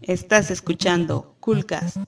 Estás escuchando Coolcast.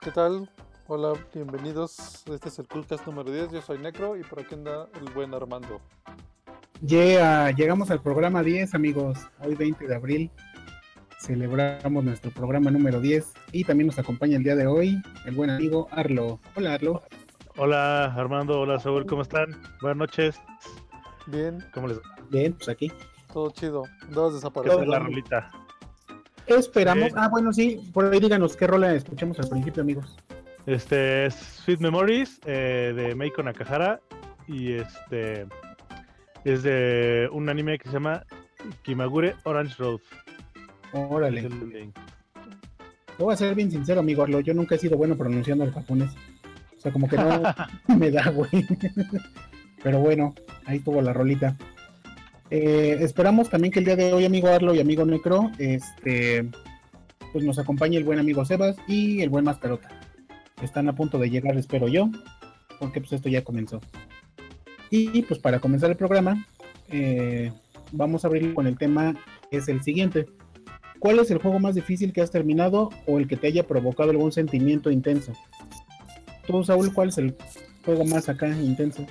¿Qué tal? Hola, bienvenidos. Este es el Coolcast número 10. Yo soy Necro y por aquí anda el buen Armando. Yeah, llegamos al programa 10, amigos. Hoy 20 de abril celebramos nuestro programa número 10 y también nos acompaña el día de hoy el buen amigo Arlo. Hola, Arlo. Hola, Armando. Hola, Saúl. ¿Cómo están? Buenas noches. Bien. ¿Cómo les va? Bien, pues aquí. Todo chido. Dos desaparecer. la rolita. Esperamos. Ah, bueno, sí. Por ahí díganos qué rola escuchamos al principio, amigos. Este es Sweet Memories eh, de Meiko Nakahara. Y este es de un anime que se llama Kimagure Orange Road. Órale. Te voy a ser bien sincero, amigo Arlo. Yo nunca he sido bueno pronunciando el japonés. O sea, como que no me da, güey. Pero bueno, ahí tuvo la rolita. Eh, esperamos también que el día de hoy, amigo Arlo y amigo Necro, este, pues nos acompañe el buen amigo Sebas y el buen Mascarota. Están a punto de llegar, espero yo, porque pues esto ya comenzó. Y pues para comenzar el programa, eh, vamos a abrir con el tema que es el siguiente. ¿Cuál es el juego más difícil que has terminado o el que te haya provocado algún sentimiento intenso? Tú, Saúl, ¿cuál es el juego más acá intenso?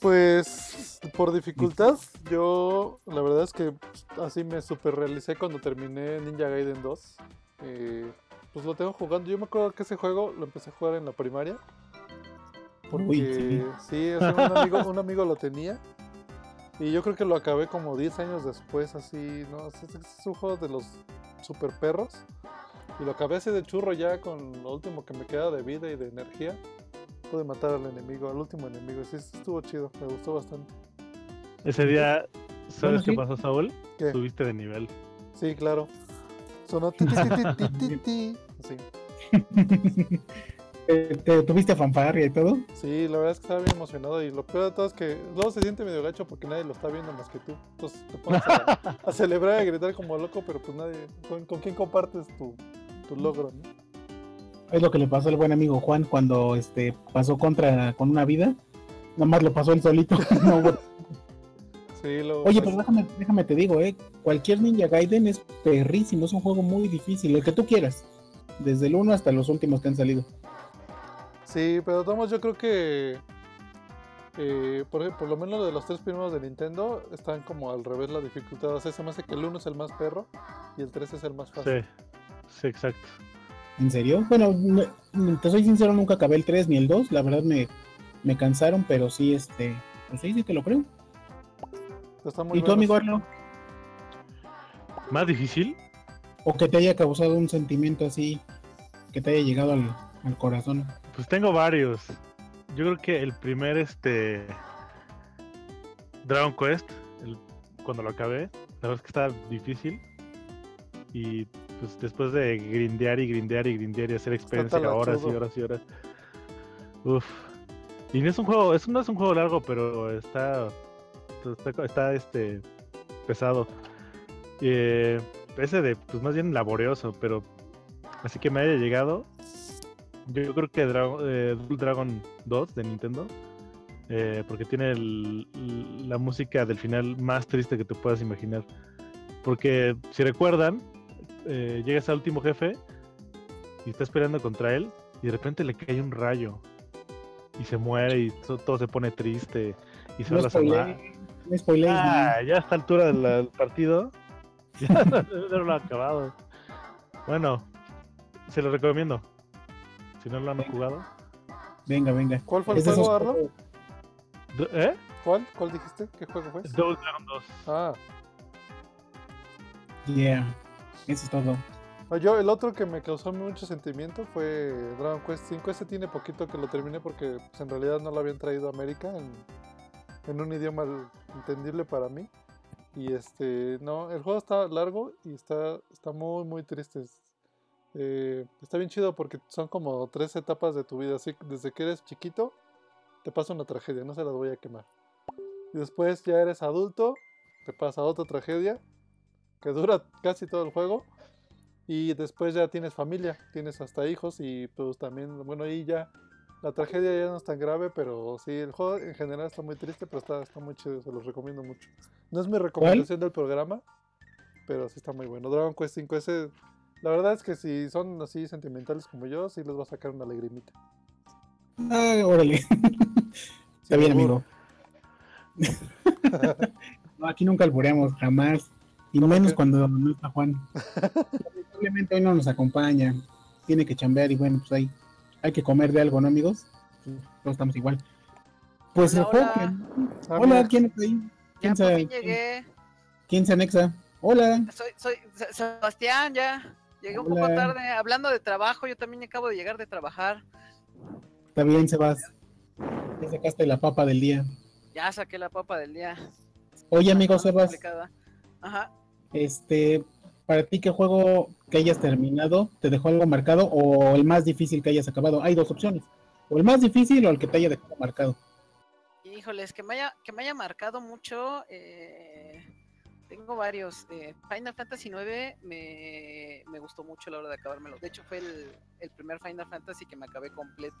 Pues por dificultad, yo la verdad es que así me super realicé cuando terminé Ninja Gaiden 2. Eh, pues lo tengo jugando. Yo me acuerdo que ese juego lo empecé a jugar en la primaria. Porque Uy, sí, sí. o sea, un, amigo, un amigo lo tenía. Y yo creo que lo acabé como 10 años después, así, ¿no? Es, es- un juego de los super perros. Y lo acabé así de churro ya con lo último que me queda de vida y de energía. Pude matar al enemigo, al último enemigo. Sí, estuvo chido, me gustó bastante. Ese día, ¿sabes Bueno, qué sí. pasó, Saúl? ¿Qué? Subiste de nivel. Sí, claro. Sonó ti, ti, ti, ti, ti, ti, ti. Así. ¿Te, te tuviste fanfarria y todo? Sí, la verdad es que estaba bien emocionado y lo peor de todo es que luego se siente medio gacho porque nadie lo está viendo más que tú. Entonces te pones a, a celebrar y a gritar como loco, pero pues nadie. ¿Con, con quién compartes tu, tu logro? ¿no? Es lo que le pasó al buen amigo Juan cuando este pasó contra con una vida. Nada más lo pasó él solito. No hubo- Sí, lo, Oye, pero déjame, déjame te digo, eh, cualquier Ninja Gaiden es perrísimo, es un juego muy difícil, el que tú quieras. Desde el 1 hasta los últimos que han salido. Sí, pero Tomás, yo creo que. eh, por, por lo menos de los tres primeros de Nintendo están como al revés la dificultad. O sea, se me hace que el 1 es el más perro y el 3 es el más fácil. Sí, sí, exacto. ¿En serio? Bueno, no- te soy sincero, nunca acabé el 3 ni el 2, la verdad me, me cansaron, pero sí, este, pues sí, sí te lo creo. Está muy ¿Y tú, amigo Arlo? Más difícil, O que te haya causado un sentimiento así, que te haya llegado al, al corazón. pues tengo varios. Yo creo que el primer, este. Dragon Quest, el- cuando lo acabé, la verdad es que estaba difícil. Y pues después de grindear y grindear y grindear y hacer experiencia horas y horas y horas. Uf. Y no es un juego, es, no es un juego largo, pero está. Está, está, este. pesado. Eh, ese de, pues más bien laborioso, pero. Así que me haya llegado. Yo creo que eh, Double Dragon 2 de Nintendo. eh, porque tiene el- la música del final más triste que te puedas imaginar. Porque si recuerdan, eh, llegas al último jefe y estás peleando contra él y de repente le cae un rayo y se muere y to- todo se pone triste y se No va a salvar. spoilees, no spoilees, Ah, ya a esta altura del del partido. Ya no lo ha acabado. Bueno, se lo recomiendo. Si no lo han jugado. Venga, venga. ¿Cuál fue el Ese es juego, Do- ¿Eh? ¿Cuál? ¿Cuál dijiste? ¿Qué juego fue? Double Dragon 2. Ah, Yeah, eso es todo. no, yo el otro que me causó mucho sentimiento fue Dragon Quest 5. Ese tiene poquito que lo terminé porque pues, en realidad no lo habían traído a América en, en un idioma entendible para mí. Y este, no, el juego está largo y está, está muy, muy triste. Eh, está bien chido porque son como tres etapas de tu vida. Así, desde que eres chiquito, te pasa una tragedia, no se las voy a quemar. Y después ya eres adulto, te pasa otra tragedia que dura casi todo el juego. Y después ya tienes familia, tienes hasta hijos y pues también, bueno, ahí ya la tragedia ya no es tan grave, pero sí, el juego en general está muy triste, pero está, está muy chido, se los recomiendo mucho. No es mi recomendación del programa, pero sí está muy bueno. Dragon Quest 5, ese, la verdad es que si son así sentimentales como yo, sí les va a sacar una lagrimita. Ah, órale. Está bien, amigo. No, aquí nunca albureamos, jamás. Y ¿Cómo menos cuando no está Juan. Simplemente hoy no nos acompaña. Tiene que chambear y bueno, pues hay, hay que comer de algo, ¿no, amigos? Todos estamos igual. Pues el Hola, hola. que- Hola, ¿quién está ahí? Ya ¿Quién por sabe? fin llegué. ¿Quién se anexa? Hola. Soy, soy Se- Sebastián, ya. Llegué un poco tarde. Hablando de trabajo, yo también acabo de llegar de trabajar. Está bien, Sebas. Ya sacaste la papa del día. Ya saqué la papa del día. Oye, amigo Sebas, complicada. Ajá. este, para ti, ¿qué juego que hayas terminado te dejó algo marcado o el más difícil que hayas acabado? Hay dos opciones. O el más difícil o el que te haya dejado marcado. Híjoles, que me haya, que me haya marcado mucho. eh, tengo varios. eh, Final Fantasy IX me, me gustó mucho a la hora de acabármelo. De hecho, fue el, el primer Final Fantasy que me acabé completo.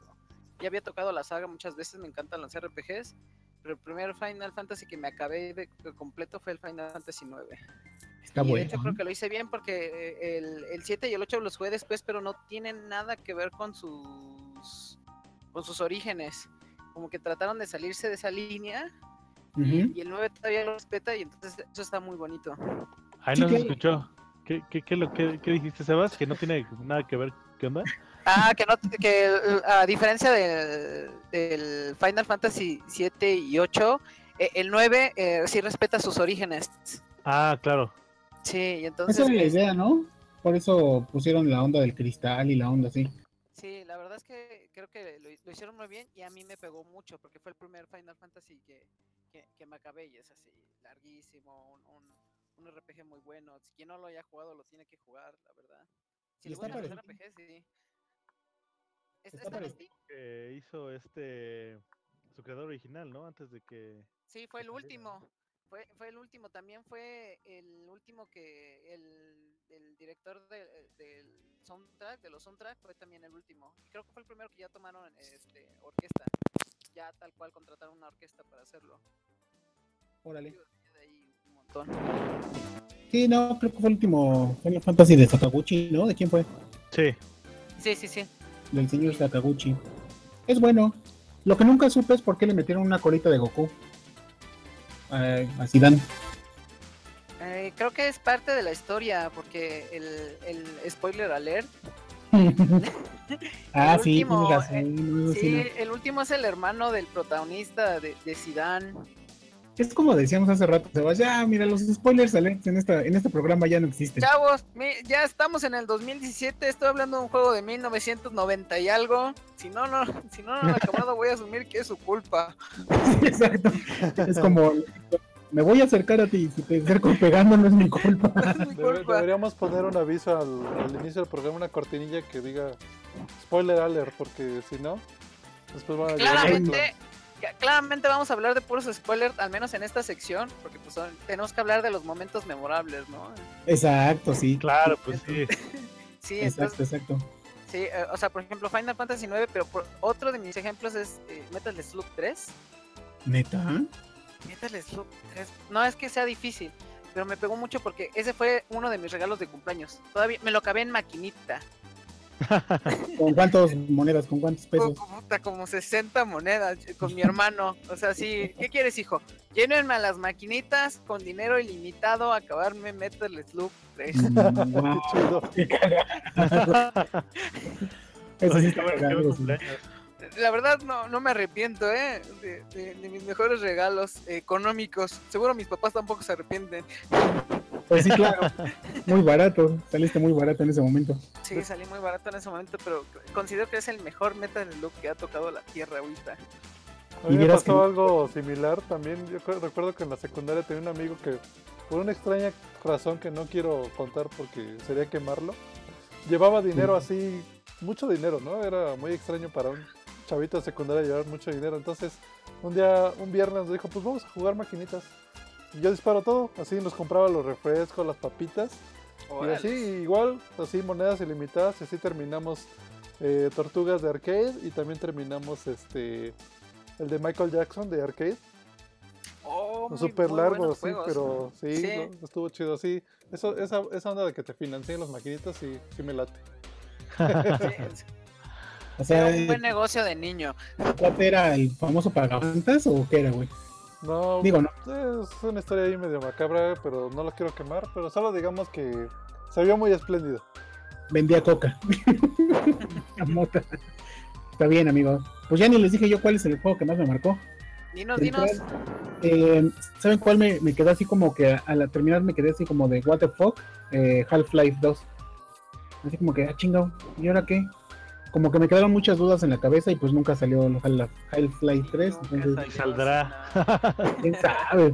Ya había tocado la saga muchas veces, me encantan los RPGs. Pero el primer Final Fantasy que me acabé de, completo fue el Final Fantasy IX. Está y de bueno. hecho creo que lo hice bien porque eh, el, el 7 y el 8 los jugué después, pero no tienen nada que ver con sus con sus orígenes. Como que trataron de salirse de esa línea Ujú. y el 9 todavía lo respeta y entonces eso está muy bonito. Ay, Sí, no se que- escuchó. ¿Qué, qué, qué, lo, qué, qué dijiste, Sebas? Que no tiene nada que ver. ¿Qué onda? Ah, que no que a diferencia del, del Final Fantasy 7 y 8, eh, el 9 eh, sí respeta sus orígenes. Ah, claro. Sí, y entonces Esa era la es- idea, ¿no? Por eso pusieron la onda del cristal y la onda así. Sí, la verdad es que creo que lo, lo hicieron muy bien y a mí me pegó mucho porque fue el primer Final Fantasy que, que, que me acabé y es así, larguísimo, un, un, un RPG muy bueno. Si quien no lo haya jugado lo tiene que jugar, la verdad. Si Y le está gustan los parecido. RPGs, sí. Es- Está está. Steam. Que hizo este. Su creador original, ¿no? Antes de que. Sí, fue el último. Fue, fue el último, también fue el último que el, el director de- del soundtrack, de los soundtracks, fue también el último. Y creo que fue el primero que ya tomaron este, orquesta. Ya tal cual contrataron una orquesta para hacerlo. Órale. De ahí un montón. Sí, no, creo que fue el último Final Fantasy de Sakaguchi, ¿no? ¿De quién fue? Sí. Sí, sí, sí. Del señor Sakaguchi. Es bueno. Lo que nunca supe es por qué le metieron una colita de Goku. Eh, a Zidane. Eh, creo que es parte de la historia, porque el, el spoiler alert. ah, El sí, último, tienes razón, no, eso sí, Sí, no. el último es el hermano del protagonista de, de Zidane. Es como decíamos hace rato, Sebas, ya, mira, los spoilers alerts en, esta, en este programa ya no existen. Chavos, mi- ya estamos en el 2017, estoy hablando de un juego de 1990 y algo. Si no, no, si no, no he acabado, voy a asumir que es su culpa. Exacto. Es como, me voy a acercar a ti, si te acerco pegando no es mi culpa. No es mi Debe- culpa. deberíamos poner un aviso al, al inicio del programa, una cortinilla que diga spoiler alert, porque si no, después van a Claramente, claramente vamos a hablar de puros spoilers, al menos en esta sección, porque pues son- tenemos que hablar de los momentos memorables, ¿no? Exacto, sí. Claro, pues sí. Sí, Exacto, entonces, exacto. sí, eh, o sea, por ejemplo, Final Fantasy IX, pero por- otro de mis ejemplos es eh, Metal Slug 3. ¿Neta? Metal Slug 3. No es que sea difícil, pero me pegó mucho porque ese fue uno de mis regalos de cumpleaños. Todavía me lo acabé en maquinita. ¿Con cuántas monedas? ¿Con cuántos pesos? Como, como 60 monedas con mi hermano. O sea, sí. ¿Qué quieres, hijo? Llénenme a las maquinitas con dinero ilimitado, acabarme Metal Slug 3. Mm, guau, chido. qué cagado. Eso sí está. La verdad, no, no me arrepiento, ¿eh? De, de- de mis mejores regalos económicos. Seguro mis papás tampoco se arrepienten. Pues sí, claro. Muy barato. Saliste muy barato en ese momento. Sí, salí muy barato en ese momento, pero considero que es el mejor Metal Slug que ha tocado la tierra ahorita. A mí Y me pasó que- algo similar también. Yo recuerdo que en la secundaria tenía un amigo que, por una extraña razón que no quiero contar porque sería quemarlo, llevaba dinero así, mucho dinero, ¿no? Era muy extraño para un chavito de secundaria llevar mucho dinero. Entonces, un día, un viernes, nos dijo: Pues vamos a jugar maquinitas. Y yo disparo todo, así nos compraba los refrescos, las papitas. Y así, igual, así monedas ilimitadas, y así terminamos eh, Tortugas de Arcade y también terminamos este el de Michael Jackson de Arcade. Oh, muy- muy largo, sí, juegos. pero sí, Sí. no, estuvo chido. Sí, eso, esa, esa onda de que te financien los maquinitas, sí, sí me late. Sí, O era sea, un buen negocio de niño. ¿tu cuate era el famoso o qué era, güey? No, Digo, no. es una historia ahí medio macabra, pero no la quiero quemar, pero solo digamos que se vio muy espléndido. Vendía coca. La mota. Está bien, amigo. Pues ya ni les dije yo cuál es el juego que más me marcó. Dinos, dinos. eh, ¿Saben cuál me, me quedó así como que a, a la terminar me quedé así como de what the fuck? Eh, Half-Life 2. Así como que, ah, chingado, ¿y ahora qué? Como que me quedaron muchas dudas en la cabeza y pues nunca salió el Half- Half-Life 3. Nunca Entonces, saldrá. quién sabe.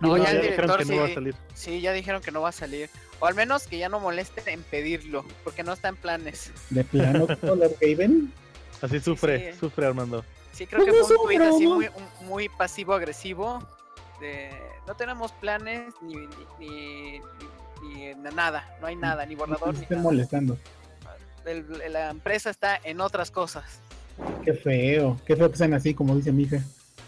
No, ya el ya dijeron director que no va a sí. salir. Sí, ya dijeron que no va a salir. O al menos que ya no molesten en pedirlo, porque no está en planes. De plano, Haven. Así Sí, sufre, sí. sufre Armando. Sí, creo que Pues fue no un tweet así muy, muy pasivo-agresivo. De no tenemos planes ni, ni, ni, ni- ni nada, no hay nada, ni No borrador se ni estén nada. molestando. El- la empresa está en otras cosas. Qué feo, qué feo que sean así, como dice mi hija.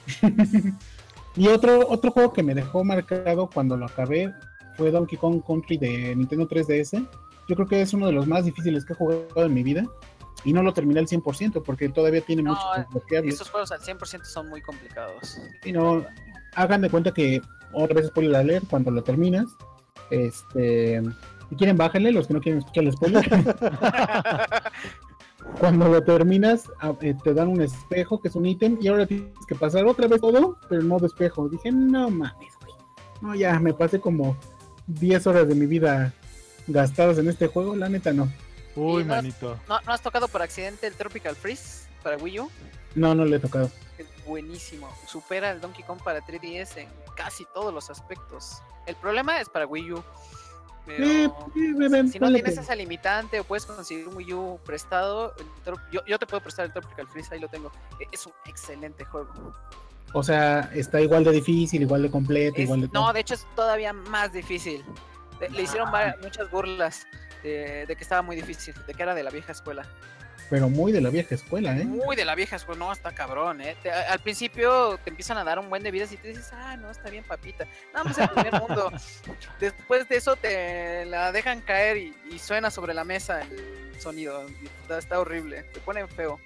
y otro, otro juego que me dejó marcado cuando lo acabé fue Donkey Kong Country de Nintendo 3DS. Yo creo que es uno de los más difíciles que he jugado en mi vida. Y no lo terminé al 100% porque todavía tiene No, muchos desbloqueables. Esos juegos al 100% son muy complicados. Y no, hagan de cuenta que otra vez spoiler alert cuando lo terminas. Este, si quieren bájenle, los que no quieren escuchar el spoiler. cuando lo terminas, eh, te dan un espejo que es un ítem y ahora tienes que pasar otra vez todo, pero en modo espejo. Dije, no mames, güey. No, ya me pasé como 10 horas de mi vida gastadas en este juego, la neta no. Uy, no- manito. ¿No, ¿No has tocado por accidente el Tropical Freeze para Wii U? No, no le he tocado. Es buenísimo. Supera el Donkey Kong para 3DS en casi todos los aspectos. El problema es para Wii U. Pero Eh, eh, eh, si no tienes esa limitante o puedes conseguir un Wii U prestado, yo, yo te puedo prestar el Tropical Freeze, ahí lo tengo. E- Es un excelente juego. O sea, está igual de difícil, igual de completo, Es- igual de no, de hecho es todavía más difícil. Le, le hicieron va- muchas burlas de, de que estaba muy difícil, de que era de la vieja escuela. Pero muy de la vieja escuela, ¿eh? Muy de la vieja escuela, no, está cabrón, ¿eh? Te- al principio te empiezan a dar un buen de vidas y te dices, ah, no, está bien, papita. Nada más el primer mundo. Después de eso te la dejan caer y, y suena sobre la mesa el sonido. Está, está horrible, te ponen feo.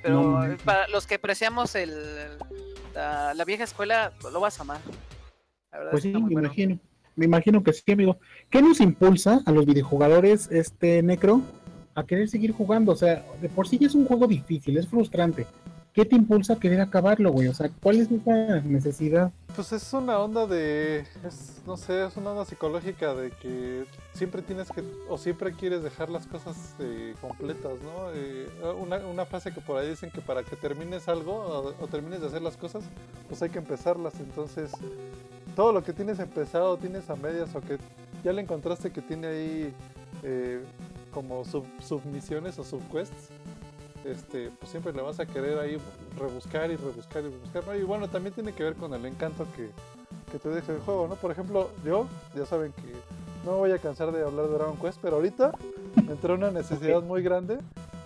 Pero No para los que apreciamos el, la, la vieja escuela, lo vas a amar. La verdad Pues sí, me bueno. imagino. Me imagino que sí, amigo. ¿Qué nos impulsa a los videojugadores, este Necro, a querer seguir jugando? O sea, de por sí ya es un juego difícil, es frustrante. ¿Qué te impulsa a querer acabarlo, güey? O sea, ¿cuál es esa necesidad? Pues es una onda de. Es, no sé, es una onda psicológica de que siempre tienes que. O siempre quieres dejar las cosas eh, completas, ¿no? Eh, una, una frase que por ahí dicen que para que termines algo o, o termines de hacer las cosas, pues hay que empezarlas. Entonces, todo lo que tienes empezado, tienes a medias o que ya le encontraste que tiene ahí eh, como sub, submisiones o subquests este, pues siempre le vas a querer ahí rebuscar y rebuscar y rebuscar, ¿no? Y bueno, también tiene que ver con el encanto que, que te deja el juego, ¿no? Por ejemplo, yo, ya saben que no me voy a cansar de hablar de Dragon Quest, pero ahorita me entró una necesidad muy grande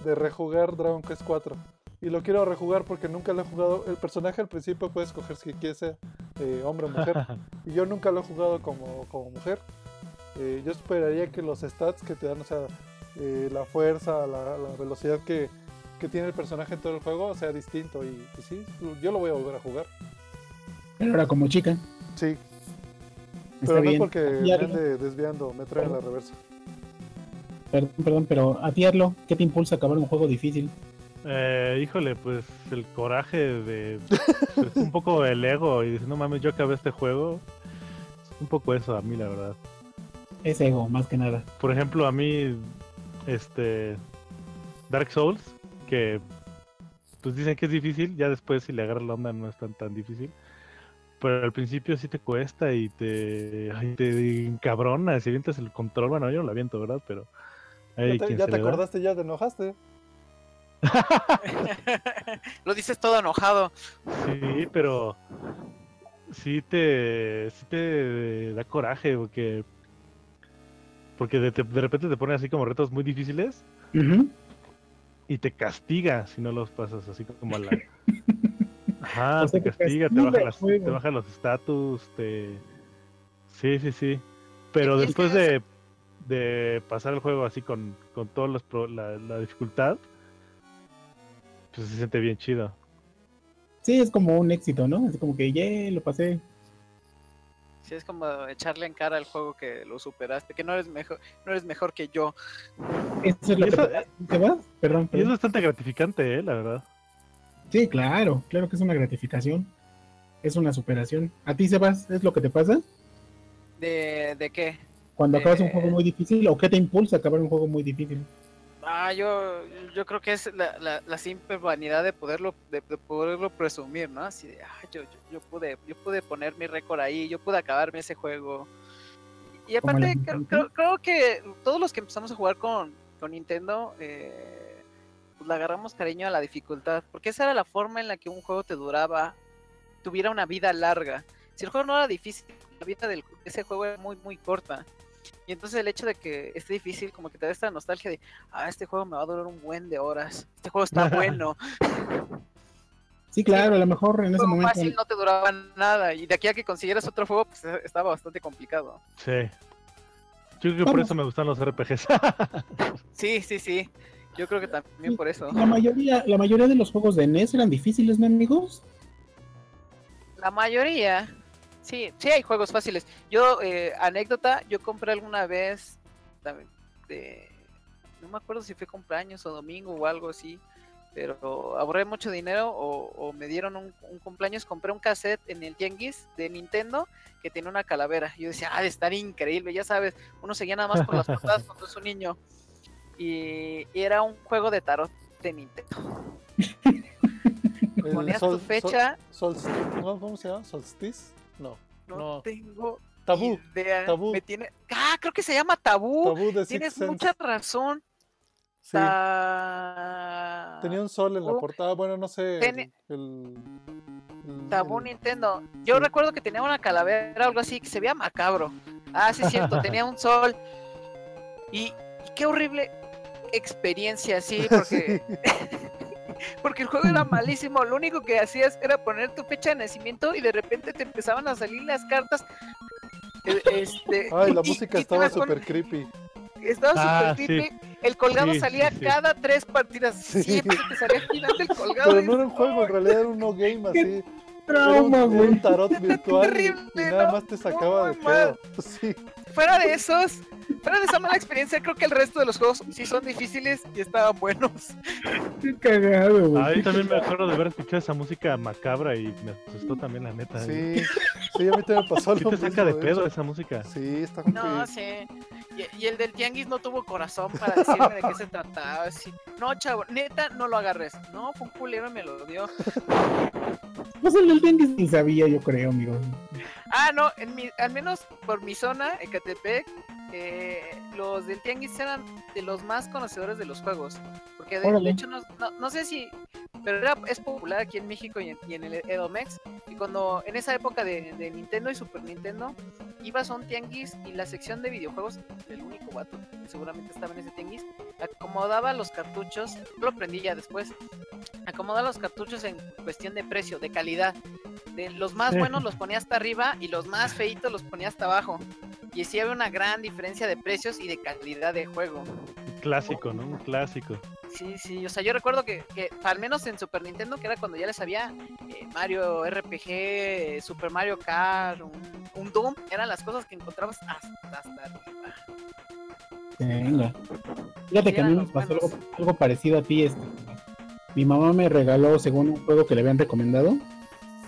de rejugar Dragon Quest 4. Y lo quiero rejugar porque nunca lo he jugado. El personaje al principio puede escoger si quiere ser eh, hombre o mujer. y yo nunca lo he jugado como, como mujer. Eh, yo esperaría que los stats que te dan, o sea, eh, la fuerza, la, la velocidad que, que tiene el personaje en todo el juego sea distinto. Y sí, yo lo voy a volver a jugar. Pero ahora como chica, Sí, está pero no bien. porque me ande desviando, me trae a la reversa. perdón, perdón, pero a ti, Arlo, ¿qué te impulsa a acabar un juego difícil? Eh, híjole, pues el coraje de. pues, un poco el ego y decir, no mames, yo acabé este juego. Un poco eso a mí, la verdad. Es ego, más que nada. Por ejemplo, a mí, este. Dark Souls, que. Pues dicen que es difícil, ya después si le agarras la onda no es tan, tan difícil. Pero al principio sí te cuesta y te, ay, te encabronas y avientas el control. Bueno, yo no lo aviento, ¿verdad? Pero. ya te, ya te acordaste, ya te enojaste. Lo dices todo enojado. Sí, pero sí te, sí te da coraje porque porque de, te- de repente te pone así como retos muy difíciles y te castiga si no los pasas así como a la Ajá, O sea, te te castiga, te castiga baja, el las, te baja los status, te sí, sí, sí. Pero después de, de pasar el juego así con, con toda la, la dificultad, pues se siente bien chido. Sí, es como un éxito, ¿no? Es como que, yeah, lo pasé. Sí, es como echarle en cara al juego que lo superaste, que no eres mejor, no eres mejor que yo. Eso es lo. Perdón, Y es bastante gratificante, eh, la verdad. Sí, claro, claro que es una gratificación. Es una superación. ¿A ti, Sebas, es lo que te pasa? ¿De, de qué? Cuando acabas un juego muy difícil, ¿o qué te impulsa a acabar un juego muy difícil? Ah, yo, yo creo que es la, la, la simple vanidad de poderlo, de, de poderlo presumir, ¿no? Así de, ah, yo, yo, yo pude, yo pude poner mi récord ahí, yo pude acabarme ese juego. Y aparte, creo, creo- creo que todos los que empezamos a jugar con, con Nintendo, eh, pues le agarramos cariño a la dificultad, porque esa era la forma en la que un juego te duraba, tuviera una vida larga. Si el juego no era difícil, la vida del- de ese juego era muy, muy corta. Y entonces el hecho de que esté difícil, como que te da esta nostalgia de, ah, este juego me va a durar un buen de horas, este juego está bueno. Sí, claro, a lo mejor en ese juego momento. fácil no te duraba nada, y de aquí a que consiguieras otro juego, pues eh, estaba bastante complicado. Sí. Yo creo que por eso me gustan los RPGs. Sí, sí, sí. Yo creo que también por eso. La mayoría, la mayoría de los juegos de NES eran difíciles, ¿no, amigos? La mayoría, sí, sí hay juegos fáciles. Yo, eh, anécdota, yo compré alguna vez, de- no me acuerdo si fue cumpleaños o domingo o algo así, pero ahorré mucho dinero o, o me dieron un, un cumpleaños, compré un cassette en el Tianguis de Nintendo que tenía una calavera. Yo decía, ah, de estar increíble, ya sabes, uno seguía nada más por las portadas cuando es un niño. Y, y era un juego de tarot de Nintendo. Ponías tu fecha, sol-. ¿Cómo se llama? ¿Solstice? No. no, no. tengo Tabú. idea. tabú. Me tiene... Ah, creo que se llama tabú. Tabú de Tienes Sense. mucha razón. Sí. Ta- Tenía un sol en la portada. Bueno, no sé. Tiene- El, el- Tabú el- Nintendo. Yo Sí. recuerdo que tenía una calavera, algo así, que se veía macabro. Ah, sí, es cierto, tenía un sol. Y, y qué horrible experiencia, sí, porque, porque el juego era malísimo. Lo único que hacías era poner tu fecha de nacimiento y de repente te empezaban a salir las cartas. Eh, Este, Ay, la y- música y estaba con- súper creepy. Estaba Ah, súper sí. creepy. El colgado Sí, salía sí, sí. cada tres partidas. Sí. Siempre te salía al final del colgado. Pero no era un juego, en realidad era un no game así. Era un, Trauma, era güey. un tarot virtual y- terrible, y, nada ¿no? más te sacaba de pedo. Sí. fuera de esos, fuera de esa mala experiencia, creo que el resto de los juegos sí son difíciles y estaban buenos. Qué cagado, güey. Ahí también me acuerdo de haber escuchado esa música macabra y me asustó también, la neta. Sí, sí, a mí también me pasó Sí lo te mismo. saca de pedo esa música. Sí, está No, sí. Y, y el del tianguis no tuvo corazón para decirme de qué se trataba. Así, no, chavo, neta, no lo agarres. No, fue un culero y me lo dio. Pues el del Tianguis ni sabía, yo creo, amigos. Ah, no, en mi, al menos por mi zona, Ecatepec, eh, los del Tianguis eran de los más conocedores de los juegos. Porque de, hecho, no, no, no sé si, pero era, es popular aquí en México y en, y en el Edomex. Y cuando en esa época de, de Nintendo y Super Nintendo, ibas a un Tianguis y la sección de videojuegos, el único vato que seguramente estaba en ese Tianguis, acomodaba los cartuchos, yo lo aprendí ya después, acomodaba los cartuchos en cuestión de precio, de calidad. De los más buenos los ponía hasta arriba y los más feitos los ponía hasta abajo. Y sí había una gran diferencia de precios y de calidad de juego. Clásico, ¿no? Un clásico. Sí, sí, o sea, yo recuerdo que, que al menos en Super Nintendo, que era cuando ya les había eh, Mario RPG, eh, Super Mario Kart, un, un Doom, eran las cosas que encontrabas hasta, hasta arriba. Venga. Fíjate que a mí me pasó algo, algo parecido a ti. Este. Mi mamá me regaló, según un juego que le habían recomendado,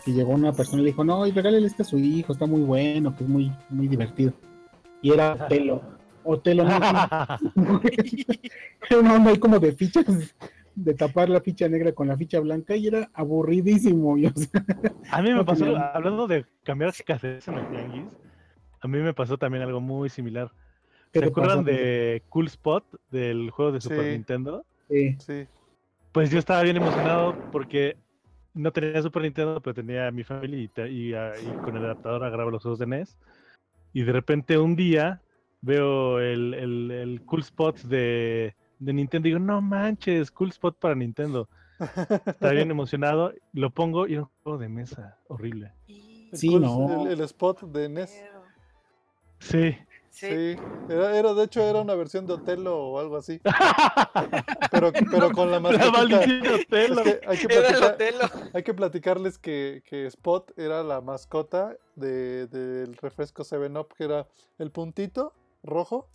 que llegó una persona y le dijo, no, y regálele este a su hijo, está muy bueno, que es muy, muy divertido. Y era Otelo. Otelo, no, era una onda ahí como de fichas, de tapar la ficha negra con la ficha blanca y era aburridísimo. y, o sea, A mí me No pasó, tenía- hablando de cambiar cassettes en el tianguis, a mí me pasó también algo muy similar. ¿qué ¿Se te acuerdan pasó? de Cool Spot del juego de Super Sí. Nintendo? Sí. Sí. Pues yo estaba bien emocionado porque no tenía Super Nintendo, pero tenía a mi familia y, te- y, y con el adaptador agarraba los juegos de NES. Y de repente un día veo el, el, el Cool Spot de, de Nintendo y digo, no manches, Cool Spot para Nintendo. Estaba bien emocionado, lo pongo y era un juego de mesa horrible. El Sí, cool- no. El, el spot de NES. Sí. Sí. Sí. Era, era, de hecho, era una versión de Otelo o algo así. Pero, pero con la La mascotita. maldición de Otelo. Es que hay, que Era el Otelo. hay que platicarles que, que Spot era la mascota de- del refresco 7-Up, que era el puntito rojo.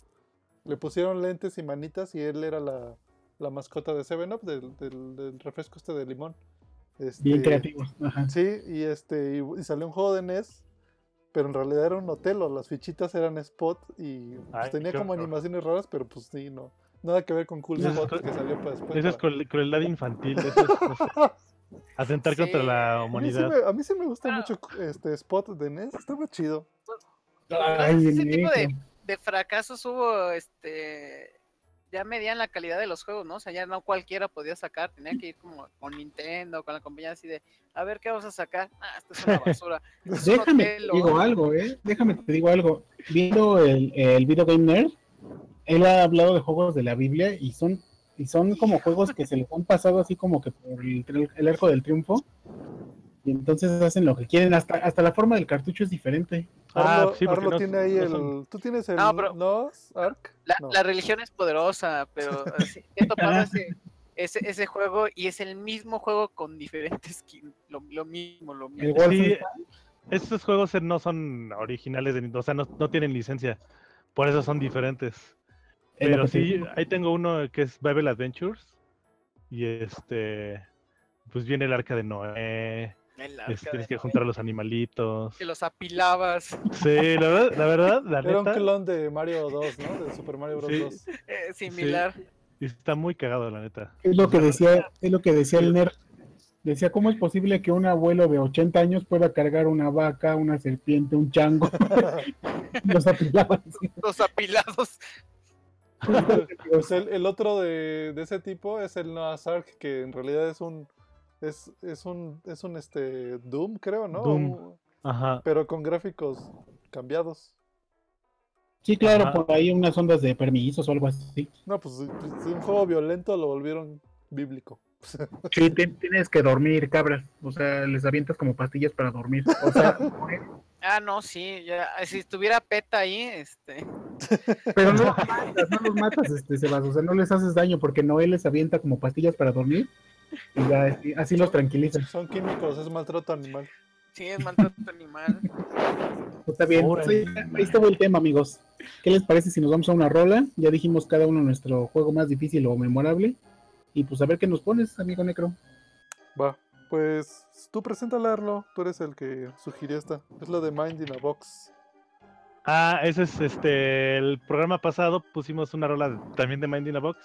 Le pusieron lentes y manitas y él era la, la mascota de 7-Up, del, del, del refresco este de limón. Bien Este, creativo. Ajá. Sí, y este y, y salió un juego de NES, pero en realidad era un Otelo, las fichitas eran Spot y pues, Ay, tenía como horror. animaciones raras, pero pues sí, no. Nada que ver con Cool Spot que salió para después. Esa es para- crueldad infantil. Eso es, no sé, atentar Sí. contra la a, mí sí humanidad. me, a mí sí me gusta Ah. mucho este Spot de NES, estaba chido. Ay, ese tipo de, negro. de fracasos hubo, este, ya medían la calidad de los juegos, ¿no? O sea, ya no cualquiera podía sacar, tenía que ir como con Nintendo, con la compañía así de, a ver, ¿qué vamos a sacar? Ah, esto es una basura. es Déjame te Otelo". digo algo, ¿eh? Déjame te digo algo. Viendo el, el Video Game Nerd, él ha hablado de juegos de la Biblia y son y son como juegos que se les han pasado así como que por el, el arco del triunfo. Y entonces hacen lo que quieren. Hasta, hasta la forma del cartucho es diferente. Ah, Arlo, sí, Arlo no- tiene ahí no el. son- ¿Tú tienes el No, pero- NOS Arc? La, No. la religión es poderosa, pero así, he topado ese, ese, ese juego y es el mismo juego con diferentes skins, lo, lo mismo, lo mismo. Sí, estos juegos no son originales, de, Nintendo, o sea, no, no tienen licencia. Por eso son diferentes. Pero sí, ahí tengo uno que es Bible Adventures. Y este. Pues viene el arca de Noé. El este, tienes que Noé, juntar a los animalitos. que los apilabas. Sí, la verdad, la verdad, la Era un clon de Mario 2, ¿no? De Super Mario Bros. Sí. 2. eh, similar. y Está muy cagado, la neta. Es lo que decía, es lo que decía el nerd. Decía, ¿cómo es posible que un abuelo de 80 años pueda cargar una vaca, una serpiente, un chango? Los apilaban así. Los apilados. Pues el, el otro de, de ese tipo es el Noah's Ark, que en realidad es un. Es, es un. Es un este. Doom, creo, ¿no? Doom. Ajá. pero con gráficos cambiados. Sí, claro, Ajá. por ahí unas ondas de permisos o algo así. No, pues pues, un juego violento lo volvieron bíblico. Sí, ti- tienes que dormir, cabras. O sea, les avientas como pastillas para dormir. O sea, Ah, no, sí, ya, si estuviera PETA ahí, este, pero no los matas, no los matas, este, Sebas. O sea, no les haces daño porque Noel les avienta como pastillas para dormir y ya, así- así los tranquiliza. Son químicos, es maltrato animal. sí es maltrato animal. Está bien, pues ahí, estuvo el tema, amigos. ¿Qué les parece si nos vamos a una rola? Ya dijimos cada uno nuestro juego más difícil o memorable. Y pues a ver qué nos pones, amigo Necro. Va. Pues tú preséntala, Arlo. Tú eres el que sugirió esta. Es la de Mind in a Box. Ah, ese es este. El programa pasado pusimos una rola también de Mind in a Box,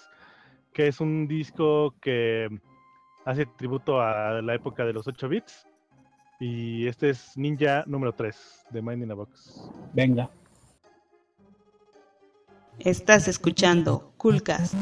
que es un disco que hace tributo a la época de los 8 bits. Y este es Ninja número 3 de Mind in a Box. Venga. Estás escuchando Coolcast.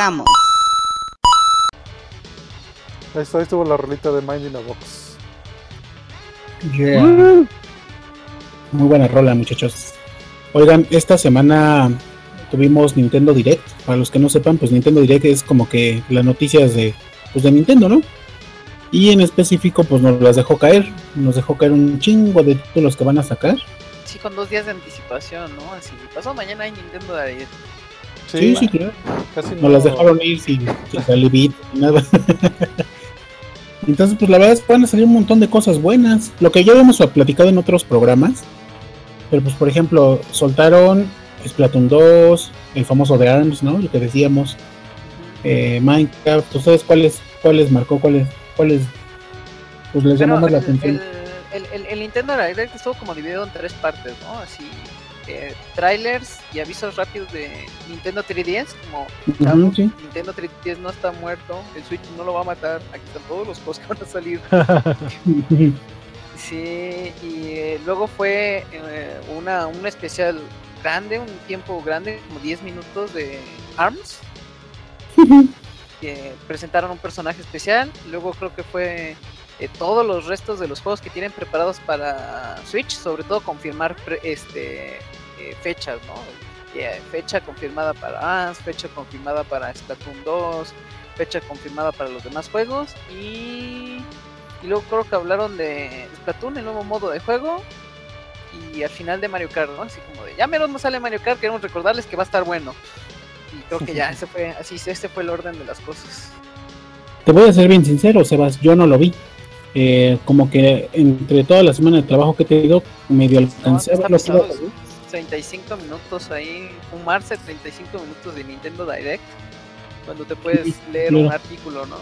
Regresamos. Ahí, está, ahí estuvo la rolita de Mind in a Box. Yeah. Muy buena rola, muchachos. Oigan, esta semana tuvimos Nintendo Direct. Para los que no sepan, pues Nintendo Direct es como que las noticias de, pues de Nintendo, ¿no? Y en específico, pues nos las dejó caer. Nos dejó caer un chingo de títulos que van a sacar. Sí, con dos días de anticipación, ¿no? Así, pasó mañana hay Nintendo Direct. Sí, sí, claro. Casi Nos las dejaron ir sin, sin ni nada. Entonces, pues la verdad es que van a salir un montón de cosas buenas. Lo que ya habíamos platicado en otros programas. Pero pues, por ejemplo, soltaron Splatoon 2, el famoso de ARMS, ¿no? Lo que decíamos. eh, Minecraft. ¿Ustedes cuáles cuáles marcó? ¿Cuáles cuáles pues les llamó Bueno, más la el, atención? el- el- el Nintendo Direct estuvo como dividido en tres partes, ¿no? Así, eh, trailers y avisos rápidos de Nintendo 3DS, como sí. Nintendo 3DS no está muerto, el Switch no lo va a matar, aquí están todos los juegos que van a salir. Sí, y eh, luego fue eh, una, un especial grande, un tiempo grande, como 10 minutos de ARMS. que presentaron un personaje especial. Luego creo que fue eh, todos los restos de los juegos que tienen preparados para Switch, sobre todo confirmar pre- este eh, fechas, ¿no? Eh, fecha confirmada para ARMS, fecha confirmada para Splatoon 2, fecha confirmada para los demás juegos y y luego creo que hablaron de Splatoon, el nuevo modo de juego. Y al final de Mario Kart, ¿no? Así como de, ya menos no sale Mario Kart, queremos recordarles que va a estar bueno. Y creo que ya, ese fue, así, este fue el orden de las cosas. Te voy a ser bien sincero, Sebas, yo no lo vi. Eh, como que entre toda la semana de trabajo que he tenido, medio alcancé a está verlo pesado, todo, ¿no? 35 minutos ahí, fumarse 35 minutos de Nintendo Direct. Cuando te puedes Sí, leer claro. un artículo, ¿no?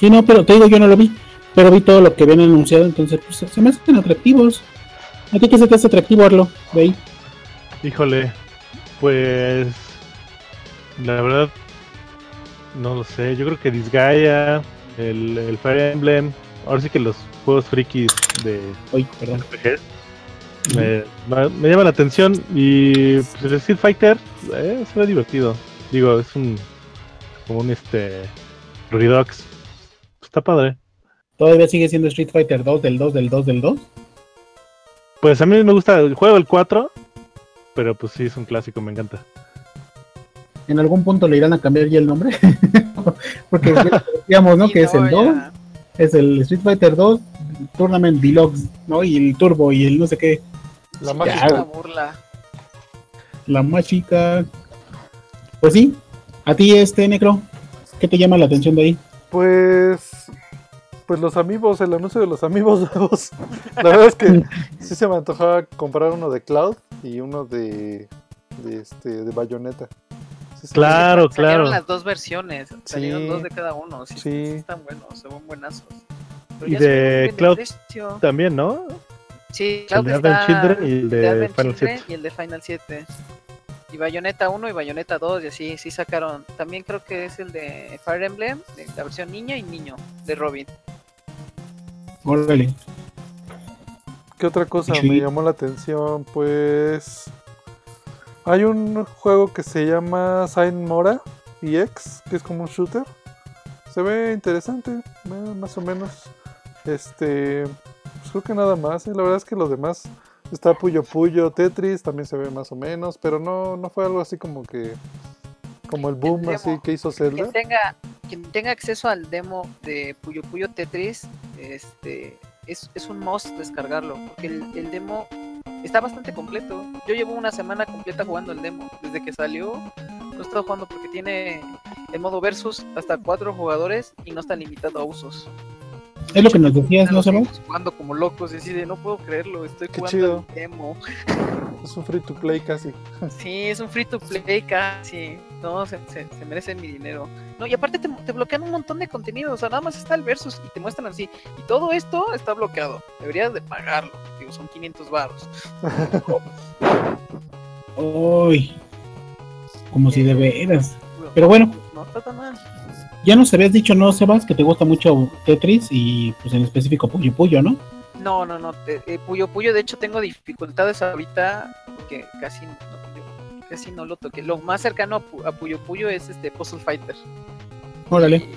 Sí, no, pero te digo, yo no lo vi. Pero vi todo lo que habían anunciado, entonces pues, se me hacen atractivos. ¿A ti qué se te hace atractivo, Arlo? De ahí. Híjole, pues la verdad no lo sé. Yo creo que Disgaea, el, el Fire Emblem, ahora sí que los juegos frikis de Uy, perdón. RPGs me, me, llama la atención y pues, el Street Fighter eh, se ve divertido. Digo, es un como un este Redux. Está padre. ¿Todavía sigue siendo Street Fighter 2 del 2 del 2 del 2? Pues a mí me gusta el juego el 4, pero pues sí es un clásico, me encanta. ¿En algún punto le irán a cambiar ya el nombre? Porque ya decíamos, ¿no? Sí, que es el 2, ya. es el Street Fighter 2 Tournament Deluxe, ¿no? Y el Turbo y el no sé qué. La mágica. una burla. La más chica. Pues sí. A ti, este Necro, ¿qué te llama la atención de ahí? Pues. Pues los amigos, el anuncio de los amigos nuevos. La verdad es que sí se me antojaba comprar uno de Cloud y uno de. de este. de Bayonetta. Sí se me- Claro, Salieron claro. las dos versiones, salieron Sí. dos de cada uno. Sí, Sí. están buenos, son buenazos. Pero Y se de ven Cloud. También, ¿no? Sí, El Cloud de Children y el de Final Children 7. y el de Final 7. Y Bayonetta 1 y Bayonetta 2 y así, sí sacaron. También creo que es el de Fire Emblem, de la versión niña y niño, de Robin. Órale. ¿Qué otra cosa Sí. me llamó la atención? Pues. Hay un juego que se llama Saint Mora EX, que es como un shooter. Se ve interesante, eh, más o menos. Este. Pues creo que nada más. eh, La verdad es que los demás. Está Puyo Puyo, Tetris, también se ve más o menos. Pero no, no fue algo así como que. Como el boom así que hizo Zelda. Quien tenga, quien tenga acceso al demo de Puyo Puyo Tetris, este es, es un must descargarlo, porque el, el demo está bastante completo. Yo llevo una semana completa jugando el demo. Desde que salió, lo he estado jugando porque tiene el modo versus hasta cuatro jugadores y no está limitado a usos. Es lo que nos decías, ¿no, seguimos jugando como locos, y así de no puedo creerlo, estoy Qué jugando chido. el demo. Es un free to play casi. Sí, es un free to play casi. No, se, se, se merece mi dinero. No, y aparte te, te bloquean un montón de contenido. O sea, nada más está el versus y te muestran así. Y todo esto está bloqueado. Deberías de pagarlo. Digo, son 500 baros. Uy. Como si de veras. Pero bueno. No está tan mal. Ya nos habías dicho, ¿no, Sebas? Que te gusta mucho Tetris y pues en específico Puyo Puyo, ¿no? No, no, no. te- eh, Puyo Puyo, de hecho, tengo dificultades ahorita. Porque casi no, casi no lo toqué. Lo más cercano a, Pu- a Puyo Puyo es este Puzzle Fighter. Órale.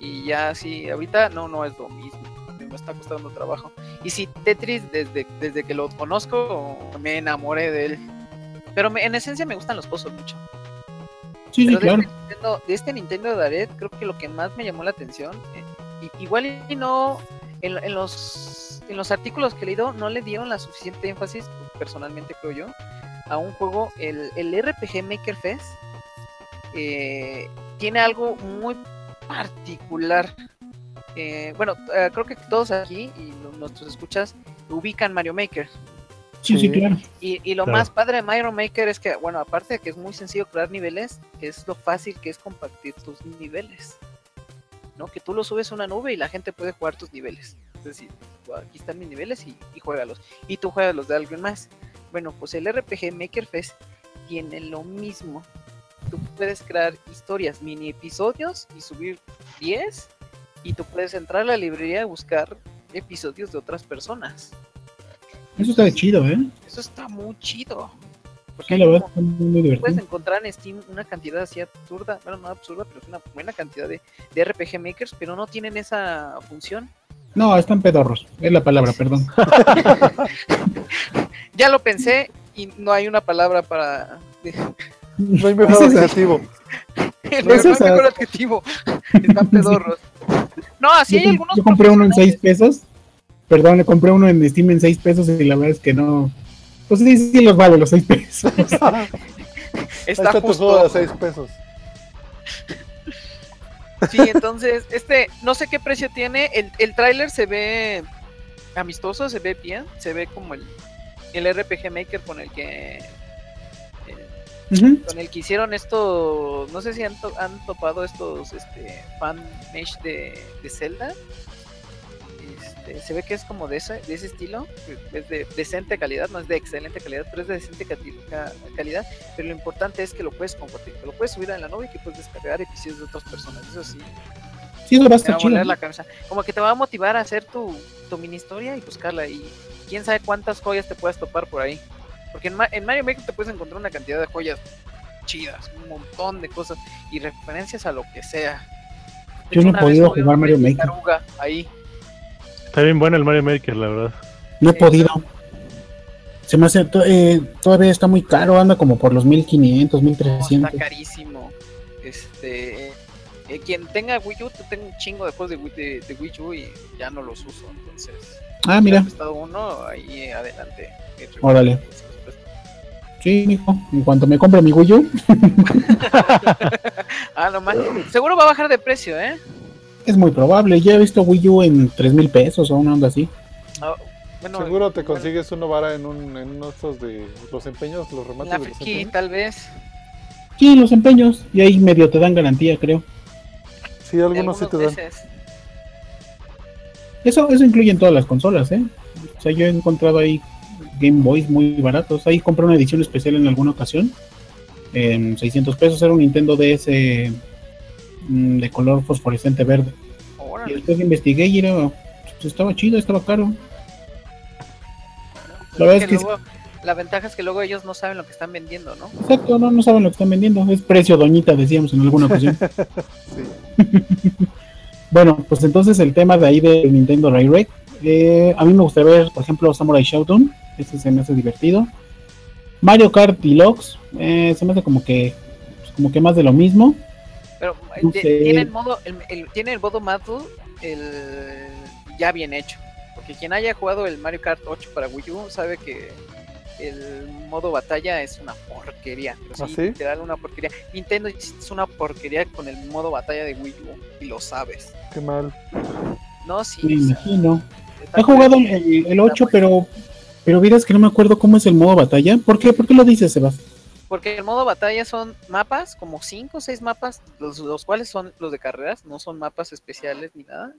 Y, y ya sí, ahorita no, no es lo mismo. Me está costando trabajo. Y sí, Tetris, desde, desde que lo conozco, me enamoré de él. Pero me- en esencia me gustan los puzzles mucho. Sí, sí, Pero de, este Nintendo, de este Nintendo Direct, creo que lo que más me llamó la atención, eh, igual y no, en, en los, en los artículos que he leído, no le dieron la suficiente énfasis, personalmente creo yo, a un juego, el, el RPG Maker Fest, eh, tiene algo muy particular. Eh, bueno, eh, creo que todos aquí y nuestros escuchas ubican Mario Maker. Sí, sí, claro. Y, y lo Claro. más padre de Mario Maker es que, bueno, aparte de que es muy sencillo crear niveles, es lo fácil que es compartir tus niveles. ¿No? Que tú lo subes a una nube y la gente puede jugar tus niveles. Es decir, "Bueno, aquí están mis niveles y, y juégalos. Y tú juegas los de alguien más. Bueno, pues el RPG Maker Fest tiene lo mismo. Tú puedes crear historias, mini episodios y subir 10. Y tú puedes entrar a la librería y buscar episodios de otras personas. Eso está de chido, ¿eh? Eso está muy chido. Porque Sí, la verdad está muy, muy puedes divertido. encontrar en Steam una cantidad así absurda, bueno, no absurda, pero es una buena cantidad de, de RPG Makers, pero no tienen esa función. No, están pedorros. Es la palabra, perdón. Ya lo pensé y no hay una palabra para... No hay mejor adjetivo. no hay mejor adjetivo. Están pedorros. No, así yo, hay algunos... yo compré uno en 6 profesionales. pesos. Perdón, le compré uno en Steam en 6 pesos y la verdad es que no. Pues sí, sí los vale los 6 pesos. Está está tu justo. juego de 6 pesos. Sí, entonces, este, no sé qué precio tiene. El, el tráiler se ve amistoso, se ve bien, se ve como el, el RPG Maker con el que eh, con el que hicieron esto, no sé si han, to- han topado estos este, fan mesh de, de Zelda. Este, se ve que es como de ese, de ese estilo, que es de decente calidad, no es de excelente calidad, pero es de decente calidad. Pero lo importante es que lo puedes compartir, que lo puedes subir a la nube y que puedes descargar episodios de otras personas. Eso sí, Sí, eso va a te estar va a chido. volar la cabeza. Como que te va a motivar a hacer tu, tu mini historia y buscarla. Y quién sabe cuántas joyas te puedas topar por ahí. Porque en, Ma- en Mario Maker te puedes encontrar una cantidad de joyas chidas, un montón de cosas y referencias a lo que sea. Yo no he podido jugar Mario Maker. Ahí. Está bien bueno el Mario Maker, la verdad. No he podido. Se me hace. to- eh, todavía está muy caro, anda como por los 1500, No, 1300. está carísimo. Este, eh, quien tenga Wii U, tengo un chingo de juegos de Wii, de, de Wii U y ya no los uso. Entonces, Ah, mira. si has prestado uno, ahí adelante. Órale. Sí, mijo. En cuanto me compre mi Wii U, Ah, no más. Seguro va a bajar de precio, ¿eh? Es muy probable. Ya he visto Wii U en 3 mil pesos o una onda así. Ah, bueno, Seguro te igual consigues uno vara en, un, en uno de estos de los empeños, los remates La de los Friki, empeños. tal vez. Sí, los empeños. Y ahí medio te dan garantía, creo. Sí, de algunos sí te dan. Eso, eso incluye en todas las consolas, ¿eh? O sea, yo he encontrado ahí Game Boys muy baratos. Ahí compré una edición especial en alguna ocasión. En 600 pesos era un Nintendo DS mm, de color fosforescente verde. Y después investigué y era, pues, estaba chido, estaba caro. La verdad es que luego- la ventaja es que luego ellos no saben lo que están vendiendo, ¿no? Exacto, no, no saben lo que están vendiendo. Es precio doñita, decíamos en alguna ocasión. Bueno, pues entonces el tema de ahí de Nintendo Direct. eh, a mí me gustaría ver, por ejemplo, Samurai Shodown. Ese se me hace divertido. Mario Kart Deluxe. eh, se me hace como que, pues, como que más de lo mismo. Pero eh, No de- sé. tiene el modo, el, el- tiene el modo Battle el, ya bien hecho. Porque quien haya jugado el Mario Kart 8 para Wii U sabe que el modo batalla es una porquería. Pero sí, ¿Ah, sí? literal una porquería. Nintendo es una porquería con el modo batalla de Wii U y lo sabes. Qué mal. No, sí. Me imagino. He jugado el, el 8, Está pero, pero vieras que no me acuerdo cómo es el modo batalla. ¿Por qué? ¿Por qué lo dices, Sebas? Porque el modo batalla son mapas, como 5 o 6 mapas, los, los cuales son los de carreras, no son mapas especiales ni nada.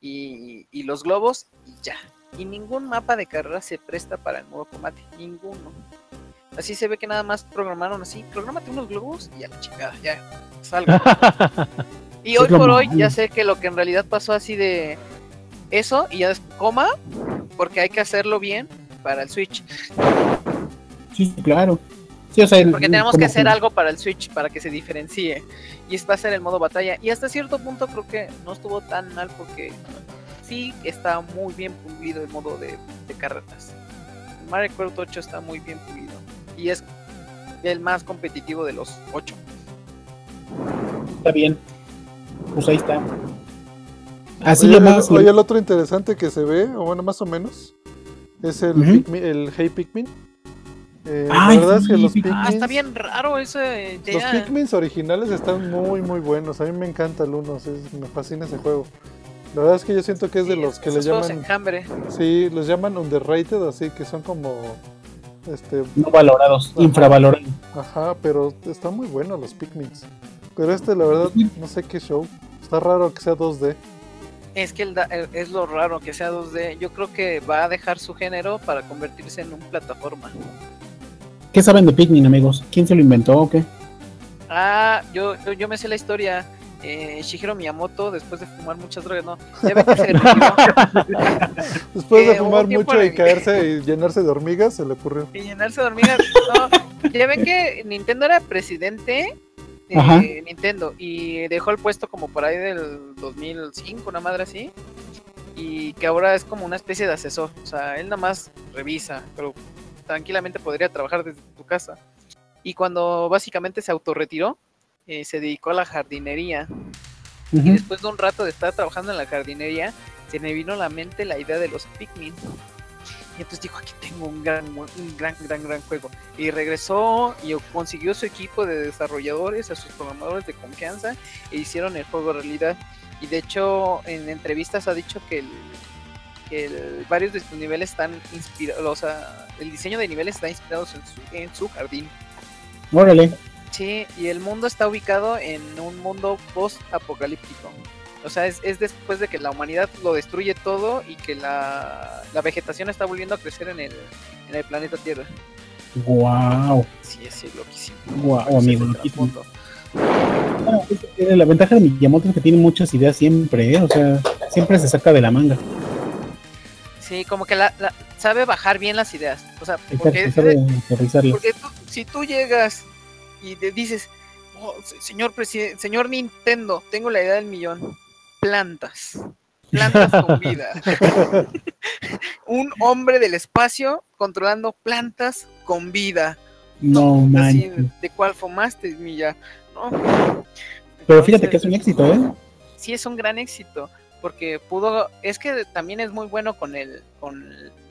Y, y los globos y ya. Y ningún mapa de carrera se presta para el modo combate, ninguno. Así se ve que nada más programaron así, prográmate unos globos y a la chingada, ya, salgo. y Es hoy por hoy ya sé que lo que en realidad pasó así de eso y ya des- coma, porque hay que hacerlo bien para el Switch. Sí, claro. Sí, o sea, el- Porque tenemos que hacer algo para el Switch para que se diferencie. Y es va a ser el modo batalla. Y hasta cierto punto creo que no estuvo tan mal porque sí está muy bien pulido el modo de, de carreras. Mario Kart 8 está muy bien pulido. Y es el más competitivo de los 8. Está bien. Pues ahí está. Así Oye, llamadas. el, oye, el otro interesante que se ve, o bueno, más o menos, es el, Ujú. Pikmin- el Hey Pikmin. Eh, Ay, la verdad es que sí, los Pikmin. Ah, está Pikmins, bien raro ese. los ya. Pikmins originales están muy, muy buenos. A mí me encanta el 1, me fascina ese juego. La verdad es que yo siento que es de Sí, los que le llaman, enjambre. sí, los llaman underrated, así que son como, este, No valorados, Ajá. infravalorados. ajá, pero están muy buenos los Pikmins. Pero este, la verdad, no sé qué show. Está raro que sea 2D. Es que el da- el- es lo raro que sea 2D. Yo creo que va a dejar su género para convertirse en un plataforma. ¿Qué saben de Pikmin, amigos? ¿Quién se lo inventó o qué? Ah, yo, yo, yo me sé la historia. Eh, Shigeru Miyamoto, después de fumar muchas drogas, no. Ya ve que se Después de Eh, fumar mucho y caerse y llenarse de hormigas, se le ocurrió. y llenarse de hormigas. No, ya ven que Nintendo era presidente de. Nintendo y dejó el puesto como por ahí del 2005, una madre así. Y que ahora es como una especie de asesor. O sea, él nada más revisa, pero tranquilamente podría trabajar desde tu casa. Y cuando básicamente se autorretiró, eh, se dedicó a la jardinería. Y Ujú. después de un rato de estar trabajando en la jardinería, se me vino a la mente la idea de los Pikmin. Y entonces dijo, aquí tengo un gran, un gran, gran, gran juego. Y regresó y consiguió su equipo de desarrolladores, a sus programadores de confianza, e hicieron el juego realidad. Y de hecho, en entrevistas ha dicho que, el- que el- varios de sus niveles están inspirados, o sea, el diseño de niveles está inspirado en su, en su jardín. Órale. Sí, y el mundo está ubicado en un mundo post-apocalíptico. O sea, es, es después de que la humanidad lo destruye todo y que la, la vegetación está volviendo a crecer en el, en el planeta Tierra. Wow. Sí, es loquísimo. Wow, amigo. loquísimo. Bueno, La ventaja de Miyamoto es que tiene muchas ideas siempre, ¿eh? O sea, siempre se saca de la manga. Sí, como que la, la- sabe bajar bien las ideas. O sea, porque, Exacto, sabe aterrizarlas. porque tú- si tú llegas y te dices, "Oh, se- señor presidente, señor Nintendo, tengo la idea del millón. Plantas. Plantas con vida. Un hombre del espacio controlando plantas con vida. No Así, manches. ¿De cuál fumaste, Milla? No. Pero fíjate que es un éxito, ¿eh? sí es un gran éxito porque pudo es que también es muy bueno con el con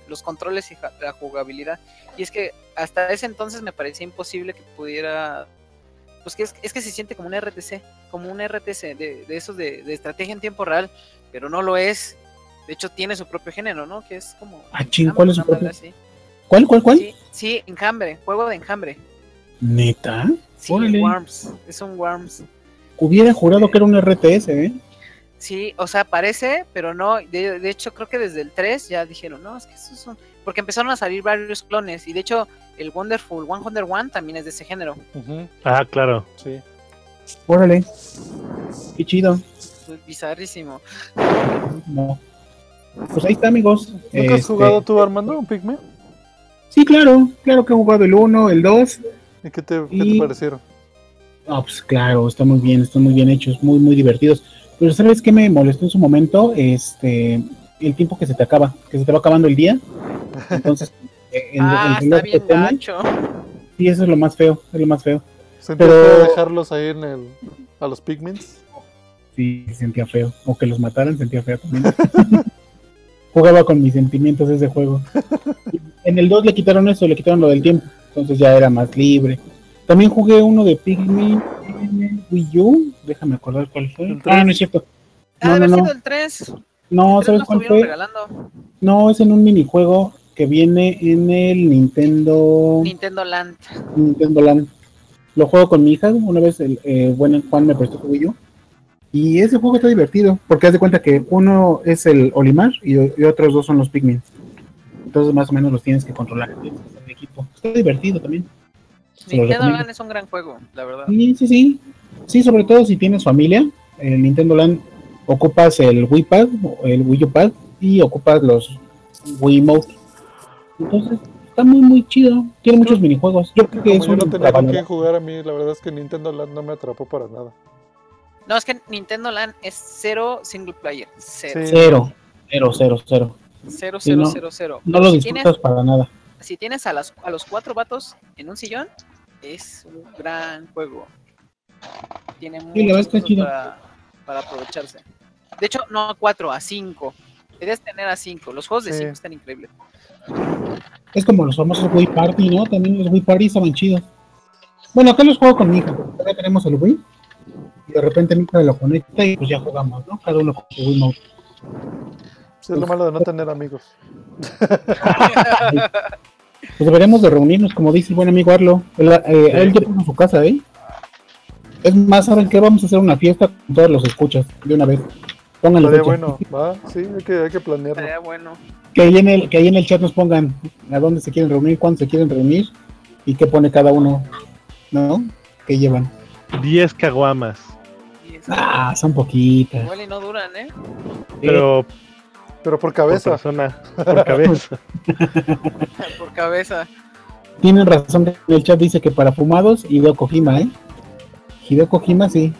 los controles y la jugabilidad y es que hasta ese entonces me parecía imposible que pudiera pues que es, es que se siente como un RTC como un RTC de, de esos de, de estrategia en tiempo real pero no lo es de hecho tiene su propio género no que es como Ah, ching, ¿cuál es su propio? así. ¿Cuál, cuál, cuál? sí sí enjambre juego de enjambre ¿Neta? sí Órale. Worms es un Worms Hubiera jurado que era un RTS, ¿eh? Sí, o sea, parece, pero no. De, de hecho, creo que desde el 3 ya dijeron, no, es que esos son. Porque empezaron a salir varios clones. Y de hecho, el Wonderful 101 también es de ese género. Ah, claro. sí. Órale. Qué chido. Es bizarrísimo. No. Pues ahí está, amigos. ¿Nunca has Este, jugado tú, Armando, un Pikmin? Sí, claro. Claro que he jugado el 1, el 2. ¿Y qué te, qué te Y- parecieron? Ah, pues claro, están muy bien, están muy bien hechos, muy, muy divertidos. Pero ¿sabes qué me molestó en su momento? Este, el tiempo que se te acaba, que se te va acabando el día. Entonces, eh, el, ah, el está bien gacho. y eso es lo más feo, es lo más feo. ¿Sentías pero- feo dejarlos ahí en el, a los Pikmins? Sí, sentía feo. O que los mataran, sentía feo también. Jugaba con mis sentimientos ese juego. En el 2 le quitaron eso, le quitaron lo del tiempo. Entonces ya era más libre. También jugué uno de Pikmin Wii U. Déjame acordar cuál fue. Ah, no es cierto. No, de no, haber no. sido el 3. No, El 3 ¿sabes cuál fue? regalando. No, es en un minijuego que viene en el Nintendo Nintendo Land. Nintendo Land. Lo juego con mi hija. Una vez el eh, buen Juan me prestó su Wii U. Y ese juego está divertido. Porque haz de cuenta que uno es el Olimar y, y otros dos son los Pikmin. Entonces, más o menos los tienes que controlar. tienes que hacer en equipo. Está divertido también. Nintendo. Land es un gran juego, la verdad. Sí, sí, sí. Sí, sobre todo si tienes familia. En Nintendo Land ocupas el Wii Pad, el Wii U Pad y ocupas los Wii Mode. Entonces, está muy, muy chido. Tiene muchos minijuegos. Yo creo que Como es yo no un tenía con para- quién jugar a mí, la verdad es que Nintendo Land no me atrapó para nada. No, es que Nintendo Land es cero single player. Cero. Sí. Cero, cero, cero, cero. Cero, Sí, cero, no. cero, cero. No lo Si tienes- disfrutas para nada. Si tienes a, las, a los cuatro vatos en un sillón, es un gran juego. Tiene Sí, chido. para, para aprovecharse. De hecho, no a cuatro, a cinco. Debes tener a cinco. Los juegos de Sí. cinco están increíbles. Es como los famosos Wii Party, ¿no? También los Wii Party estaban chidos. Bueno, acá los juego con mi hija, porque todavía tenemos el Wii. Y de repente mi hija lo conecta y pues ya jugamos, ¿no? Cada uno con su Wii Mode. Sí, es lo malo de no tener amigos. Pues deberíamos de reunirnos, como dice el buen amigo Arlo. Él, eh, él ya puso su casa, ¿eh? Es más, ¿saben qué? Vamos a hacer una fiesta con todos los escuchas de una vez. Pónganle Estaría bueno, va, sí, hay que, hay que planearlo. Estaría bueno. Que ahí, en el, que ahí en el chat nos pongan a dónde se quieren reunir, cuándo se quieren reunir y qué pone cada uno, ¿no? ¿Qué llevan? 10 caguamas. Ah, son poquitas. Igual y no duran, ¿eh? Pero Pero por por cabeza. persona, por cabeza. Por cabeza. Tienen razón, el chat dice que para fumados, Hideo Kojima, ¿eh? Hideo Kojima, sí.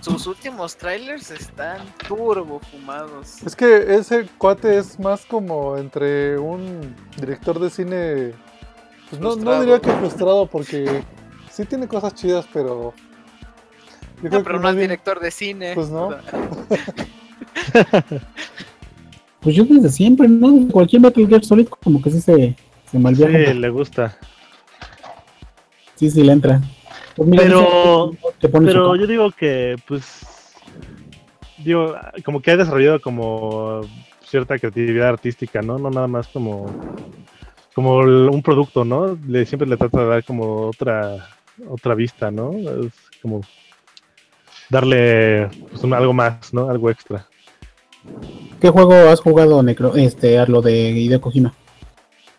Sus últimos trailers están turbo fumados. Es que ese cuate es más como entre un director de cine. Pues no, no diría que frustrado, porque sí tiene cosas chidas, pero. Yo No, pero no es bien- director de cine. Pues no. Pues yo desde siempre, ¿no? Cualquier Metal Gear Solid como que sí se, se malviaja. Sí, le gusta. Sí, sí le entra. Pues mira, Pero- Pero yo digo que, pues, digo, como que ha desarrollado como cierta creatividad artística, ¿no? No nada más como, como un producto, ¿no? Le, siempre le trata de dar como otra, otra vista, ¿no? Es como darle pues, un- algo más, ¿no? Algo extra. ¿Qué juego has jugado, Necro? Este, Arlo de Hideo Kojima.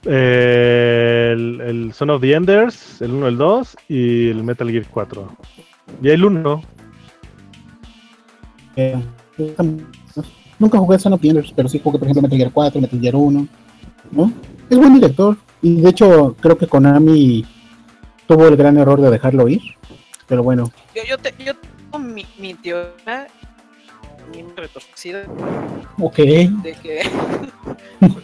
Eh, el, el Son of the Enders, el 1, el 2 y el Metal Gear 4. Y el 1, Eh, nunca jugué Son of the Enders, pero sí jugué, por ejemplo, Metal Gear 4, Metal Gear 1, ¿no? Es buen director. Y de hecho, creo que Konami tuvo el gran error de dejarlo ir. Pero bueno, yo, yo, te- yo tengo mi, mi teoría mi retorcida ok. de que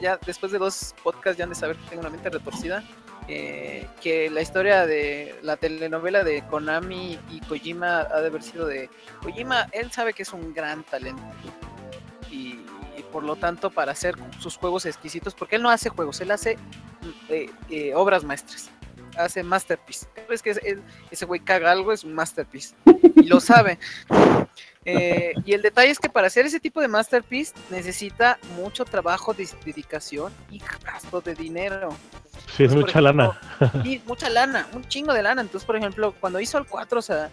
ya después de dos podcasts ya han de saber que tengo una mente retorcida eh, que la historia de la telenovela de Konami y Kojima ha de haber sido de Kojima él sabe que es un gran talento y, y por lo tanto para hacer sus juegos exquisitos porque él no hace juegos él hace eh, eh, obras maestras hace masterpiece que es- es- ese güey caga algo es un masterpiece y lo sabe eh, y el detalle es que para hacer ese tipo de masterpiece necesita mucho trabajo, de- dedicación y gasto de dinero. sí, es Entonces, mucha lana. Y mucha lana, un chingo de lana. Entonces, por ejemplo, cuando hizo el 4, o sea,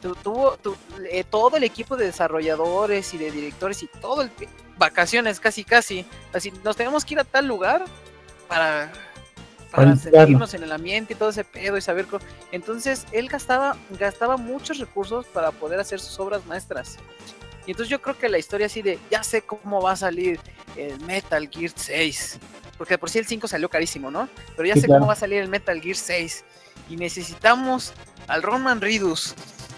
tu- tuvo tu- eh, todo el equipo de desarrolladores y de directores y todo el vacaciones casi casi. Así, nos tenemos que ir a tal lugar para Para sentirnos en el ambiente y todo ese pedo y saber co- entonces él gastaba gastaba muchos recursos para poder hacer sus obras maestras. Y entonces yo creo que la historia así de ya sé cómo va a salir el Metal Gear 6 porque por sí el 5 salió carísimo no pero ya Sí, sé claro. cómo va a salir el Metal Gear 6 y necesitamos al Roman Ridus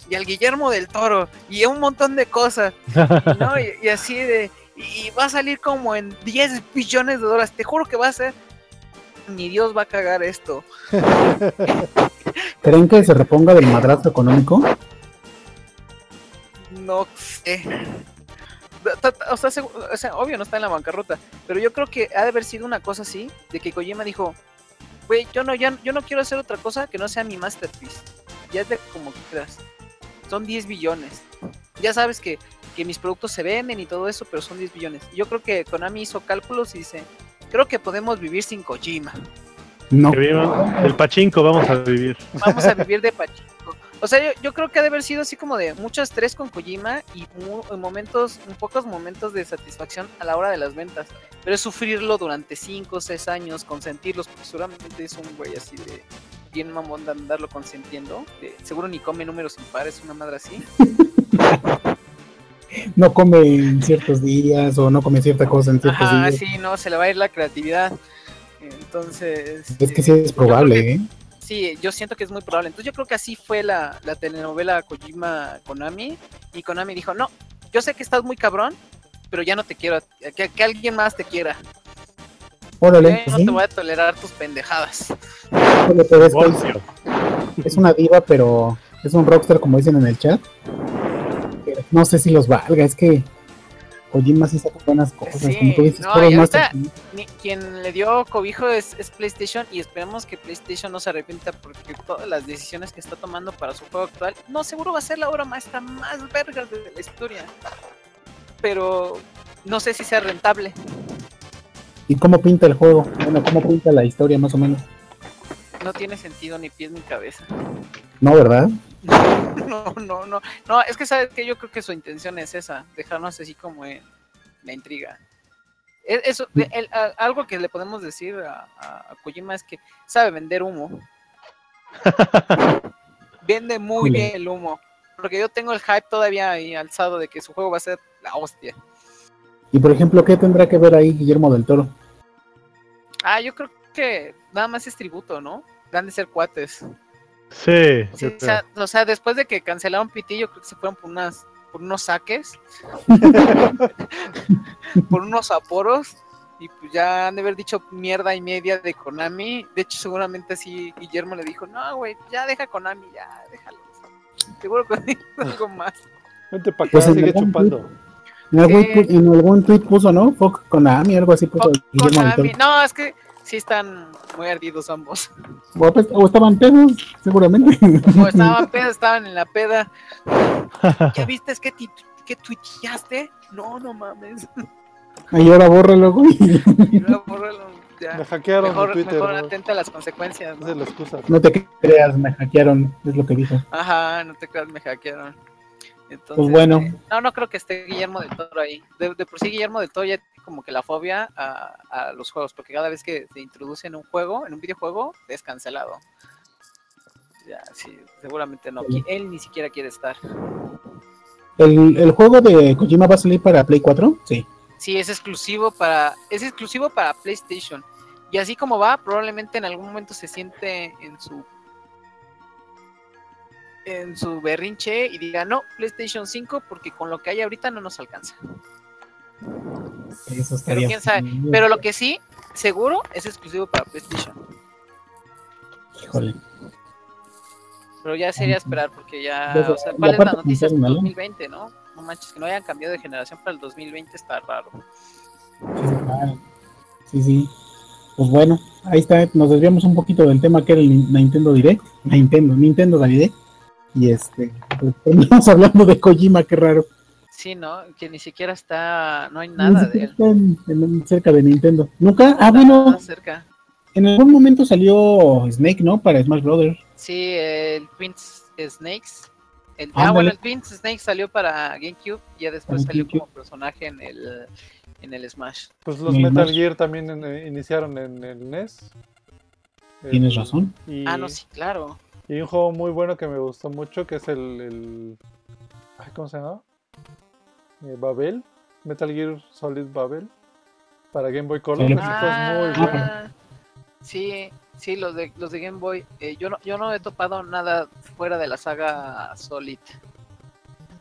y al Guillermo del Toro y un montón de cosas ¿no? y, y así de y va a salir como en 10 billones de dólares te juro que va a ser ni Dios va a cagar esto ¿Creen que se reponga del madrazo económico? no sé O sea, segu- o sea, obvio no está en la bancarrota, pero yo creo que ha de haber sido una cosa así, de que Kojima dijo, güey, yo no, ya, yo no quiero hacer otra cosa que no sea mi masterpiece. Ya es de como quieras. Son 10 billones. Ya sabes que, que mis productos se venden y todo eso, pero son 10 billones. Yo creo que Konami hizo cálculos y dice, creo que podemos vivir sin Kojima. No. Que vivan el pachinko, vamos a vivir. Vamos a vivir de Pachinko. O sea, yo, yo creo que ha de haber sido así como de mucho estrés con Kojima y mu- en momentos, en pocos momentos de satisfacción a la hora de las ventas. Pero es sufrirlo durante 5 o 6 años, consentirlos, porque seguramente es un güey así de bien mamón de andarlo consentiendo. de- seguro ni come números impares, una madre así. No come en ciertos días o no come cierta cosa en ciertos Ajá, días. sí, no, se le va a ir la creatividad. Entonces. Es que eh, sí es yo creo probable, que- ¿eh? Sí, yo siento que es muy probable. Entonces yo creo que así fue la, la telenovela Kojima Konami. Y Konami dijo, no, yo sé que estás muy cabrón, pero ya no te quiero, que, que alguien más te quiera. Órale, Yo no sí. te voy a tolerar tus pendejadas. Pero es, es- es una diva, pero es un rockstar, como dicen en el chat. Pero no sé si los valga, es que Kojima sí saca buenas cosas. Sí, como tú dices, no, ahorita-. Ni- Quien le dio cobijo es, es PlayStation y esperemos que PlayStation no se arrepienta porque todas las decisiones que está tomando para su juego actual, no, seguro va a ser la obra maestra más verga de la historia. Pero no sé si sea rentable. ¿Y cómo pinta el juego? Bueno, ¿cómo pinta la historia más o menos? No tiene sentido ni pies ni cabeza. No, ¿verdad? No, no, no. No, es que sabes que yo creo que su intención es esa, dejarnos así como en la intriga. E- Eso, de- el- a- algo que le podemos decir a, a- a Kojima es que sabe vender humo. Vende muy bien el humo. Porque yo tengo el hype todavía ahí alzado de que su juego va a ser la hostia. Y por ejemplo, ¿qué tendrá que ver ahí Guillermo del Toro? Ah, yo creo que nada más es tributo, ¿no? Han de ser cuates. Sí, o, sea, o sea, después de que cancelaron Piti, yo creo que se fueron por unas por unos saques, por unos aporos, y pues ya han de haber dicho mierda y media de Konami. De hecho, seguramente así Guillermo le dijo, no, güey, ya deja Konami, ya, déjalo. Seguro que algo más. Vente para acá, Pues en sigue algún chupando. En algún, en algún tweet puso, ¿no? Fuck Konami, algo así puso Konami. No, es que sí están muy ardidos ambos. O, pues, o estaban pedos, seguramente. Como estaban pedas, estaban en la peda. ¿Ya viste es que, que tuiteaste? No, no mames. Ahí ahora bórralo, güey. Ya, bórralo, ya. Me hackearon Mejor, Twitter. mejor ¿no? atenta a las consecuencias. ¿no? es la excusa. No te creas, me hackearon, es lo que dijo. Ajá, no te creas, me hackearon. Entonces, Pues bueno. eh, no, no creo que esté Guillermo del Toro ahí. De, de por sí, Guillermo del Toro ya tiene como que la fobia a, a los juegos, porque cada vez que se introduce en un juego, en un videojuego, es cancelado. Ya, sí, seguramente no. Sí. Él ni siquiera quiere estar. ¿El, ¿El juego de Kojima va a salir para Play 4? Sí. Sí, es exclusivo para, es exclusivo para PlayStation. Y así como va, probablemente en algún momento se siente en su en su berrinche y diga, no, PlayStation 5, porque con lo que hay ahorita no nos alcanza. Eso estaría. quién sabe. Pero lo que sí, seguro, es exclusivo para PlayStation. Híjole. Pero ya sería esperar, porque ya, sé, o sea, ¿cuál es la noticia? pensaron, ¿no? 2020, ¿no? No manches, que no hayan cambiado de generación para el 2020 está raro. Sí, sí. Pues bueno, ahí está. Nos desviamos un poquito del tema que era el Nin- Nintendo Direct. Nintendo, Nintendo Direct. Y este, pues, terminamos hablando de Kojima, qué raro. Sí, ¿no? Que ni siquiera está, no hay nada de él. está en- en- cerca de Nintendo. Nunca, ah, bueno, cerca. en algún momento salió Snake, ¿no? Para Smash Brothers. Sí, el Twins Snakes. El, ah, bueno, el Twins Snakes salió para GameCube y ya después salió GameCube. como personaje en el, en el Smash. Pues los Metal. Gear también en- eh, iniciaron en el NES. Tienes El- razón. Y, Ah, no, sí, claro. Y un juego muy bueno que me gustó mucho que es el. el ay, ¿Cómo se llama? Eh, Babel. Metal Gear Solid Babel. Para Game Boy Color. Es muy Ah, bueno. Sí, sí, los de, los de Game Boy. eh, yo, no, yo no he topado nada fuera de la saga Solid.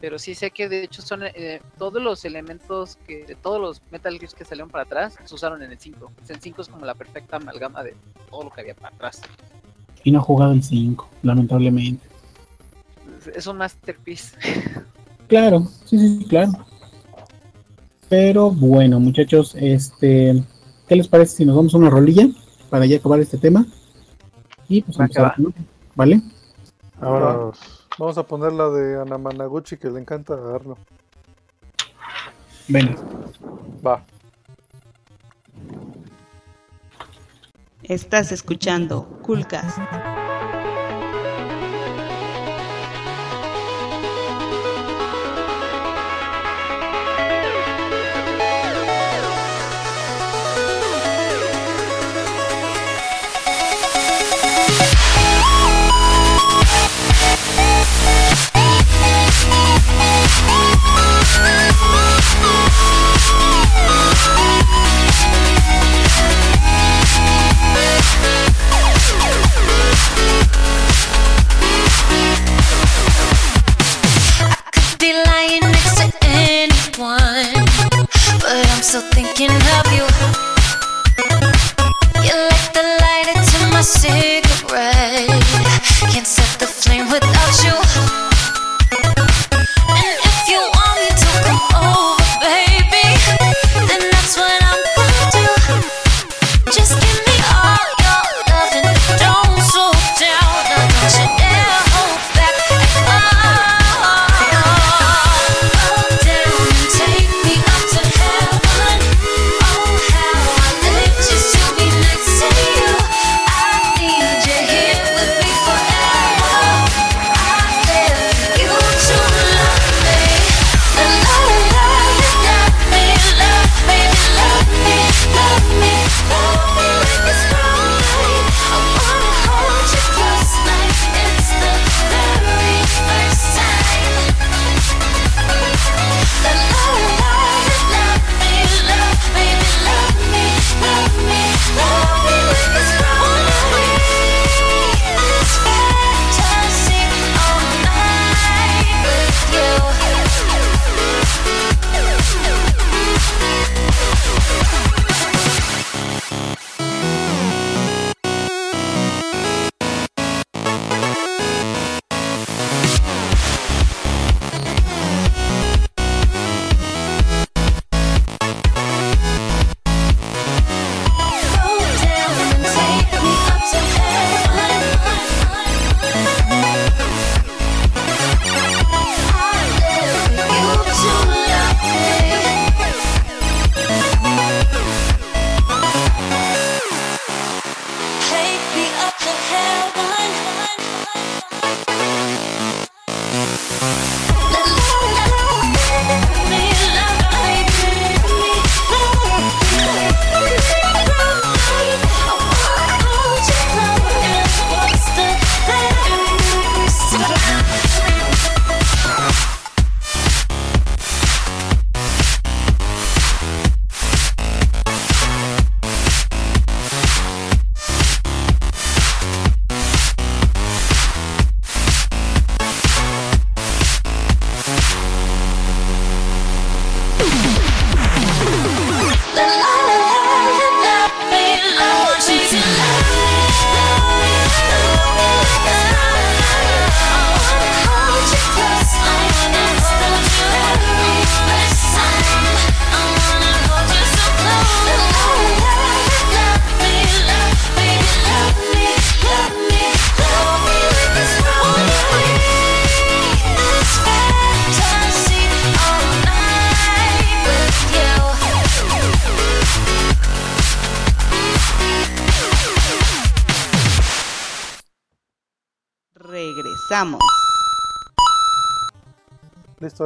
Pero sí sé que de hecho son eh, todos los elementos que de todos los Metal Gears que salieron para atrás se usaron en el 5. El 5 es como la perfecta amalgama de todo lo que había para atrás. Y no ha jugado el 5, lamentablemente. Es- Es un masterpiece. Claro, sí, sí, sí, claro. Pero bueno, muchachos, este, ¿qué les parece si nos damos una rolilla para ya acabar este tema? Y pues. ¿vale? Ahora, Vamos a poner la de Anamanaguchi que le encanta a Arno. Venga. Va. Estás escuchando Coolcast. Thinking of you. You're like the light into my cigarette.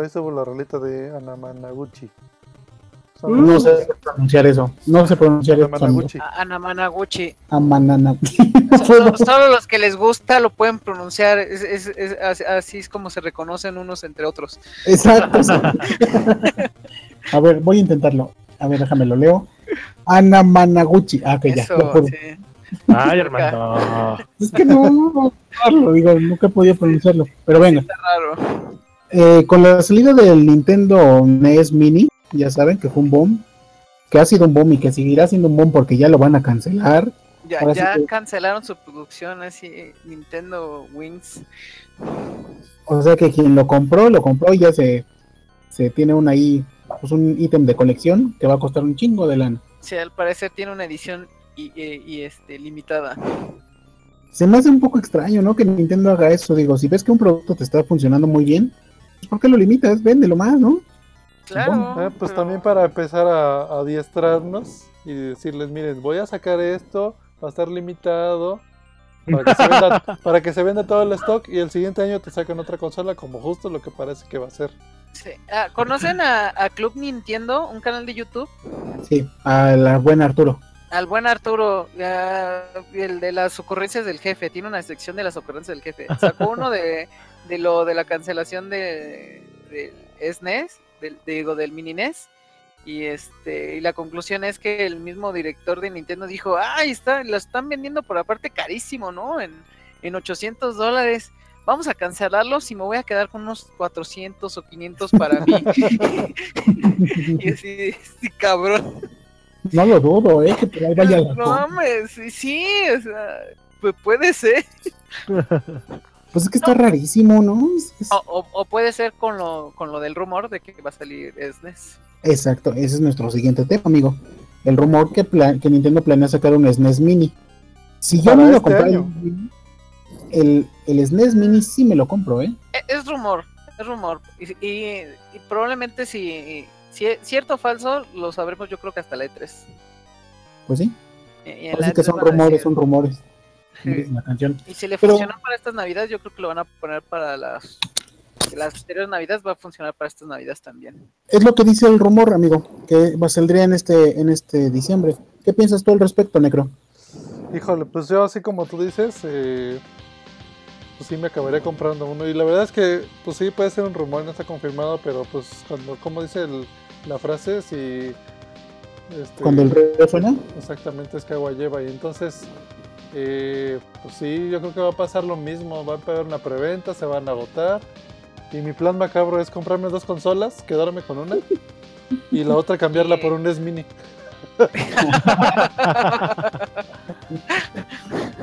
Ahí estuvo la rolita de Anamanaguchi. No sé pronunciar eso. No sé pronunciar eso. Anamanaguchi. A- Anamanaguchi. Amanana. Solo, solo los que les gusta lo pueden pronunciar. Es, es- es- así- es como se reconocen unos entre otros. Exacto. A ver, voy a intentarlo. A ver, déjame lo leo. Anamanaguchi. Ah, ok, ya. Eso, sí. Ay, hermano. Es que no, no, no, digo, nunca he podido pronunciarlo. Pero venga, Está raro. Eh, con la salida del Nintendo NES Mini, ya saben que fue un boom, que ha sido un boom y que seguirá siendo un boom porque ya lo van a cancelar. Ya, Ahora sí ya que- cancelaron su producción así Nintendo Wings. O sea que quien lo compró, lo compró y ya se, se tiene un ahí, pues un ítem de colección que va a costar un chingo de lana. Sí, al parecer tiene una edición y, y- y, este limitada. Se me hace un poco extraño, ¿no? Que Nintendo haga eso. Digo, si ves que un producto te está funcionando muy bien, ¿por qué lo limitas? Véndelo más, ¿no? Claro. Eh, pues pero- también para empezar a, adiestrarnos y decirles, miren, voy a sacar esto, va a estar limitado para que, se venda, para que se venda todo el stock y el siguiente año te sacan otra consola como justo lo que parece que va a ser. Sí. Ah, ¿Conocen a, a Club Nintendo, un canal de YouTube? Sí, a la buena Arturo. Al buen Arturo, ah, el de las ocurrencias del jefe, tiene una sección de las ocurrencias del jefe. Sacó uno de, de lo de la cancelación de, del SNES, del, digo, del mini NES. Y este, y la conclusión es que el mismo director de Nintendo dijo, ay, está, lo están vendiendo por aparte carísimo, ¿no? En, en 800 dólares. Vamos a cancelarlos y me voy a quedar con unos 400 o 500 para mí. y así, sí, cabrón. No lo dudo, ¿eh? Que por ahí vaya la No mames, sí, sí, o sea, pu- puede ser. Pues es que está rarísimo, ¿no? Es- es- O, o- o puede ser con lo, con lo del rumor de que va a salir E SNES. Exacto, ese es nuestro siguiente tema, amigo. El rumor que, pla- que Nintendo planea sacar un SNES Mini. Si yo me lo este compré, el, el SNES Mini sí me lo compro, ¿eh? E- Es rumor, es rumor. Y, y- y probablemente si, si es cierto o falso, lo sabremos yo creo que hasta la E3. Pues sí. Y- que E3 son rumores, decir- son rumores. Sí. Como dice la canción. Y si le Pero- funcionó para estas navidades, yo creo que lo van a poner para las, las anteriores navidades, va a funcionar para estas navidades también. Es lo que dice el rumor, amigo, que va, saldría en este, en este diciembre. ¿Qué piensas tú al respecto, Necro? Híjole, pues yo así como tú dices, eh, pues sí me acabaría comprando uno. Y la verdad es que, pues sí, puede ser un rumor, no está confirmado, pero pues cuando, como dice el- la frase, si... este, Cuando el río suena, Exactamente, es que agua lleva. Y entonces, eh, pues sí, yo creo que va a pasar lo mismo. Va a haber una preventa, se van a agotar. Y mi plan macabro es comprarme dos consolas, quedarme con una. Y la otra cambiarla por un NES Mini.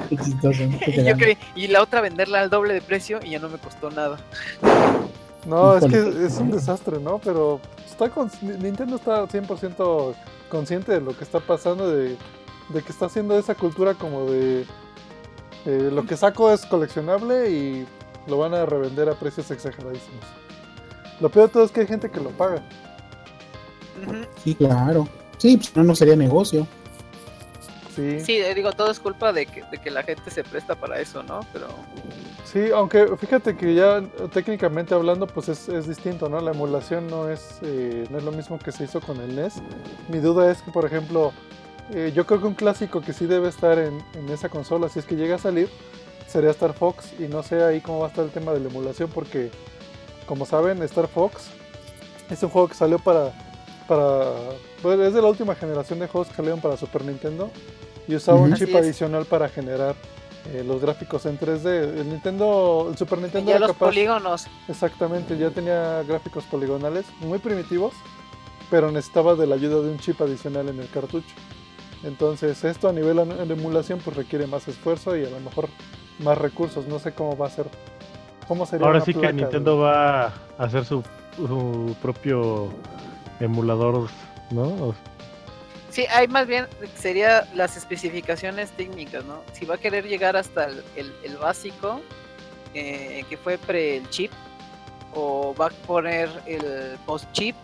qué chistoso. qué Y, yo creí- y la otra venderla al doble de precio y ya no me costó nada. No, es que es un desastre, ¿no? Pero está con- Nintendo está 100% consciente de lo que está pasando, de, de que está haciendo esa cultura como de... eh, lo que saco es coleccionable y lo van a revender a precios exageradísimos. Lo peor de todo es que hay gente que lo paga. Sí, claro. Sí, pues no, no sería negocio. Sí, sí. Sí, eh, digo, todo es culpa de que, de que la gente se presta para eso, ¿no? Pero aunque fíjate que ya técnicamente hablando pues es, es distinto, ¿no? La emulación no es, eh, no es lo mismo que se hizo con el NES. Mi duda es que, por ejemplo, eh, yo creo que un clásico que sí debe estar en, en esa consola, si es que llega a salir, sería Star Fox. Y no sé ahí cómo va a estar el tema de la emulación, porque, como saben, Star Fox es un juego que salió para. para es de la última generación de juegos que salieron para Super Nintendo. Y usaba un chip Así es. adicional para generar eh, los gráficos en 3D. El Nintendo, el Super Nintendo ya era los capaz. polígonos. Exactamente, ya tenía gráficos poligonales muy primitivos, pero necesitaba de la ayuda de un chip adicional en el cartucho. Entonces, esto a nivel de emulación pues requiere más esfuerzo y a lo mejor más recursos. No sé cómo va a ser. ¿Cómo sería Ahora sí que de- Nintendo va a hacer su, su propio emulador, ¿no? Sí, hay más bien, sería las especificaciones técnicas, ¿no? Si va a querer llegar hasta el, el- el básico, eh, que fue pre el chip, o va a poner el post chip,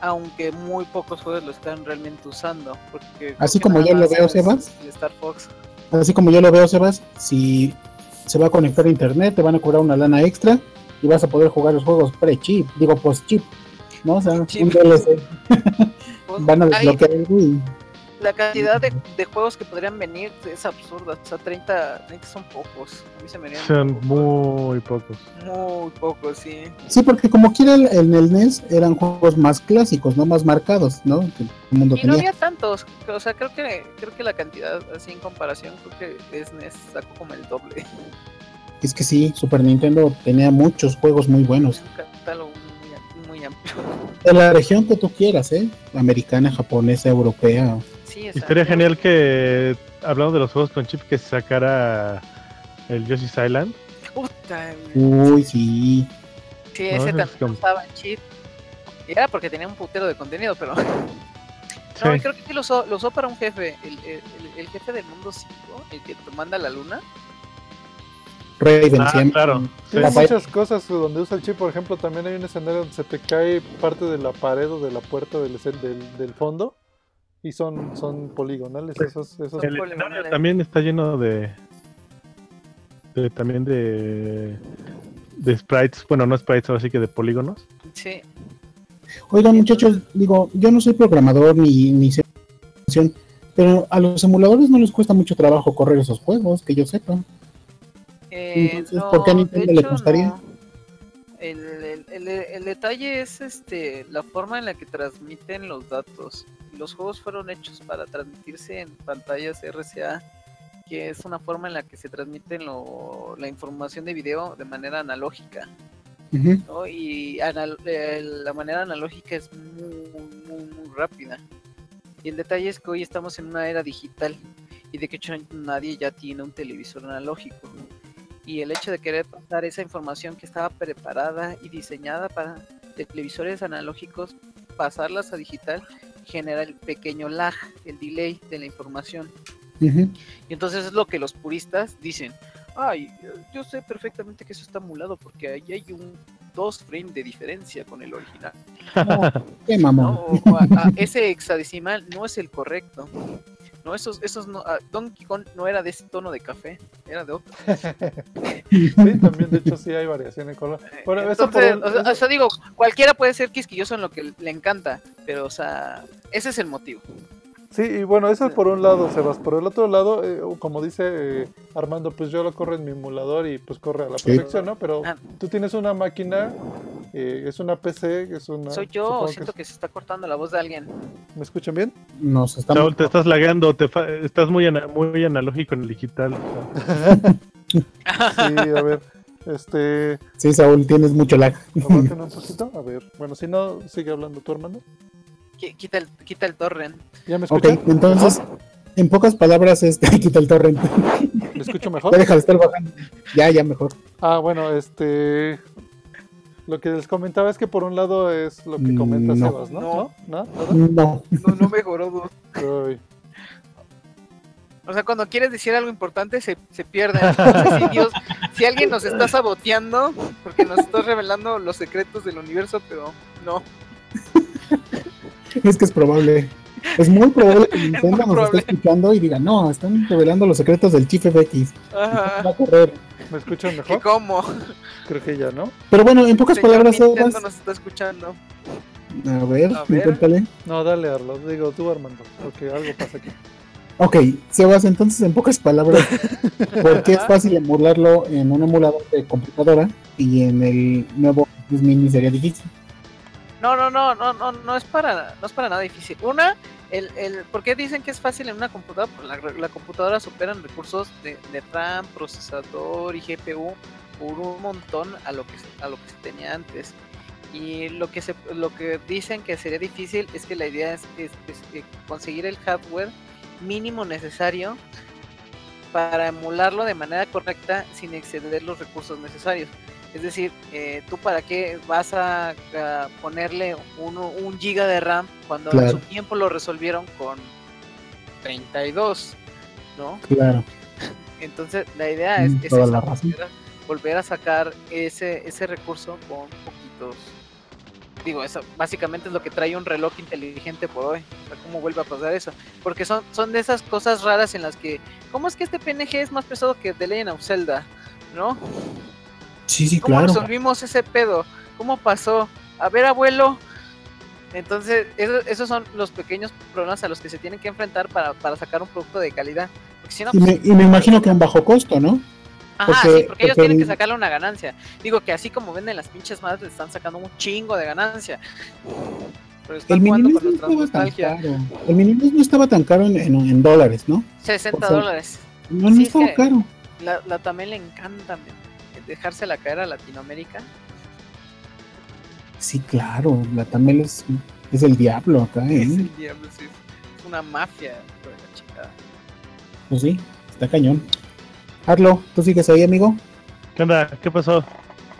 aunque muy pocos juegos lo están realmente usando. Porque Así como yo lo veo, Sebas. Star Fox. Así como yo lo veo, Sebas, si se va a conectar a internet, te van a cobrar una lana extra y vas a poder jugar los juegos pre-chip, digo post-chip, ¿no? O sea, un. DLC. Van a desbloquear el Wii. La cantidad de, de juegos que podrían venir es absurda. O sea, 30, 30 son pocos. A mí se me Son pocos. muy pocos. muy pocos, sí. Sí, porque como quiera el- en el NES eran juegos más clásicos, no más marcados, ¿no? Que el mundo Y no había tantos, o sea, creo que creo que la cantidad así en comparación, creo que SNES sacó como el doble. Es que sí, Super Nintendo tenía muchos juegos muy buenos. Un catálogo muy, am- muy amplio. De la región que tú quieras, ¿eh? Americana, japonesa, europea. Sí, o Y sea, estaría genial que, hablando de los juegos con chip, que se sacara el Yoshi's Island. Puta, Uy, sí. sí, no, ese es también como- usaba chip. Y era porque tenía un putero de contenido, pero. Sí. No, y creo que sí lo usó, lo usó para un jefe, el, el- jefe del mundo 5, el que te manda a la luna. Raven Ah, siempre. claro. Sí, hay muchas cosas donde usa el chip. Por ejemplo, también hay un escenario donde se te cae parte de la pared o de la puerta del, escen- del, del fondo y son, son poligonales. Esos, esos El poligonales. también está lleno de, de- también de de sprites, bueno, no sprites, así que de polígonos. Sí, Oigan, muchachos, digo, yo no soy programador ni, ni sé pero a los emuladores no les cuesta mucho trabajo correr esos juegos, que yo sepa. Eh, Entonces, ¿por qué a Nintendo de le hecho, costaría? no. El, el- el- el detalle es este la forma en la que transmiten los datos. Los juegos fueron hechos para transmitirse en pantallas RCA, que es una forma en la que se transmiten lo- la información de video de manera analógica. Y anal- eh, la manera analógica es muy, muy, muy rápida. Y el detalle es que hoy estamos en una era digital y de que hecho nadie ya tiene un televisor analógico. Y el hecho de querer pasar esa información que estaba preparada y diseñada para televisores analógicos, pasarlas a digital, genera el pequeño lag, el delay de la información. Y entonces es lo que los puristas dicen. Ay, yo sé perfectamente que eso está emulado porque ahí hay un dos frames de diferencia con el original. Qué mamón. ¿no? O- o a- a- ese hexadecimal no es el correcto. No, esos, esos no, ah, Donkey Kong no era de ese tono de café, era de otro. Sí, también de hecho sí hay variación en color. Bueno, eso por Entonces, un- o, sea, o sea, digo, cualquiera puede ser quisquilloso en lo que le encanta, pero, o sea, ese es el motivo. Sí, y bueno, eso es por un lado, Sebas. Por el otro lado, eh, como dice eh, Armando, pues yo lo corro en mi emulador y pues corre a la perfección, ¿no? Pero Ah. tú tienes una máquina, eh, es una PC, es una... ¿Soy yo que siento es- que se está cortando la voz de alguien? ¿Me escuchan bien? Nos estamos. Saúl, te estás lagueando, te fa- estás muy, ana- muy analógico en el digital. o sea. Sí, a ver, este... Sí, Saúl, tienes mucho lag. aguanten un poquito, a ver. Bueno, si no, sigue hablando tú, Armando. Qui- Quita el, quita el torrent. ¿Ya me Ok, escuchan? entonces, en pocas palabras, este, quita el torrent. ¿Me escucho Ya mejor? deja de estar bajando. Ya, ya mejor. Ah, bueno, este... Lo que les comentaba es que por un lado es lo que Mm, comenta no. Sebas, ¿no? No. ¿No? ¿No? No. No, no mejoró. O sea, cuando quieres decir algo importante se, se pierde. Entonces, si, Dios, si alguien nos está saboteando, porque nos estás revelando los secretos del universo, pero no. Es que es probable. Es muy probable que Nintendo muy nos probable. esté escuchando y diga, no, están revelando los secretos del Chief FX. Va Ajá. a correr. ¿Me escuchan ¿Que mejor? cómo? Creo que ya, ¿no? Pero bueno, en pocas Señor palabras, Nintendo Sebas. nos está escuchando. A ver, A ver. inténtale. No, dale, Arlo. Digo tú, Armando, porque algo pasa aquí. Ok, Sebas, entonces en pocas palabras, ¿por qué es fácil emularlo en un emulador de computadora y en el nuevo SNES Mini sería difícil? No, no, no, no, no, no es para, no es para nada difícil. Una, el, el, ¿por qué dicen que es fácil en una computadora? Pues la, la computadora superan recursos de, de RAM, procesador y GPU por un montón a lo que a lo que se tenía antes. Y lo que se, lo que dicen que sería difícil es que la idea es, es- que conseguir el hardware mínimo necesario para emularlo de manera correcta sin exceder los recursos necesarios. Es decir, eh, tú para qué vas a, a ponerle uno, un giga de RAM cuando en su tiempo lo resolvieron con 32, ¿no? Claro. Entonces la idea es, es toda esa, la razón. volver, a, volver a sacar ese, ese recurso con poquitos. Digo, eso básicamente es lo que trae un reloj inteligente por hoy. O sea, ¿cómo vuelve a pasar eso? Porque son, son de esas cosas raras en las que, ¿cómo es que este PNG es más pesado que The Legend of Zelda? ¿No? Sí, sí, ¿Cómo claro. resolvimos ese pedo? ¿Cómo pasó? A ver, abuelo. Entonces, eso- esos son los pequeños problemas a los que se tienen que enfrentar para, para sacar un producto de calidad. Porque si no, Y me, y me imagino que a un bajo costo, ¿no? Ajá, porque- sí, porque ellos tienen que sacarle una ganancia. Digo que así como venden las pinches madres, le están sacando un chingo de ganancia. Pero El jugando mini con no estaba tan caro. El mini no estaba tan caro en, en- en dólares, ¿no? 60 o sea, dólares. No, no Sí, es estaba que- caro. La, la también le encanta dejársela caer a Latinoamérica. Sí, claro. La Tamel es, es el diablo acá, ¿eh? Es el diablo, sí, Es una mafia. la chingada. Pues sí, está cañón. Arlo, ¿tú sigues ahí, amigo? ¿Qué onda? ¿Qué pasó?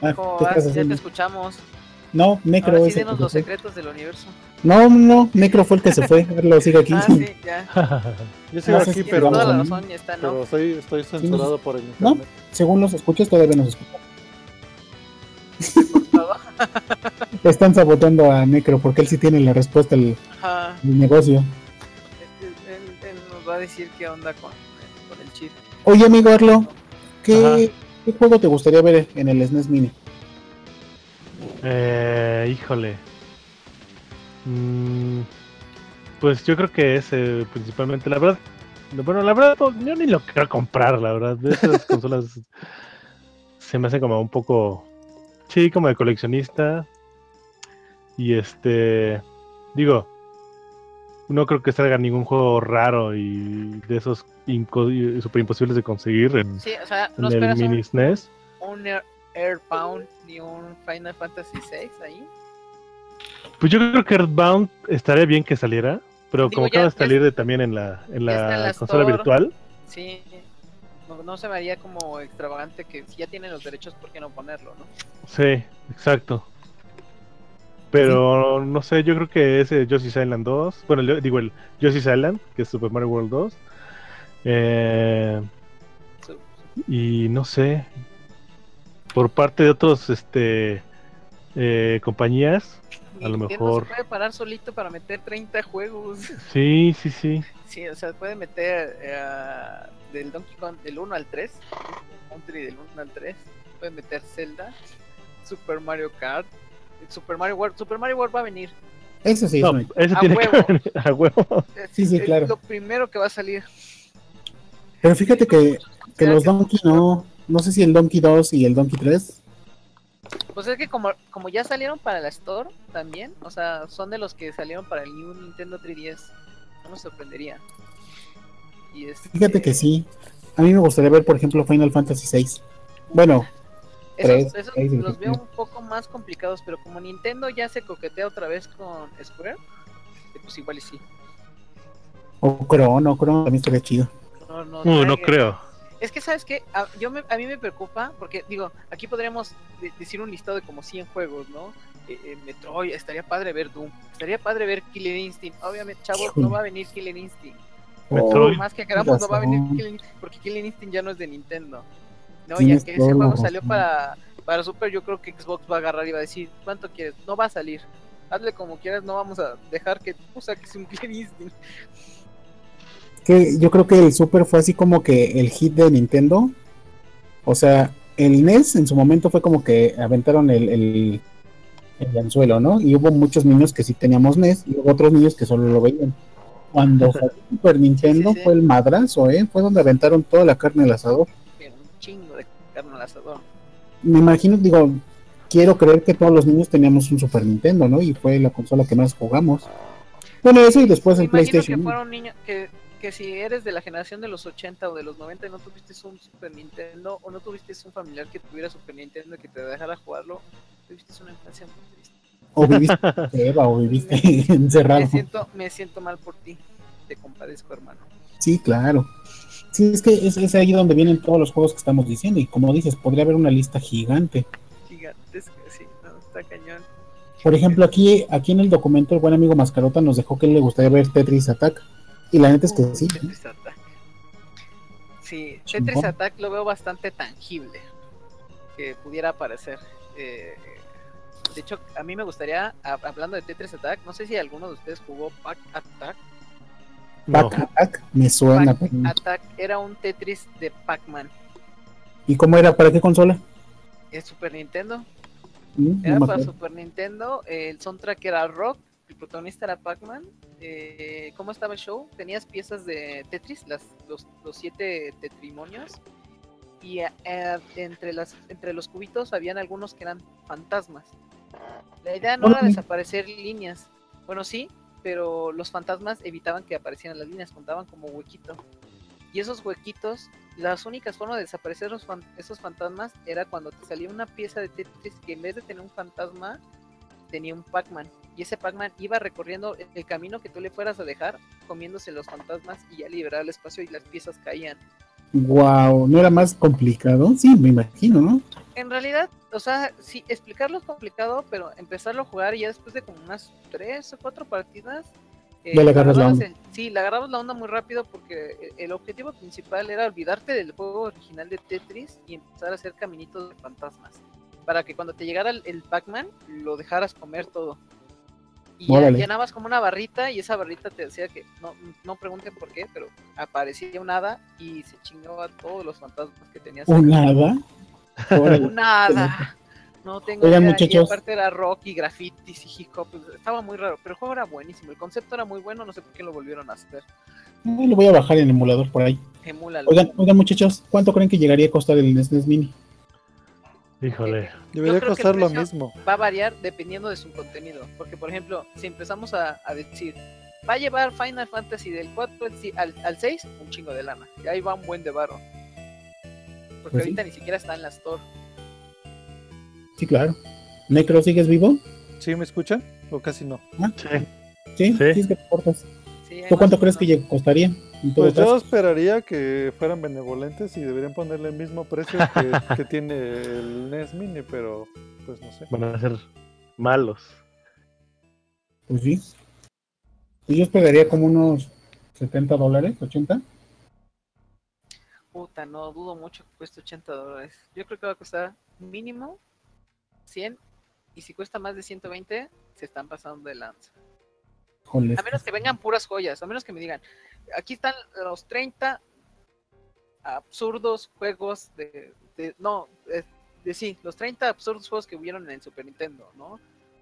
Ah, ¿Cómo ¿qué vas? estás Ya te escuchamos. No, Necro Ahora sí es el denos que los se fue. secretos del universo. No, no, Necro fue el que se fue. Arlo sigue aquí. Ah, sí, ya. Yo sigo No aquí, si pero, vamos toda la a- razón, ya está, ¿no? pero soy, estoy censurado por el ¿No? internet. Según los escuchas, todavía nos escuchan. Están saboteando a Necro porque él sí tiene la respuesta al, Ajá. al negocio. Él, él- él nos va a decir qué onda con, con el chip. Oye, amigo Arlo, ¿qué, Ajá. ¿qué juego te gustaría ver en el SNES Mini? Eh, híjole. Mm, pues yo creo que ese principalmente, la verdad. Bueno, la verdad, pues, yo ni lo quiero comprar, la verdad. De esas consolas se me hace como un poco. Sí, como de coleccionista. Y este. Digo. No creo que salga ningún juego raro y de esos super imposibles de conseguir en, Sí, o sea, en el mini un, SNES. un Air- Airbound ni un Final Fantasy VI ahí. Pues yo creo que Earthbound estaría bien que saliera. Pero Digo, como acaba de salir de- también en la, en la la consola Store. virtual, Sí, no, no se me haría como extravagante que si ya tienen los derechos, ¿por qué no ponerlo, no? sí, exacto. Pero no sé, yo creo que ese Yoshi's Island 2, bueno, yo digo el Yoshi's Island, que es Super Mario World 2. eh, y no sé, por parte de otros este eh, compañías, a lo mejor. se puede parar solito para meter 30 juegos. Sí, sí, sí. Sí, o sea, puede meter eh, del Donkey Kong del 1 al 3, Country del 1 al 3, puede meter Zelda, Super Mario Kart, Super Mario World, Super Mario World va a venir. Eso sí, No, eso A tiene huevo. que venir a huevo. Es- Sí, sí, es claro. lo primero que va a salir. Pero fíjate que, que sea, los que- Donkey no, no sé si el Donkey 2 y el Donkey 3. Pues es que como, como ya salieron para la Store también, o sea, son de los que salieron para el New Nintendo 3DS. No me sorprendería. Y este, Fíjate que sí. A mí me gustaría ver, por ejemplo, Final Fantasy 6. Bueno, Esos, los veo un poco más complicados, pero como Nintendo ya se coquetea otra vez con Square, eh, pues igual y sí. o Chrono, Chrono también estaría chido. No, no, Uh, no creo. Es que, ¿sabes qué? A, yo me- a mí me preocupa, porque, digo, aquí podríamos de- decir un listado de como 100 juegos, ¿no? Eh, eh, Metroid, estaría padre ver Doom, estaría padre ver Killer Instinct. Obviamente, chavos, no va a venir Killer Instinct. Metroid. Por más que queramos, no va a venir. Killer Instinct, porque Killer Instinct ya no es de Nintendo. No, ya que ese juego salió para, para Super, yo creo que Xbox va a agarrar y va a decir, ¿cuánto quieres? No va a salir. Hazle como quieras, no vamos a dejar que tú saques un Killer Instinct. Que yo creo que el Super fue así como que el hit de Nintendo. O sea, el NES en su momento fue como que aventaron el, el, el anzuelo, ¿no? Y hubo muchos niños que sí teníamos NES y hubo otros niños que solo lo veían. Cuando salió Super Nintendo sí. fue el madrazo, ¿eh? Fue donde aventaron toda la carne al asador. Un chingo de carne al asador. Me imagino, digo, quiero creer que todos los niños teníamos un Super Nintendo, ¿no? Y fue la consola que más jugamos. Bueno, eso y después Me el imagino PlayStation. que fueron niños que, que si eres de la generación de los 80 o de los 90 y no tuviste un Super Nintendo o no tuviste un familiar que tuviera Super Nintendo y que te dejara jugarlo, tuviste una infancia muy triste. O viviste o viviste encerrado. Me siento, me siento mal por ti. Te compadezco, hermano. Sí, claro. Sí, es que es, es ahí donde vienen todos los juegos que estamos diciendo. Y como dices, podría haber una lista gigante. Gigantesca, sí, no, está cañón. Por ejemplo, aquí, aquí en el documento, el buen amigo Mascarota nos dejó que le gustaría ver Tetris Attack. Y la neta es que sí. Tetris Attack. Sí. Tetris Attack lo veo bastante tangible. Que pudiera aparecer. Eh, de hecho, a mí me gustaría, a- hablando de Tetris Attack, no sé si alguno de ustedes jugó Pack Attack. No. Pac Attack me suena. Pac pero- Attack era un Tetris de Pac-Man. ¿Y cómo era? ¿Para qué consola? Es Super Nintendo. Mm, no Era para. Super Nintendo. El soundtrack era rock. El protagonista era Pac-Man. Eh, ¿Cómo estaba el show? Tenías piezas de Tetris, las, los, los siete tetrimonios. Y eh, entre, las, entre los cubitos habían algunos que eran fantasmas. La idea no era desaparecer líneas. Bueno, sí, pero los fantasmas evitaban que aparecieran las líneas, contaban como huequito. Y esos huequitos, las únicas formas de desaparecer los fan- esos fantasmas era cuando te salía una pieza de Tetris que en vez de tener un fantasma, tenía un Pac-Man. Y ese Pac-Man iba recorriendo el- camino que tú le fueras a dejar, comiéndose los fantasmas y ya liberaba el espacio y las piezas caían. Wow, ¿no era más complicado? Sí, me imagino, ¿no? En realidad, o sea, sí, explicarlo es complicado, pero empezarlo a jugar y ya después de como unas tres o cuatro partidas. eh, Ya le agarras la el- sí, le agarrabas la onda muy rápido porque el- el objetivo principal era olvidarte del juego original de Tetris y empezar a hacer caminitos de fantasmas. Para que cuando te llegara el, el Pac-Man, lo dejaras comer todo. Y Órale. llenabas como una barrita y esa barrita te decía que, no, no pregunten por qué, pero aparecía un hada y se chingaba todos los fantasmas que tenías. ¿Un nada? Órale. Nada. No tengo Oigan, idea. muchachos. Y aparte era rock y grafitis y hip hop. pues, Estaba muy raro, pero el juego era buenísimo. El concepto era muy bueno. No sé por qué lo volvieron a hacer. Ay, Lo voy a bajar en emulador por ahí. Emúlalo. Oigan, oigan muchachos, ¿cuánto creen que llegaría a costar el SNES Mini? Híjole. Debería creo que el costar lo mismo. Va a variar dependiendo de su contenido. Porque, por ejemplo, si empezamos a, a decir, va a llevar Final Fantasy del 4 al, si- al, al 6, un chingo de lana. Y ahí va un buen de barro. Porque Pues sí. ahorita ni siquiera está en la store. Sí, claro. ¿Necro sigues vivo? ¿Sí me escuchan? ¿O casi no? Ah, Sí. Sí, Sí. sí, cortas. Sí, ¿Tú cuánto crees que costaría? En todo Pues yo esperaría que fueran benevolentes y deberían ponerle el mismo precio que, que tiene el NES Mini, pero pues no sé. Van a ser malos. Pues sí. Pues yo esperaría como unos 70 dólares, 80. Puta, no dudo mucho que cueste 80 dólares. Yo creo que va a costar mínimo 100 y si cuesta más de 120 se están pasando de lanza. Híjole, A menos que vengan puras joyas, a menos que me digan, aquí están los 30 absurdos juegos de, de- no, de, de sí, los 30 absurdos juegos que hubieron en el Super Nintendo, ¿no?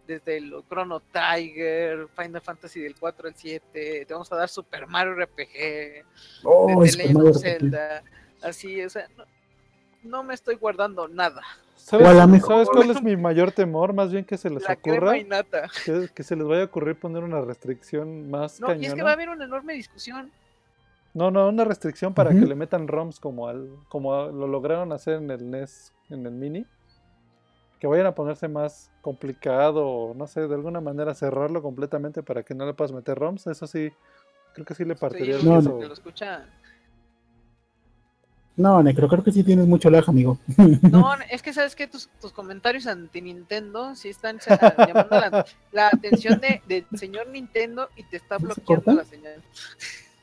Desde el Chrono Tiger, Final Fantasy del 4 al 7, te vamos a dar Super Mario RPG, Oh, Legend Mario RPG. Zelda, así, o sea, no, no me estoy guardando nada. ¿Sabes, O a la mejor- ¿sabes cuál es mi mayor temor? Más bien que se les La ocurra, crema y nata. que, que se les vaya a ocurrir poner una restricción más No, y es que cañona. va a haber una enorme discusión. No, no, una restricción para que le metan ROMs como al, como a- lo lograron hacer en el NES, en el Mini. Que vayan a ponerse más complicado, o no sé, de alguna manera cerrarlo completamente para que no le puedas meter ROMs. Eso sí, creo que sí le partiría el Sí, No, queso. que lo escucha. No, Necro, creo que sí tienes mucho lag, amigo. No, es que sabes que tus, tus comentarios anti Nintendo sí están llamando la, la atención de, del señor Nintendo y te está ¿Se bloqueando la señal.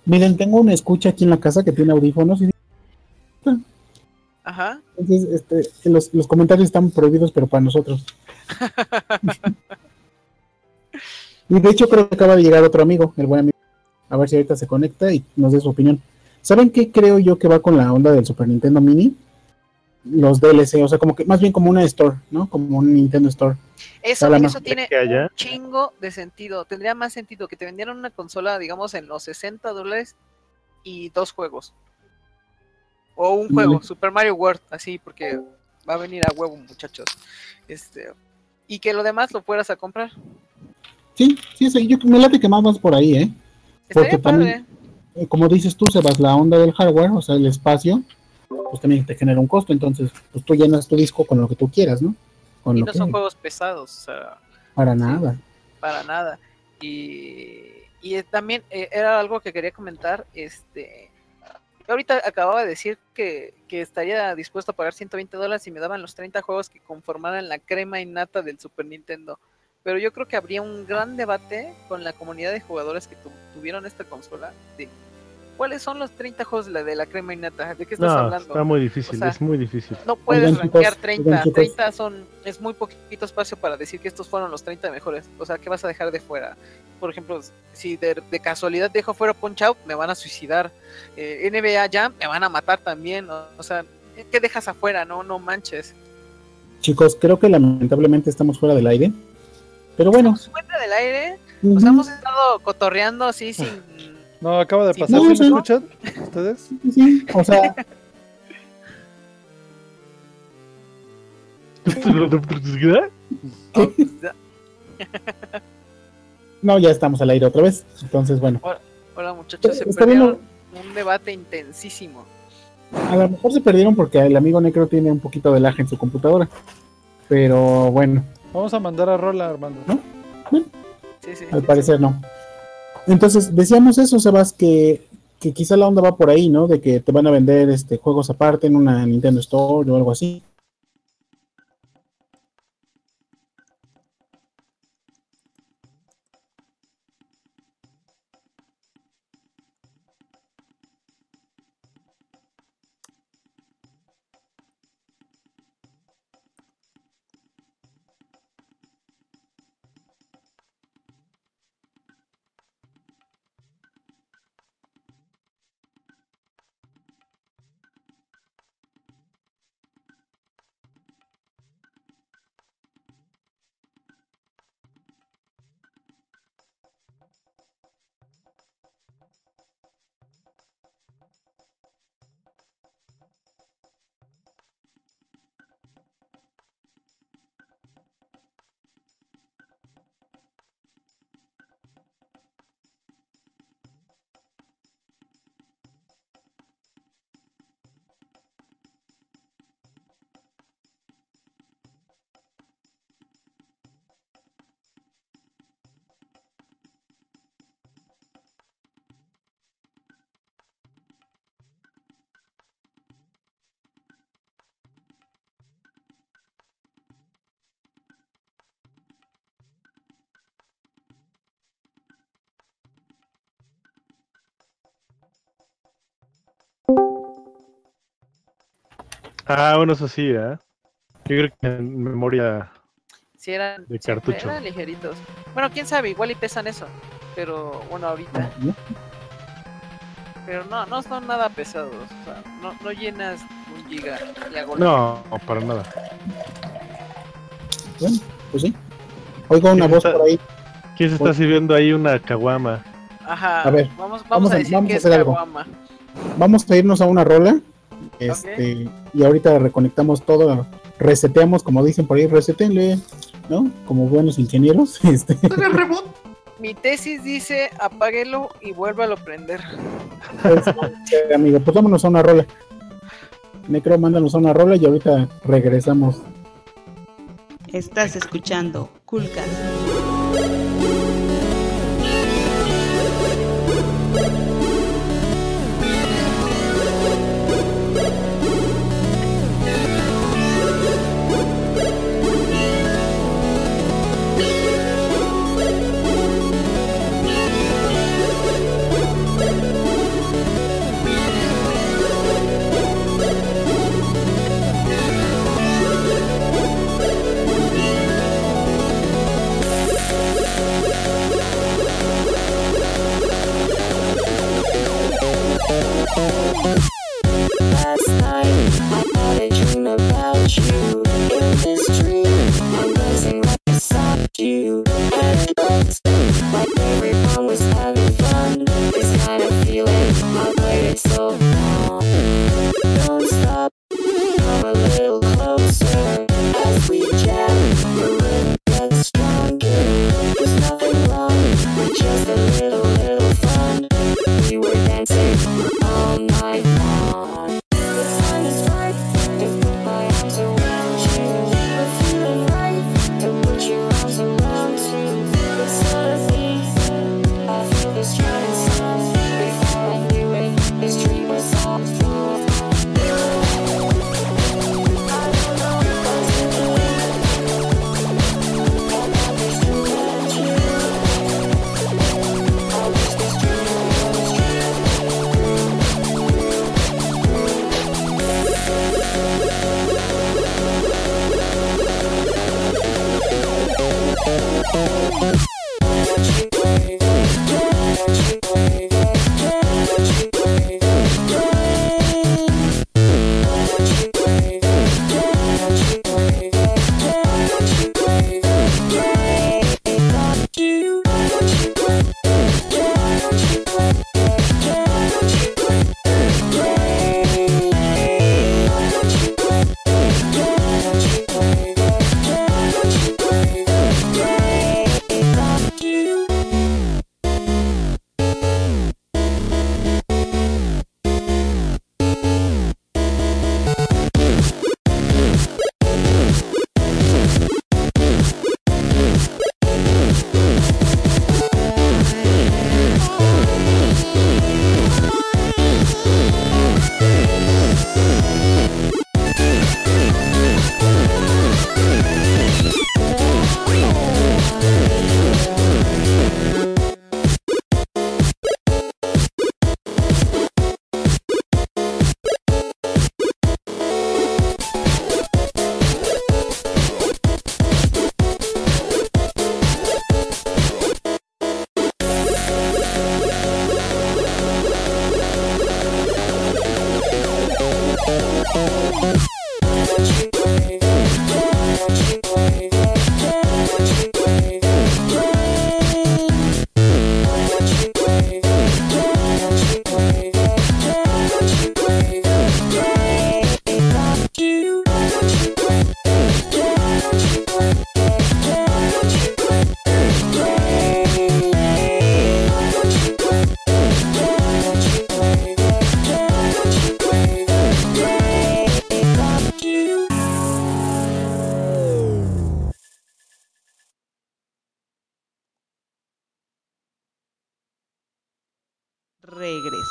Miren, tengo una escucha aquí en la casa que tiene audífonos y Ajá. entonces este, los, los comentarios están prohibidos, pero para nosotros. y de hecho creo que acaba de llegar otro amigo, el buen amigo. A ver si ahorita se conecta y nos dé su opinión. ¿Saben qué creo yo que va con la onda del Super Nintendo Mini? Los DLC, o sea, como que más bien como una store, ¿no? Como un Nintendo Store. Eso, tiene un chingo de sentido. Tendría más sentido que te vendieran una consola, digamos, en los 60 dólares y dos juegos. O un juego, Vale. Super Mario World, así, porque va a venir a huevo, muchachos. Este, y que lo demás lo fueras a comprar. Sí, sí, sí, yo me late que más vas por ahí, ¿eh? Estaría Porque padre. Eh, Como dices tú, Sebas, la onda del hardware, o sea, el espacio, pues también te genera un costo, entonces, pues tú llenas tu disco con lo que tú quieras, ¿no? Con Y no son juegos pesados, o sea, para nada. para nada. Y, y eh, también eh, era algo que quería comentar. Este, yo ahorita acababa de decir que, que estaría dispuesto a pagar 120 dólares si me daban los 30 juegos que conformaran la crema innata del Super Nintendo. Pero yo creo que habría un gran debate con la comunidad de jugadores que tu- tuvieron esta consola de cuáles son los 30 juegos de la, de la crema innata. ¿De qué estás No, hablando? está muy difícil, O sea, es muy difícil. No puedes rankear oigan, 30. chicos. 30 son, es muy poquito espacio para decir que estos fueron los 30 mejores. O sea, ¿qué vas a dejar de fuera? Por ejemplo, si de, de casualidad dejo fuera Punch Out, me van a suicidar. Eh, NBA Jam, me van a matar también. O, o sea, ¿qué dejas afuera? No, no manches. Chicos, creo que lamentablemente estamos fuera del aire. Pero bueno, Estamos fuera del aire. Nos hemos estado cotorreando así sin. No, acaba de pasar. no, ¿Sí me sí. escuchan? ¿Ustedes? sí, sí, o sea, no, ya estamos al aire otra vez. Entonces, bueno, Hola muchachos, se Está bien, perdieron un debate intensísimo. a lo mejor se perdieron porque el amigo Necro tiene un poquito de lag en su computadora. Pero bueno, Vamos a mandar a Rola, Armando. ¿No? Sí, sí, al sí, parecer no. Entonces, decíamos eso, Sebas, que, que quizá la onda va por ahí, ¿no? De que te van a vender este juegos aparte en una Nintendo Store o algo así. Ah, bueno, eso sí, ¿eh? Yo creo que en memoria Si eran, de sí, cartucho. eran ligeritos. Bueno, quién sabe, igual y pesan eso. Pero bueno, ahorita. ¿no? Pero no, no son nada pesados. O sea, no, no llenas un giga golpe. No, para nada. Bueno, pues sí. Oigo una ¿Quién voz está- por ahí. ¿Quién se está sirviendo ahí una caguama? Ajá. A ver, vamos, vamos, vamos a a- decir vamos que a es hacer algo. caguama. Vamos a irnos a una rola. Este, y ahorita reconectamos todo, reseteamos, como dicen por ahí, resetenle, ¿no? Como buenos ingenieros. Este, Mi tesis dice apáguelo y vuélvalo a prender. amigo, pues vámonos a una rola. Necro, mándanos a una rola y ahorita regresamos. Estás escuchando Coolcast. Thank you.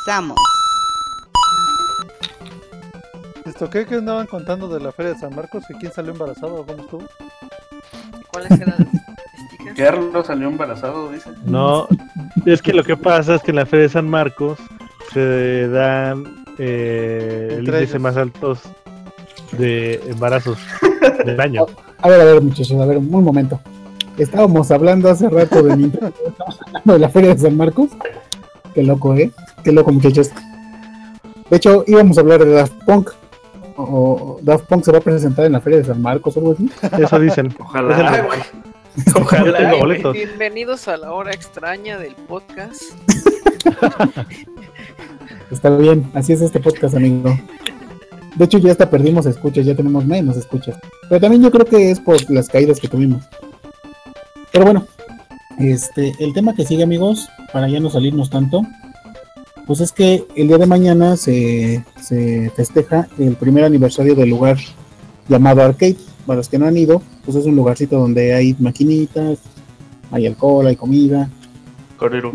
Regresamos. ¿Esto qué? ¿Qué andaban contando de la Feria de San Marcos? ¿Que quién salió embarazado cómo estuvo? ¿Cuáles eran las stickers? Carlos salió embarazado, dice. No, es que lo que pasa es que en la Feria de San Marcos se dan eh, el índice ellos. más altos de embarazos del año. A ver, a ver, muchachos, a ver, un momento. Estábamos hablando hace rato de Nintendo, estábamos hablando de la Feria de San Marcos. Qué loco, ¿eh? Qué loco, muchachos. De hecho, íbamos a hablar de Daft Punk. O, o Daft Punk se va a presentar en la Feria de San Marcos o algo así. Eso dicen. Ojalá, güey. Yo Ojalá, tengo güey. boletos. Bienvenidos a la hora extraña del podcast. Está bien, así es este podcast, amigo. De hecho, ya hasta perdimos escuchas, ya tenemos menos escuchas. Pero también yo creo que es por las caídas que tuvimos. Pero bueno, este, el tema que sigue, amigos, para ya no salirnos tanto, pues es que el día de mañana se, se festeja el primer aniversario del lugar llamado Arcade. Para los que no han ido, pues es un lugarcito donde hay maquinitas, hay alcohol, hay comida, Corero.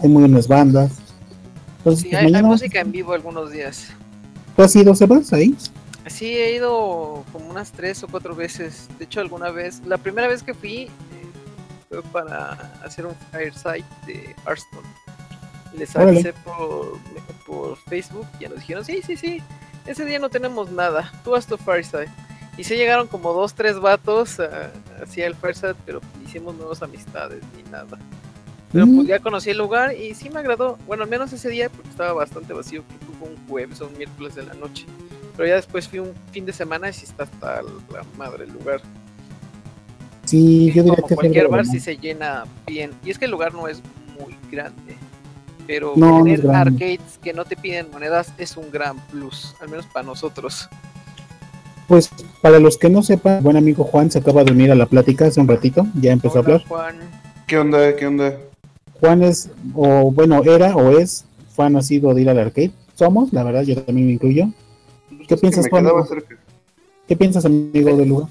hay muy buenas bandas. Entonces, Sí, pues hay, hay música en vivo algunos días. ¿Tú has ido, Sebas, ahí? Sí, he ido como unas tres o cuatro veces. De hecho, alguna vez, la primera vez que fui eh, fue para hacer un fireside de Hearthstone. Les avisé por, por Facebook y ya nos dijeron, sí, sí, sí, ese día no tenemos nada, tú haz tu fireside. Y se llegaron como dos, tres vatos ah, hacia el fireside, pero hicimos nuevas amistades ni nada. Pero Mm. pues ya conocí el lugar y sí me agradó. Bueno, al menos ese día porque estaba bastante vacío, que fue un jueves o un miércoles de la noche. Pero ya después fui un fin de semana y sí está hasta la madre el lugar. Sí, yo diría Como que cualquier bar sí se llena bien. Y es que el lugar no es muy grande. Pero No, tener arcades que no te piden monedas es un gran plus, al menos para nosotros. Pues para los que no sepan, buen amigo Juan se acaba de unir a la plática hace un ratito, ya empezó a hablar. Juan. ¿Qué onda? ¿Qué onda? Juan es, o bueno, era o es fan nacido de ir al arcade. Somos, la verdad, yo también me incluyo. ¿Qué Es que piensas, Juan? ¿Qué piensas, amigo del lugar?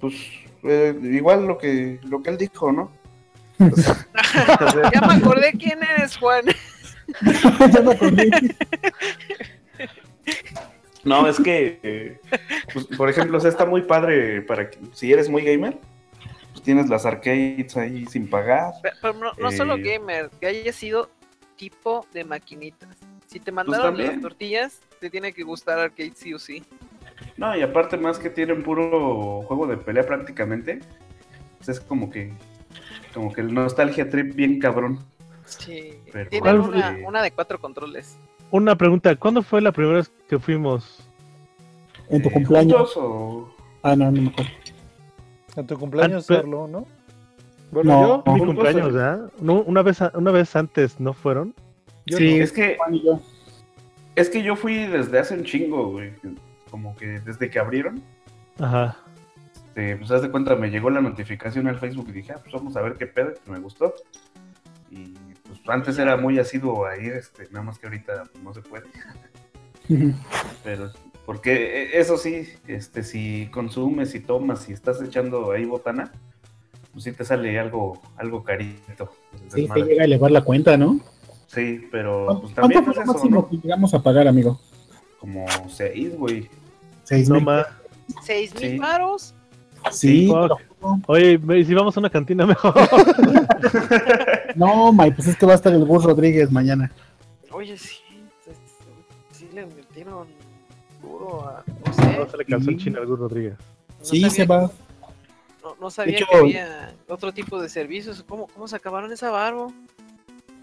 Pues eh, igual lo que lo que él dijo, ¿no? O sea, Ya me acordé quién eres, Juan. Ya me acordé. no, es que, eh, pues, por ejemplo, o sea, está muy padre para que, si eres muy gamer, pues tienes las arcades ahí sin pagar. Pero, pero no, no solo Eh. gamer, que haya sido tipo de maquinitas. Si te mandaron las tortillas, te tiene que gustar arcade sí o sí. No, y aparte más que tienen puro juego de pelea prácticamente, pues es como que, como que el nostalgia trip bien cabrón. Sí. Pero- Tienen ¿Cuál una, de cuatro controles. Una pregunta, ¿cuándo fue la primera vez que fuimos? En tu Eh, cumpleaños. ¿juntos o- Ah, no, no me acuerdo. En tu cumpleaños, Ah, pe- Carlo, ¿no? Bueno, No. yo, Mi juntos, cumpleaños, eh. ¿verdad? No, una vez, una vez antes, ¿no fueron? yo Sí. no. Es que, Juan y yo. es que yo fui desde hace un chingo, güey. Como que desde que abrieron, Ajá. Este, pues haz de cuenta, me llegó la notificación al Facebook y dije, ah, pues vamos a ver qué pedo, que me gustó. Y pues antes era muy asiduo a ir, este, nada más que ahorita pues, no se puede. Pero, porque eh, eso sí, este, si consumes y tomas y estás echando ahí botana, pues sí te sale algo, algo carito. Sí, te llega a elevar la cuenta, ¿no? Sí, pero ¿Cuánto pues fue también lo es eso, máximo ¿no? que llegamos a pagar, amigo? Como seis, güey. Seis No mil. más. ¿Seis mil Sí. varos? Sí, Oye, si vamos a una cantina mejor. no, May, pues es que va a estar el Bus Rodríguez mañana. Oye, sí. Sí le metieron duro a... No sé. No se le calzó el chino al Gus Rodríguez. no Sí, sabía- se va. No, no sabía hecho- que había otro tipo de servicios. ¿Cómo, cómo se acabaron esa barbo?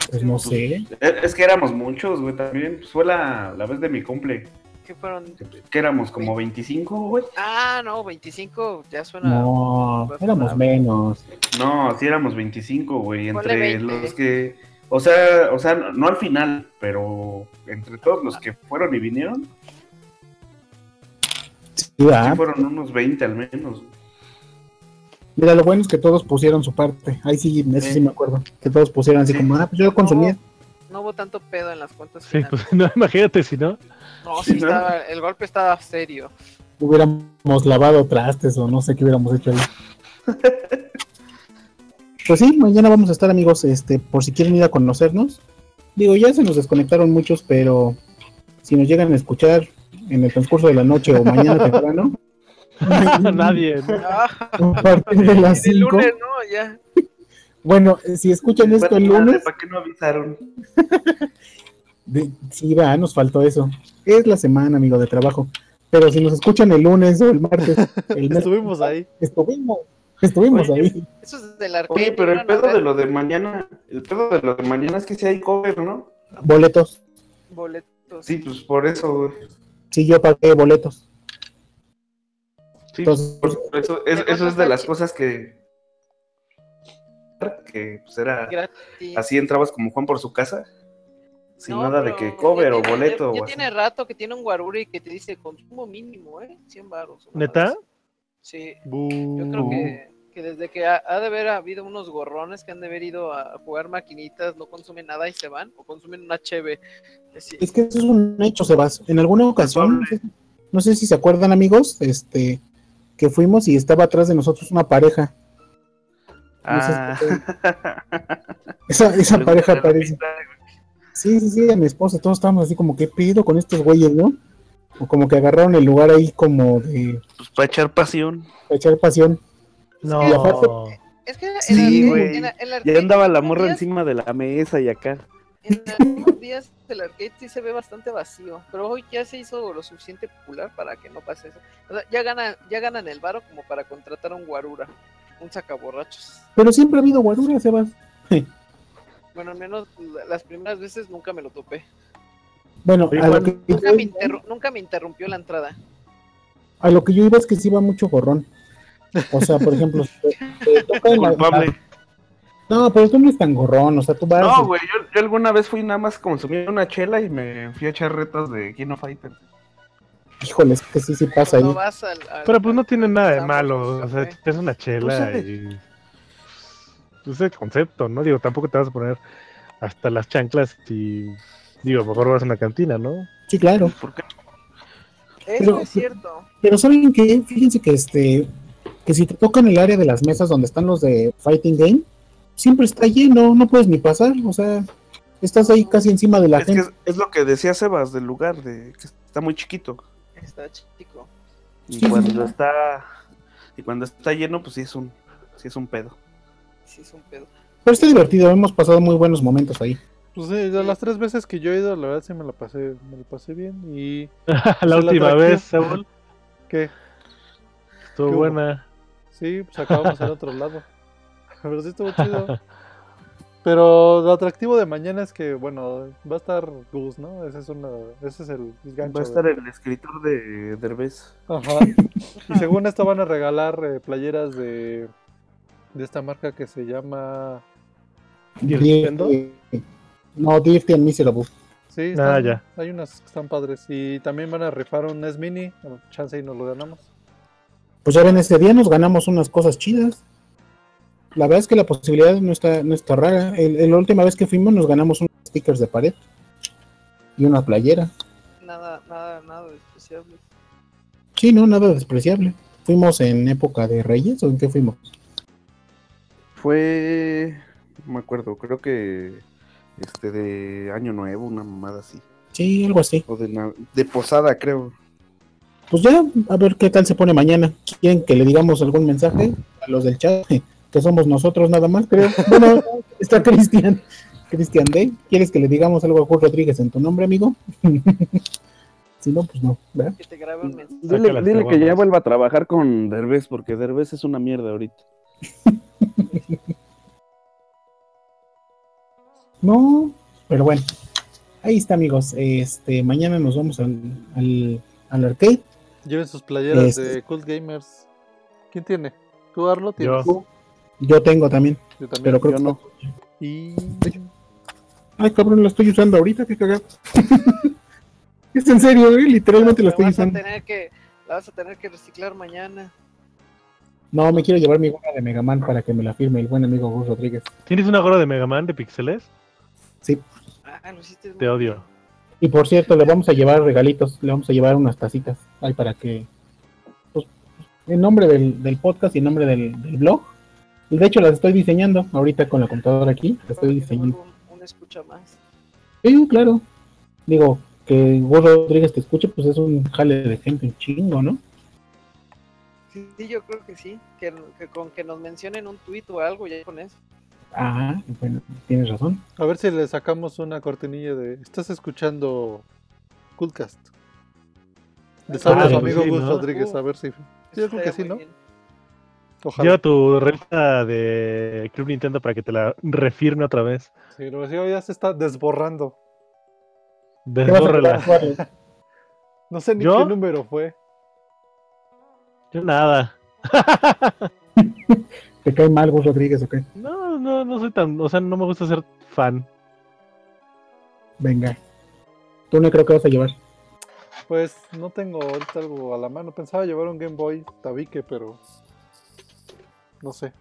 Pues no sé. Es, es que éramos muchos, güey, también. Pues fue la, la vez de mi cumple. ¿Qué fueron? Que éramos como 25, güey. Ah, no, 25 ya suena. No, éramos menos. No, sí éramos 25, güey. Entre 20. los que. O sea, o sea, no, al final, pero entre todos los que fueron y vinieron, Sí, sí fueron unos 20 al menos. Mira, lo bueno es que todos pusieron su parte. Ahí sí, eso sí Sí. me acuerdo. Que todos pusieron así Sí. como, ah, pues yo consumía. No hubo tanto pedo en las cuentas. Sí, finales. pues no, imagínate si no. No, ¿no? estaba, el golpe estaba serio. Hubiéramos lavado trastes o no sé qué hubiéramos hecho ahí. Pues sí, mañana vamos a estar amigos, este, por si quieren ir a conocernos. Digo, ya se nos desconectaron muchos, pero si nos llegan a escuchar en el transcurso de la noche o mañana temprano, Nadie. ¿no? Ah, a partir de las el 5. lunes, ¿no? Ya. Bueno, eh, si escuchan esto el lunes, ¿Para qué no avisaron? De- sí, va, nos faltó eso. Es la semana, amigo, de trabajo. Pero si nos escuchan el lunes o el martes, el mes- Estuvimos ahí. estuvimos, estuvimos Oye, ahí. Eso es del. Oye, pero el pedo de lo de mañana, el pedo de lo de mañana es que sí hay cover, ¿no? Boletos. Boletos. Sí, pues por eso, güey. Sí, yo pagué boletos. Sí, Entonces- por por eso, es- eso es de las cosas que. Que pues era. Gratis. Así entrabas como Juan por su casa. Sin No, nada de que cover o boleto Ya, ya o así. tiene rato que tiene un guaruri que te dice consumo mínimo, ¿eh? 100 baros. ¿Neta? Sí. Yo creo que, que desde que ha, ha de haber habido unos gorrones que han de haber ido a jugar maquinitas, no consumen nada y se van, o consumen una cheve. Sí. Es que eso es un hecho, Sebas. En alguna ocasión, no sé, no sé si se acuerdan, amigos, este, que fuimos y estaba atrás de nosotros una pareja. Ah. Esa, esa pareja parece. Sí, sí, sí, a mi esposa, todos estábamos así como, ¿qué pido con estos güeyes, no? O como que agarraron el lugar ahí como de Pues para echar pasión. para echar pasión. No. Y aparte- Es que en, Sí, el arcade- güey. Ya andaba la morra días- encima de la mesa y acá. En algunos días el arcade sí se ve bastante vacío, pero hoy ya se hizo lo suficiente popular para que no pase eso. O sea, ya ganan, ya ganan el varo como para contratar a un guarura, un sacaborrachos. Pero siempre ha habido guarura, Sebas. Bueno, al menos la- las primeras veces nunca me lo topé. Bueno, Oye, a lo, Juan, que, Nunca me, nunca me interrumpió la entrada. a lo que yo iba es que sí va mucho gorrón. O sea, por ejemplo, te- te la-. No, pero tú no es tan gorrón, o sea, tú vas... No, güey, yo, yo alguna vez fui nada más consumí una chela y me fui a echar retos de King of Fighters. Híjole, es que sí, sí pasa ahí. No vas al, al- Pero pues no tiene nada de malo. O sea, es una chela Pues, y. pues, Es el concepto, ¿no? Digo, tampoco te vas a poner hasta las chanclas y. Digo, mejor vas a una cantina, ¿no? Sí, claro. ¿Por qué? Eso Pero- es cierto. Pero ¿saben qué? Fíjense que este que si te tocan el área de las mesas donde están los de Fighting Game, siempre está lleno, no puedes ni pasar, o sea, estás ahí casi encima de la Es que gente. es, es lo que decía Sebas del lugar, de que está muy chiquito. Está chico. Y Sí, cuando sí. está y cuando está lleno, pues sí es un sí es un pedo. Sí, es un pedo. Pero está divertido, hemos pasado muy buenos momentos ahí. Pues sí, de las tres veces que yo he ido, la verdad sí me la pasé, me la pasé bien. Y la última vez, Saúl, que estuvo ¿Qué hubo? buena. sí, pues acabamos en otro lado. Pero sí estuvo chido. Pero lo atractivo de mañana es que, bueno, va a estar Gus, ¿no? Ese es, una, ese es el, el gancho. Va a estar el escritor de Derbez. Ajá. Y según esto van a regalar eh, playeras de, de esta marca que se llama... No, Dirty and Miserable. Sí, Ah, están- ya. hay unas que están padres. Y también van a rifar un NES Mini. bueno, Chance y nos lo ganamos. Pues ya ven, ese día nos ganamos unas cosas chidas. La verdad es que la posibilidad no está, no está rara. El, el- la última vez que fuimos nos ganamos unos stickers de pared y una playera. Nada, nada, nada despreciable. Sí, no, nada despreciable. ¿Fuimos en época de Reyes o en qué fuimos? Fue no me acuerdo, creo que este de Año Nuevo, una mamada así. Sí, algo así. O de, de posada, creo. Pues ya, a ver qué tal se pone mañana. ¿Quieren que le digamos algún mensaje a los del chat? Que somos nosotros nada más, creo. Bueno, está Cristian. Cristian D. ¿Quieres que le digamos algo a Juan Rodríguez en tu nombre, amigo? si no, pues no, ¿verdad? Que te grabe un mensaje. Dile, dile que ya caguamas. vuelva a trabajar con Derbez, porque Derbez es una mierda ahorita. No, pero bueno. Ahí está, amigos. Este, mañana nos vamos al, al, al arcade. Lleven sus playeras Este. de Cult Gamers. ¿Quién tiene? ¿Tú, Arlo? ¿Tienes? Yo. Yo tengo también, Yo también. pero creo Yo que no. Y... Ay, cabrón, la estoy usando ahorita, qué cagado. es en serio, ¿eh? literalmente la estoy vas a usando. tener que, la vas a tener que reciclar mañana. No, me quiero llevar mi gorra de Mega Man para que me la firme el buen amigo Gus Rodríguez. ¿Tienes una gorra de Mega Man de pixeles? Ah, lo hiciste Te odio. Y por cierto, le vamos a llevar regalitos, le vamos a llevar unas tacitas. Ay, para que. Pues, en nombre del, del podcast y en nombre del, del blog. Y de hecho las estoy diseñando ahorita con la computadora aquí. Las estoy diseñando. un, un escucha más. Sí, claro. Digo, que Gus Rodríguez te escuche, pues es un jale de gente, un chingo, ¿no? Sí, sí, yo creo que sí. Que, que con que nos mencionen un tuit o algo, ya con eso. Ah, bueno, tienes razón. A ver si le sacamos una cortinilla de. Estás escuchando Coolcast. Les habla Ah, su pues amigo sí, Gus ¿no? Rodríguez, a ver si. Yo creo que sí, ¿no? Ojalá. Lleva tu revista de Club Nintendo para que te la refirme otra vez. Sí, lo decía, ya se está desborrando. ¿Qué vas a Desbórrela. jugar, Juárez? No sé ni ¿Yo? qué número fue. Yo nada. ¿Te cae mal Gus Rodríguez o qué? No, no, no soy tan. O sea, no me gusta ser fan. Venga. Tú no creo que vas a llevar. Pues no tengo ahorita algo a la mano. Pensaba llevar un Game Boy tabique, pero. No sé.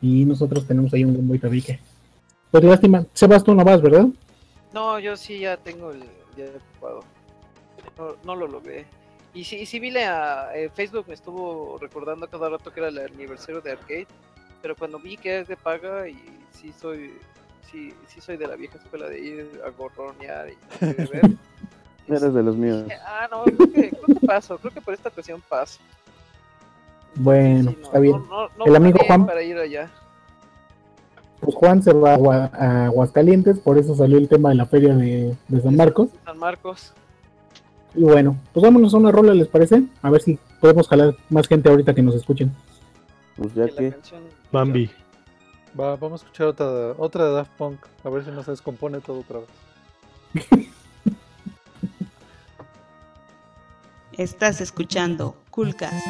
Y nosotros tenemos ahí un Game Boy tabique. Pues lástima. Sebas, tú no vas, ¿verdad? No, yo sí ya tengo el ya ocupado. No, no lo logré. Y sí, y sí vi a eh, Facebook me estuvo recordando cada rato que era el aniversario de Arcade, pero cuando vi que es de paga y sí soy sí, sí soy de la vieja escuela de ir a gorronear y beber. Eres de los míos. ah, no, creo que, creo que paso, creo que por esta ocasión paso. Bueno, Sí, no, está bien. no- no- no El amigo Juan. para ir allá. Pues Juan se va a, Agua- a Aguascalientes, por eso salió el tema de la feria de, de San Marcos. San Marcos. Y bueno, pues vámonos a una rola, ¿les parece? A ver si podemos jalar más gente ahorita que nos escuchen. Pues ya que la que. canción- Bambi. Va, vamos a escuchar otra, otra de Daft Punk. A ver si no se descompone todo otra vez. Estás escuchando Coolcast.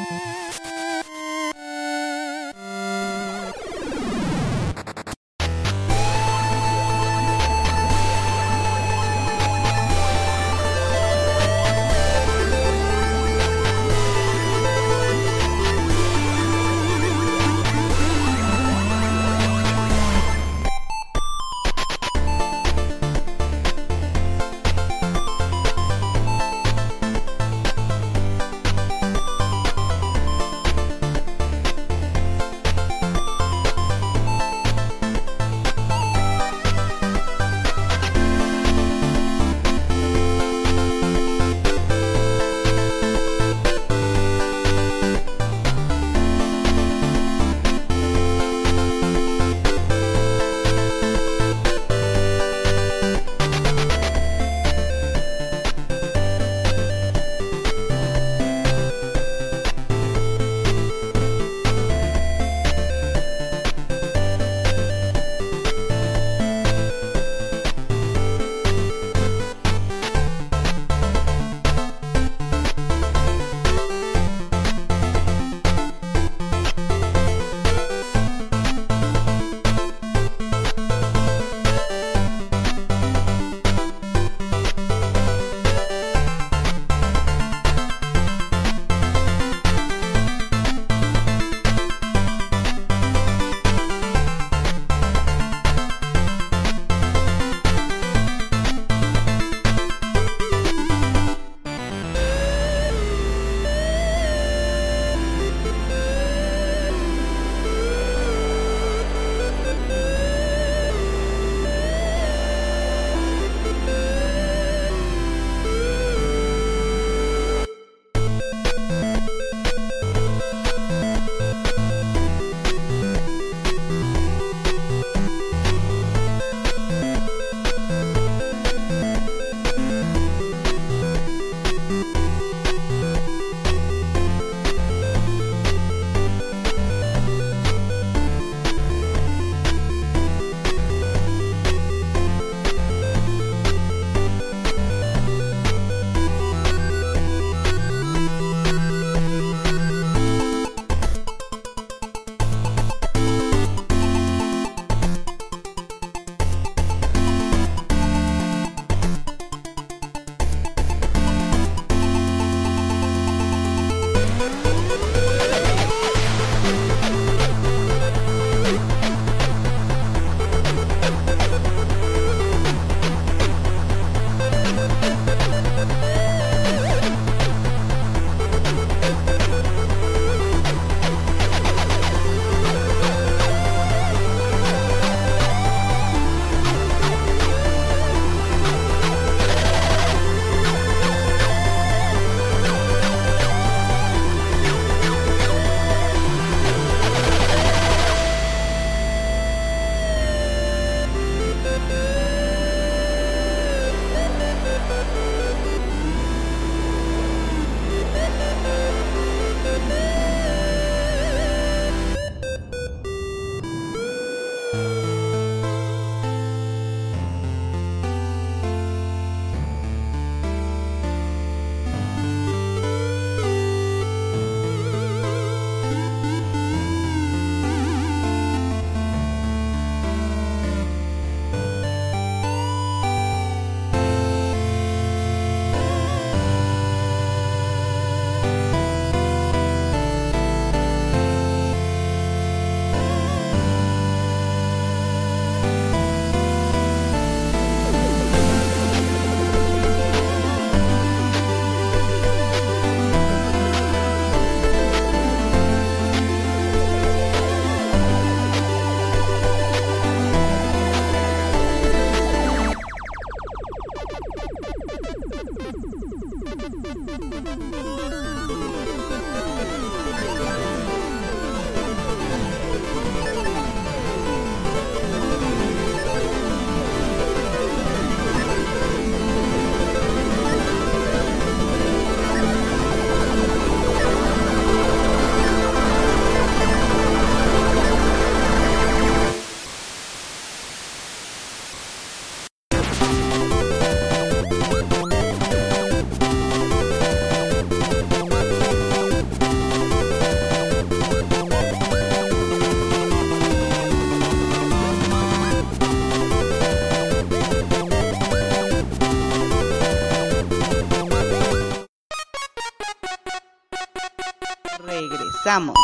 Regresamos.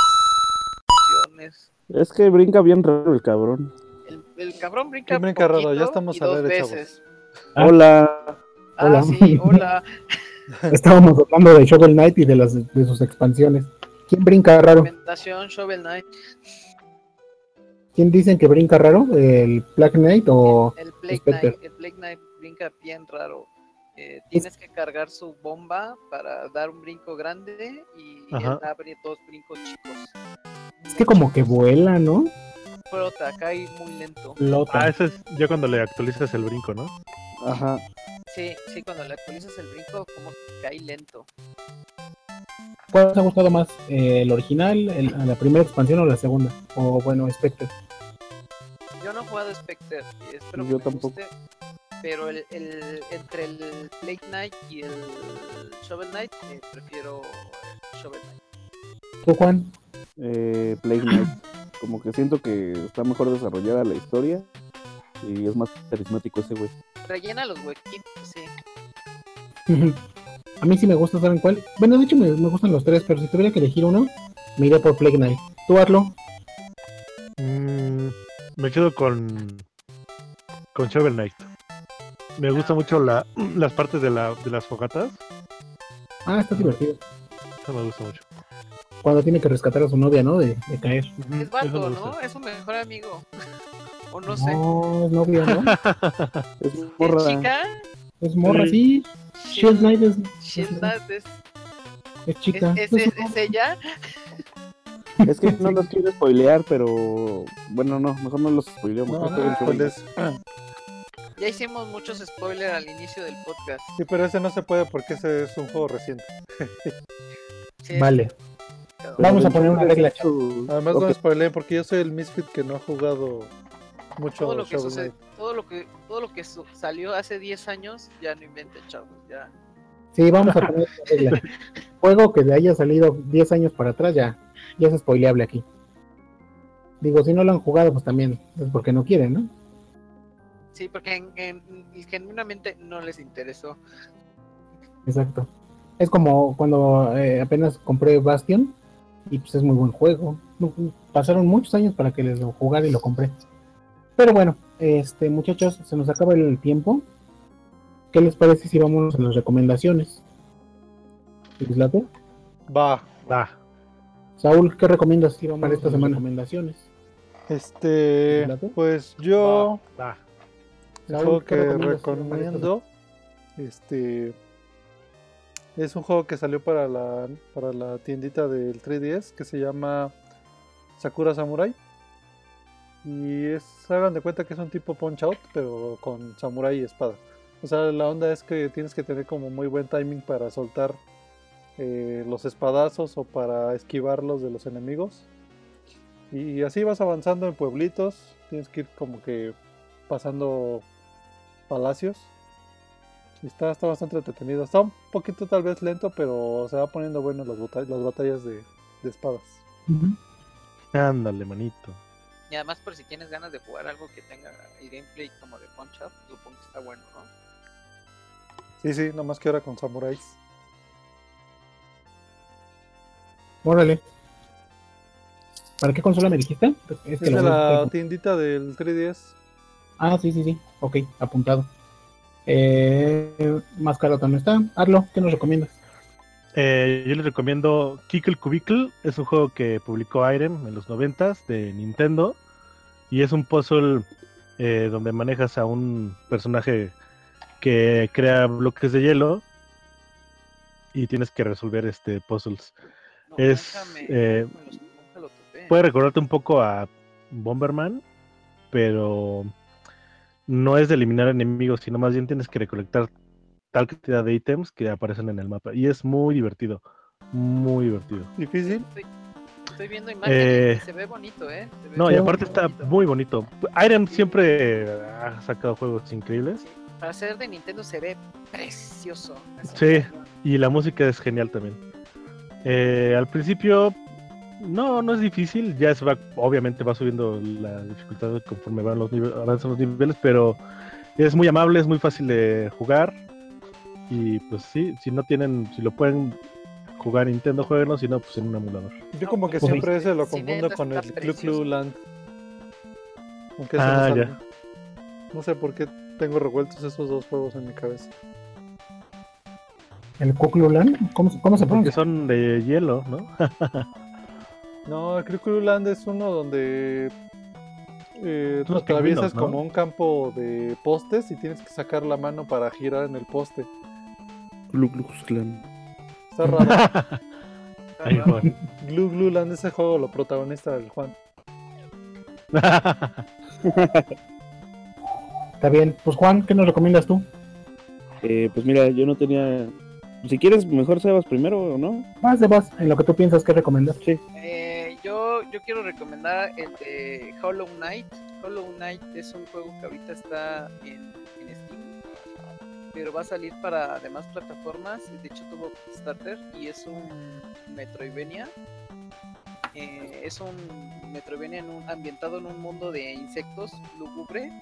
Es que brinca bien raro el cabrón. El, el cabrón brinca, Sí, brinca raro, ya estamos chavos. veces. Ah. Hola. Ah, Hola. sí, hola. Estábamos hablando de Shovel Knight y de, las, de sus expansiones. ¿Quién brinca raro? Recomendación Shovel Knight. ¿Quién dicen que brinca raro? ¿El Black Knight o El Plague Spectre. Knight, el Plague Knight brinca bien raro. Eh, tienes que cargar su bomba para dar un brinco grande y él abre dos brincos chicos. Es que como que vuela, ¿no? Flota, cae muy lento. Flota. Ah, ese es ya cuando le actualizas el brinco, ¿no? Ajá. Sí, sí, cuando le actualizas el brinco, como que cae lento. ¿Cuál te ha gustado más? Eh, ¿El original, el- la primera expansión o la segunda? O bueno, Spectre. Yo no he jugado Spectre y espero Yo que me tampoco. guste, pero el, el- entre el Plague Knight y el Shovel Knight, eh, prefiero el Shovel Knight. ¿Tú, Juan? Eh, Plague Knight. Como que siento que está mejor desarrollada la historia. Y es más carismático ese güey. Rellena los huequitos, sí. A mí sí me gusta, ¿saben cuál? Bueno, de hecho me, me gustan los tres, pero si tuviera que elegir uno, me iría por Plague Knight. ¿Tú, Arlo? Mm, me quedo con con Shovel Knight. Me gusta mucho la, las partes de, la, de las fogatas. Ah, está divertido. Eso me gusta mucho. Cuando tiene que rescatar a su novia, ¿no? De, de caer. Es vato, ¿no? Es su mejor amigo. o no sé. No, es novia, ¿no? Es ¿Es morra. chica? Es morra, Sí. sí. Shield Knight es, Shield Knight es, es chica. es, Es es- es ella. Es que no los quiero spoilear, pero. Bueno, no, mejor no los spoileamos. No, no jueguen no, Ya hicimos muchos spoilers al inicio del podcast. Sí, pero ese no se puede porque ese es un juego reciente. Sí, Vale. Vamos a poner una regla, Su- Además Ok, no spoileen porque yo soy el misfit que no ha jugado mucho Todo lo que sucede, todo lo que todo lo que su- salió hace 10 años ya no inventen, chavos, ya. Sí, vamos a poner una regla. Juego que le haya salido 10 años para atrás ya, ya es spoileable aquí. Digo, si no lo han jugado, pues también es porque no quieren, ¿no? Sí, porque en- en- genuinamente no les interesó. Exacto. Es como cuando eh, apenas compré Bastion y pues es muy buen juego. Pasaron muchos años para que les lo jugara y lo compré. Pero bueno, este muchachos, se nos acaba el tiempo. ¿Qué les parece si vamos a las recomendaciones? ¿Les late? Va. Va. Saúl, ¿qué recomiendas para esta semana? Recomendaciones. Este, pues yo Va. El Saúl, juego ¿qué que recomiendo este es un juego que salió para la para la tiendita del 3DS que se llama Sakura Samurai. Y es hagan de cuenta que es un tipo punch out pero con samurai y espada. O sea la onda es que tienes que tener como muy buen timing para soltar eh, los espadazos o para esquivarlos de los enemigos. Y así vas avanzando en pueblitos tienes que ir como que pasando palacios. Está, está bastante entretenido. Está un poquito tal vez lento, pero se va poniendo bueno las, bata- las batallas de, de espadas. Ándale, manito. Y además por si tienes ganas de jugar algo que tenga el gameplay como de Punch Up, supongo que está bueno, ¿no? Sí, sí, nomás que ahora con samuráis. Órale. ¿Para qué consola me dijiste? Es Es de la tiendita del 3DS. Ah, sí, sí, sí. Ok, apuntado. Eh, más caro también está. Arlo, ¿qué nos recomiendas? Eh, yo les recomiendo Kickle Cubicle. Es un juego que publicó Irem en los 90 de Nintendo. Y es un puzzle eh, donde manejas a un personaje que crea bloques de hielo. Y tienes que resolver este puzzles. No, Es, eh, los-. Puede recordarte un poco a Bomberman, pero no es de eliminar enemigos, sino más bien tienes que recolectar tal cantidad de ítems que aparecen en el mapa. Y es muy divertido, muy divertido. Difícil. Estoy, estoy viendo imágenes Eh, y se ve bonito, ¿eh? Se ve No, y aparte está muy bonito. Irem siempre ha sacado juegos increíbles. Para ser de Nintendo se ve precioso. Sí, y la música es genial también. Eh, al principio, no, no es difícil. Ya se va, obviamente va subiendo la dificultad conforme van los niveles, avanzan los niveles, pero es muy amable, es muy fácil de jugar. Y pues sí, si no tienen, si lo pueden jugar Nintendo, jueguenlo, si no, pues en un emulador. Yo como que siempre ese lo confundo con el Clu Clu. Land. Aunque no Ah, sale. ya. No sé por qué tengo revueltos esos dos juegos en mi cabeza. ¿El Kukulkan? ¿Cómo, se- ¿Cómo se Porque pronuncia? son de hielo, ¿no? No, Clu Land es uno donde eh, atraviesas ¿no? como un campo de postes y tienes que sacar la mano para girar en el poste. Glu. Está raro. Ahí, Juan. Glu Glu Land, ese juego lo protagoniza el Juan. Está bien. Pues Juan, ¿qué nos recomiendas tú? Eh, pues mira, yo no tenía. Si quieres, mejor Sebas primero, ¿o no? Más de más, en lo que tú piensas que recomendar. Sí. Eh, yo, yo quiero recomendar el de Hollow Knight. Hollow Knight es un juego que ahorita está en, en Steam, pero va a salir para demás plataformas. De hecho, tuvo Kickstarter y es un Metroidvania. Eh, es un Metroidvania ambientado en un mundo de insectos lúgubre.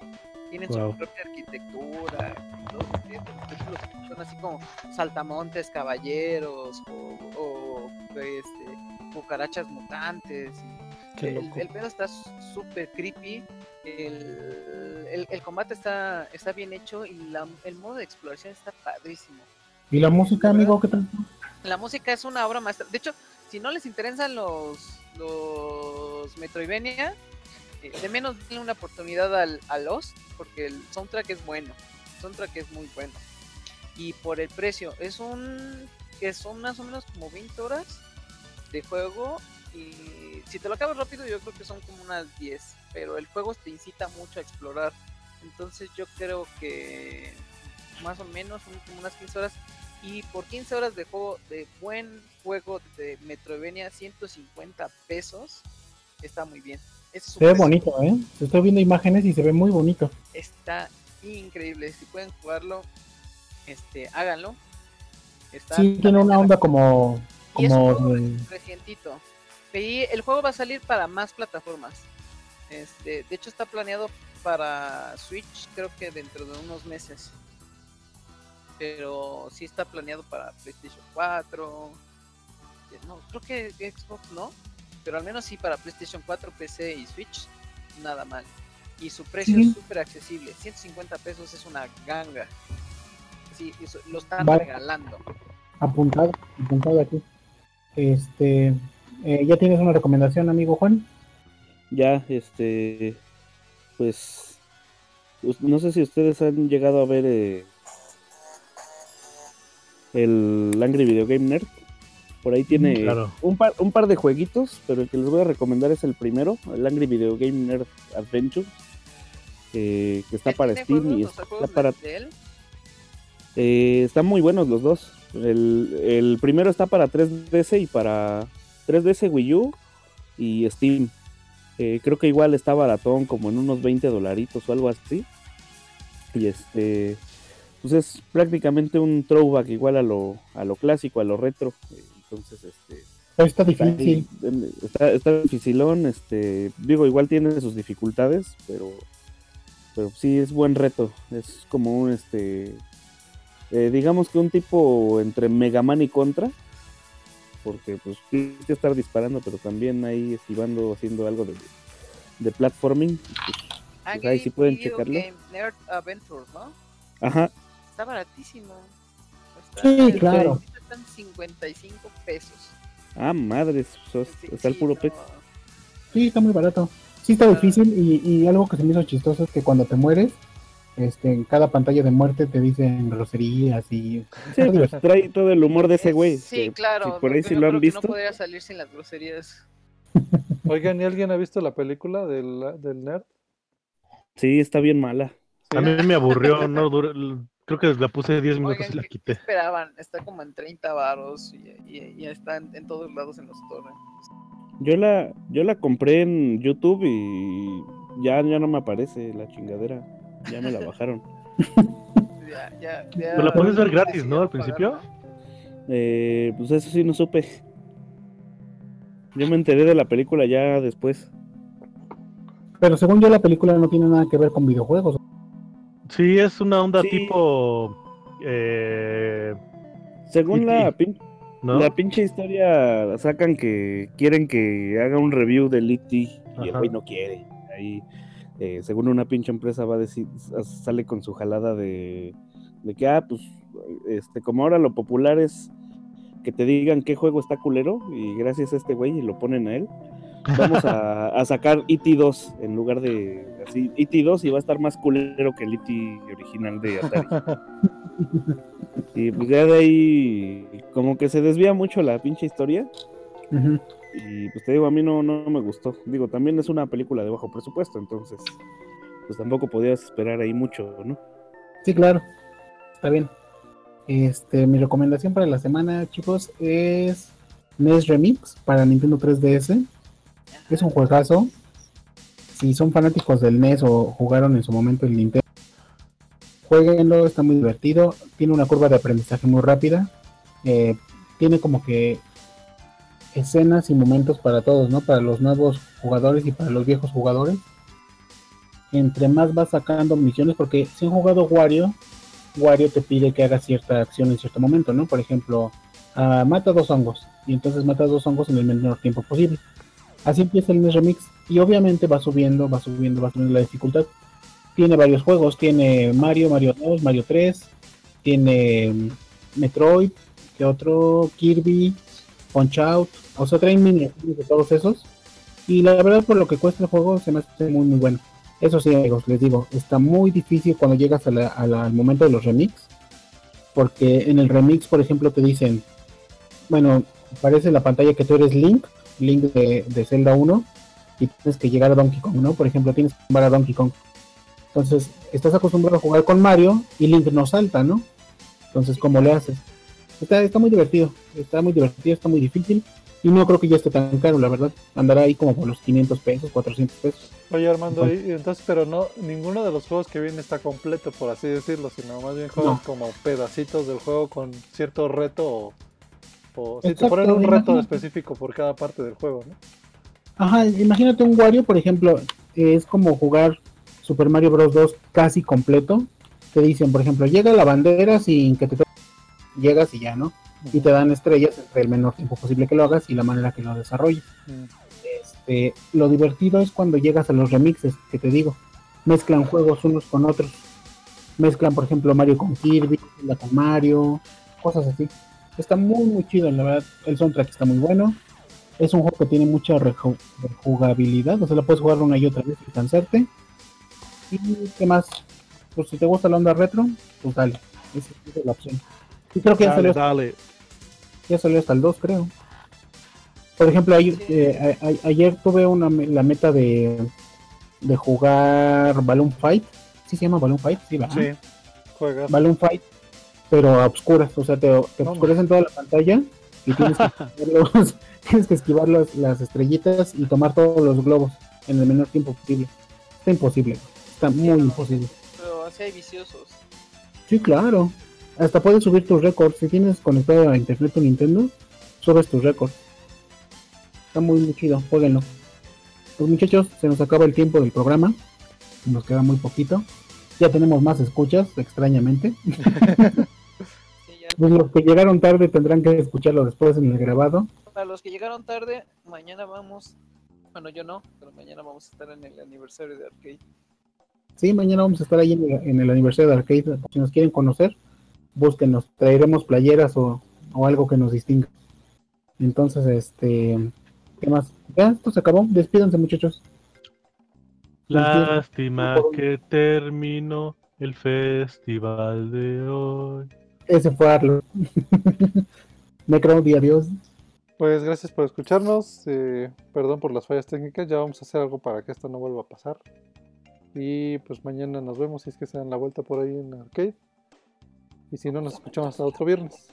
Tienen Wow. su propia arquitectura. eh, los Son así como saltamontes, caballeros o, o, este, cucarachas mutantes. el, el pedo está súper creepy. El, el- el combate está, está bien hecho y la- el modo de exploración está padrísimo. ¿Y la música, amigo? ¿Qué tal? La música es una obra maestra. De hecho, si no les interesan los, los Metroidvania, de menos denle una oportunidad al, a Lost, porque el soundtrack es bueno. El soundtrack es muy bueno. Y por el precio, es un. que son más o menos como 20 horas de juego. Y si te lo acabas rápido, yo creo que son como unas 10. Pero el juego te incita mucho a explorar. Entonces, yo creo que más o menos son como unas 15 horas y por 15 horas de juego, de buen juego de Metroidvania, 150 pesos, está muy bien. Es Se ve bonito, ¿eh? Estoy viendo imágenes y se ve muy bonito. Está increíble. Si pueden jugarlo, este, háganlo. Está Sí, tiene una onda como... y es un como de- recientito. Y el juego va a salir para más plataformas. Este, de hecho está planeado para Switch, creo que dentro de unos meses. Pero sí está planeado para PlayStation 4. eh, No, creo que Xbox no, pero al menos sí para PlayStation 4, PC y Switch, nada mal. Y su precio Sí. es súper accesible, 150 pesos es una ganga. Sí, eso lo están Vale. regalando. apuntado, apuntado aquí. Este, eh, ¿ya tienes una recomendación, amigo Juan? Ya, este. Pues. No sé si ustedes han llegado a ver eh, el Angry Video Game Nerd. Por ahí tiene Claro. un, par, un par de jueguitos, pero el que les voy a recomendar es el primero, el Angry Video Game Nerd Adventure, eh, que está ¿Él para Steam y está para de él? Eh, están muy buenos los dos. El, el primero está para 3DS y para 3DS Wii U y Steam. Eh, creo que igual está baratón, como en unos 20 dolaritos o algo así. Y este, pues es prácticamente un throwback igual a lo, a lo clásico, a lo retro. Eh, Entonces, este, está difícil. está, está dificilón, este, digo, igual tiene sus dificultades, pero, pero sí es buen reto. Es como un, este, eh, digamos que un tipo entre Mega Man y Contra, porque pues tienes que estar disparando, pero también ahí esquivando, haciendo algo de, de platforming. pues, Angry ahí sí pueden checarlo. Game Nerd Adventure, ¿no? ajá, Está baratísimo. Sí, claro. Están 55 pesos. ah, sos- Sí, está el puro no, pet. Sí, está muy barato. Sí, está difícil y, y algo que se me hizo chistoso es que cuando te mueres, este, en cada pantalla de muerte te dicen groserías y... Sí, pues, trae todo el humor de ese güey. Sí, que claro. Si por ahí sí no lo han visto. No podría salir sin las groserías. Oigan, ¿y alguien ha visto la película del, del nerd? Sí, está bien mala. A mí me aburrió, no duró- creo que la puse 10 minutos Oigan, y la ¿qué- quité. qué esperaban? Está como en 30 varos y, y, y está en, en todos lados en los torrents. Yo la, yo la compré en YouTube y ya, ya no me aparece la chingadera. Ya me la bajaron. Ya, ya, ya Pero la puedes ver gratis, ¿no? Al principio. Eh, pues eso sí no supe. Yo me enteré de la película ya después. Pero según yo la película no tiene nada que ver con videojuegos. Sí, es una onda Sí. tipo. Eh, Según Y- la y- pin- ¿no? La pinche historia sacan que quieren que haga un review del E.T. y el güey no quiere. Ahí, eh, según una pinche empresa, va a decir, sale con su jalada de, de que, ah, pues, este, como ahora lo popular es que te digan qué juego está culero, y gracias a este güey y lo ponen a él, vamos a, a sacar E.T. 2 en lugar de así, E.T. 2 y va a estar más culero que el E.T. original de Atari. Y pues ya de ahí como que se desvía mucho la pinche historia. Y pues te digo, a mí no, no me gustó. Digo, también es una película de bajo presupuesto, entonces pues tampoco podías esperar ahí mucho, ¿no? Sí, claro. Está bien. Este, mi recomendación para la semana, chicos, es NES Remix para Nintendo 3DS. Es un juegazo. Si son fanáticos del NES o jugaron en su momento el Nintendo, jueguenlo, está muy divertido. Tiene una curva de aprendizaje muy rápida. Eh, tiene como que escenas y momentos para todos, ¿no? Para los nuevos jugadores y para los viejos jugadores. Entre más vas sacando misiones, porque si han jugado Wario, Wario te pide que hagas cierta acción en cierto momento, ¿no? Por ejemplo, ah, mata dos hongos y entonces matas dos hongos en el menor tiempo posible. Así empieza el NES Remix y obviamente va subiendo, va subiendo, va subiendo la dificultad. Tiene varios juegos, tiene Mario, Mario 2, Mario 3, tiene mm, Metroid, que otro Kirby, Punch Out, o sea, traen miniaturas de todos esos. Y la verdad, por lo que cuesta el juego, se me hace muy, muy bueno. Eso sí, amigos, les digo, está muy difícil cuando llegas a la- al momento de los remix. Porque en el remix, por ejemplo, te dicen, bueno, aparece en la pantalla que tú eres Link, Link de, de Zelda 1, y tienes que llegar a Donkey Kong, ¿no? Por ejemplo, tienes que llegar a Donkey Kong. Entonces, estás acostumbrado a jugar con Mario y Link no salta, ¿no? Entonces, ¿cómo le haces? Está, está muy divertido, está muy divertido, está muy difícil. Y no creo que ya esté tan caro, la verdad. Andará ahí como por los 500 pesos, 400 pesos. Oye Armando, y entonces, pero no, ninguno de los juegos que viene está completo, por así decirlo, sino más bien juegas No. como pedacitos del juego con cierto reto o, o si te ponen un reto imagínate. específico por cada parte del juego, ¿no? Ajá, imagínate un Wario, por ejemplo, es como jugar Super Mario Bros. 2 casi completo. Te dicen, por ejemplo, llega la bandera sin que te llegas y ya, ¿no? Y te dan estrellas entre el menor tiempo posible que lo hagas y la manera que lo desarrolles. Mm. Este, lo divertido es cuando llegas a los remixes, que te digo, mezclan juegos unos con otros. Mezclan, por ejemplo, Mario con Kirby, Zelda con Mario, cosas así. Está muy, muy chido, la verdad. El soundtrack está muy bueno. Es un juego que tiene mucha reju- rejugabilidad, o sea, lo puedes jugar una y otra vez sin cansarte. Y qué más, pues si te gusta la onda retro, pues dale, esa es la opción. Y creo que ya salió, dale. ya salió hasta el 2, creo. Por ejemplo, ayer, Sí. eh, a- a- ayer tuve una, la meta de, de jugar Balloon Fight. ¿Sí se llama Balloon Fight? Sí, ¿verdad? Sí, juegas. Balloon Fight, pero a oscuras, o sea, te, te No, oscurecen toda la pantalla y tienes que esquivar, los- tienes que esquivar las, las estrellitas y tomar todos los globos en el menor tiempo posible. Está imposible, está muy imposible. Pero así hay viciosos. Sí, claro. Hasta puedes subir tus récords. Si tienes conectado a internet tu Nintendo, subes tus récords. Está muy, muy chido, jueguenlo. Pues muchachos, se nos acaba el tiempo del programa. Nos queda muy poquito. Ya tenemos más escuchas, extrañamente. Pues los que llegaron tarde tendrán que escucharlo después en el grabado. Para los que llegaron tarde, mañana vamos. Bueno, yo no, pero mañana vamos a estar en el aniversario de Arcade. Sí, mañana vamos a estar ahí en el, en el aniversario de Arcade. Si nos quieren conocer, búsquenos. Traeremos playeras o, o algo que nos distinga. Entonces, este. ¿Qué más? Ya, esto se acabó. Despídanse, muchachos. Lástima que terminó el festival de hoy. Ese fue Arlo. Necro, di adiós. Pues gracias por escucharnos. eh, perdón por las fallas técnicas. Ya vamos a hacer algo para que esto no vuelva a pasar. Y pues mañana nos vemos si es que se dan la vuelta por ahí en arcade. Y si no, nos escuchamos hasta otro viernes.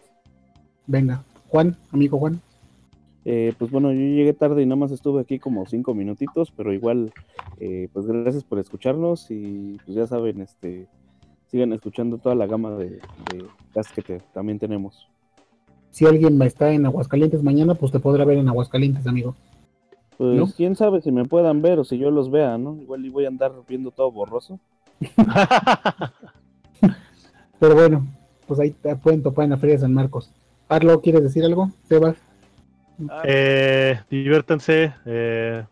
Venga. Juan, amigo Juan. Eh, pues bueno, yo llegué tarde y nada más estuve aquí como cinco minutitos, pero igual, eh, pues gracias por escucharnos y pues ya saben, este, sigan escuchando toda la gama de, de cast que te- también tenemos. Si alguien está en Aguascalientes mañana, pues te podrá ver en Aguascalientes, amigo. Pues ¿No? quién sabe si me puedan ver o si yo los vea, ¿no? Igual y voy a andar viendo todo borroso. Pero bueno, pues ahí te pueden topar en la Feria de San Marcos. Arlo, ¿quieres decir algo? Sebas. Eh, diviértanse. eh,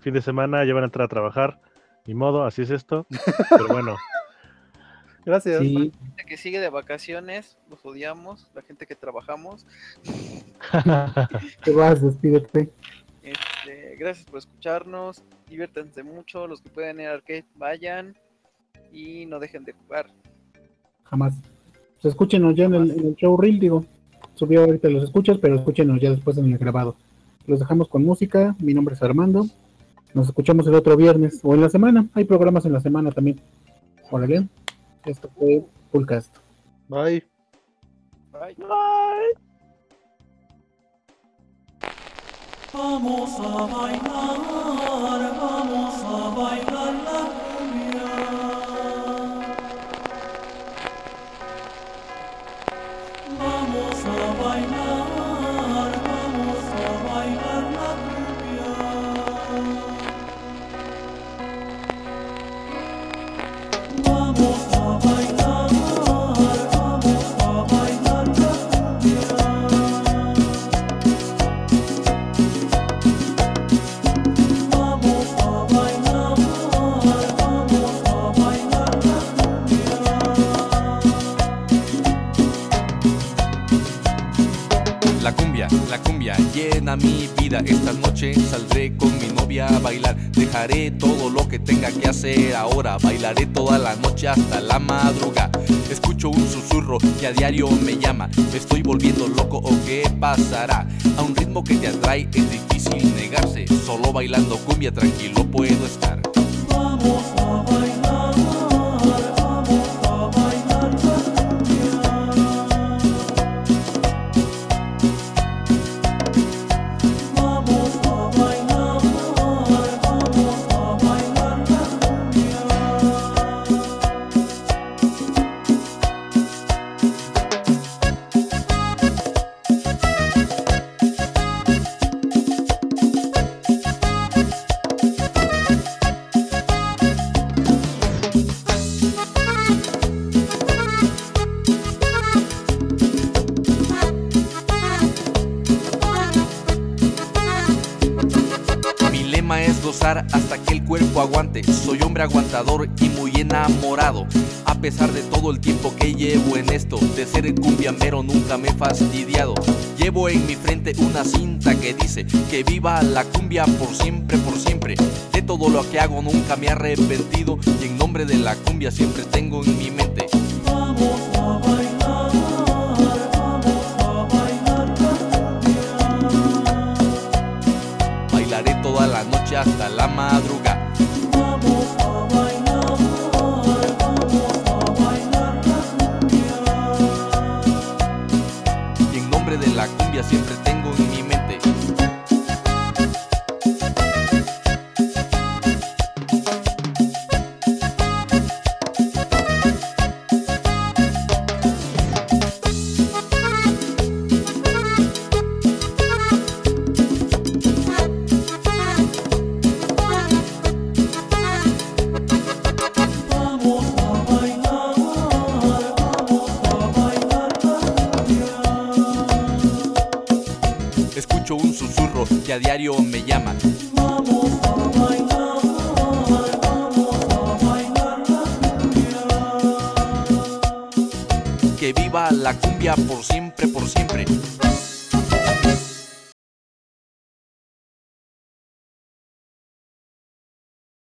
fin de semana ya van a entrar a trabajar. Ni modo, así es esto. Pero bueno, Gracias. Sí, la gente que sigue de vacaciones, los odiamos, la gente que trabajamos. te vas, despídete. Este, gracias por escucharnos, diviértanse mucho, los que pueden ir al arcade vayan y no dejen de jugar. Jamás. Pues escúchenos ya en el, en el show reel, digo. Subió ahorita los escuchas, pero escúchenos ya después en el grabado. Los dejamos con música. Mi nombre es Armando. Nos escuchamos el otro viernes o en la semana. Hay programas en la semana también. Órale. Esto fue Fullcast. Bye. Bye. Vamos a bailar, vamos a bailar llena mi vida. Esta noche saldré con mi novia a bailar. Dejaré todo lo que tenga que hacer ahora. Bailaré toda la noche hasta la madruga. Escucho un susurro que a diario me llama. ¿Me estoy volviendo loco o qué pasará? A un ritmo que te atrae es difícil negarse. Solo bailando cumbia tranquilo puedo estar. Vamos aguantador y muy enamorado. A pesar de todo el tiempo que llevo en esto, de ser el cumbiambero nunca me he fastidiado. Llevo en mi frente una cinta que dice que viva la cumbia por siempre, por siempre. De todo lo que hago nunca me he arrepentido y en nombre de la cumbia siempre tengo en mi mente. Vamos a bailar, vamos a bailar. Bailaré toda la noche hasta la madrugada. Cumbia. Que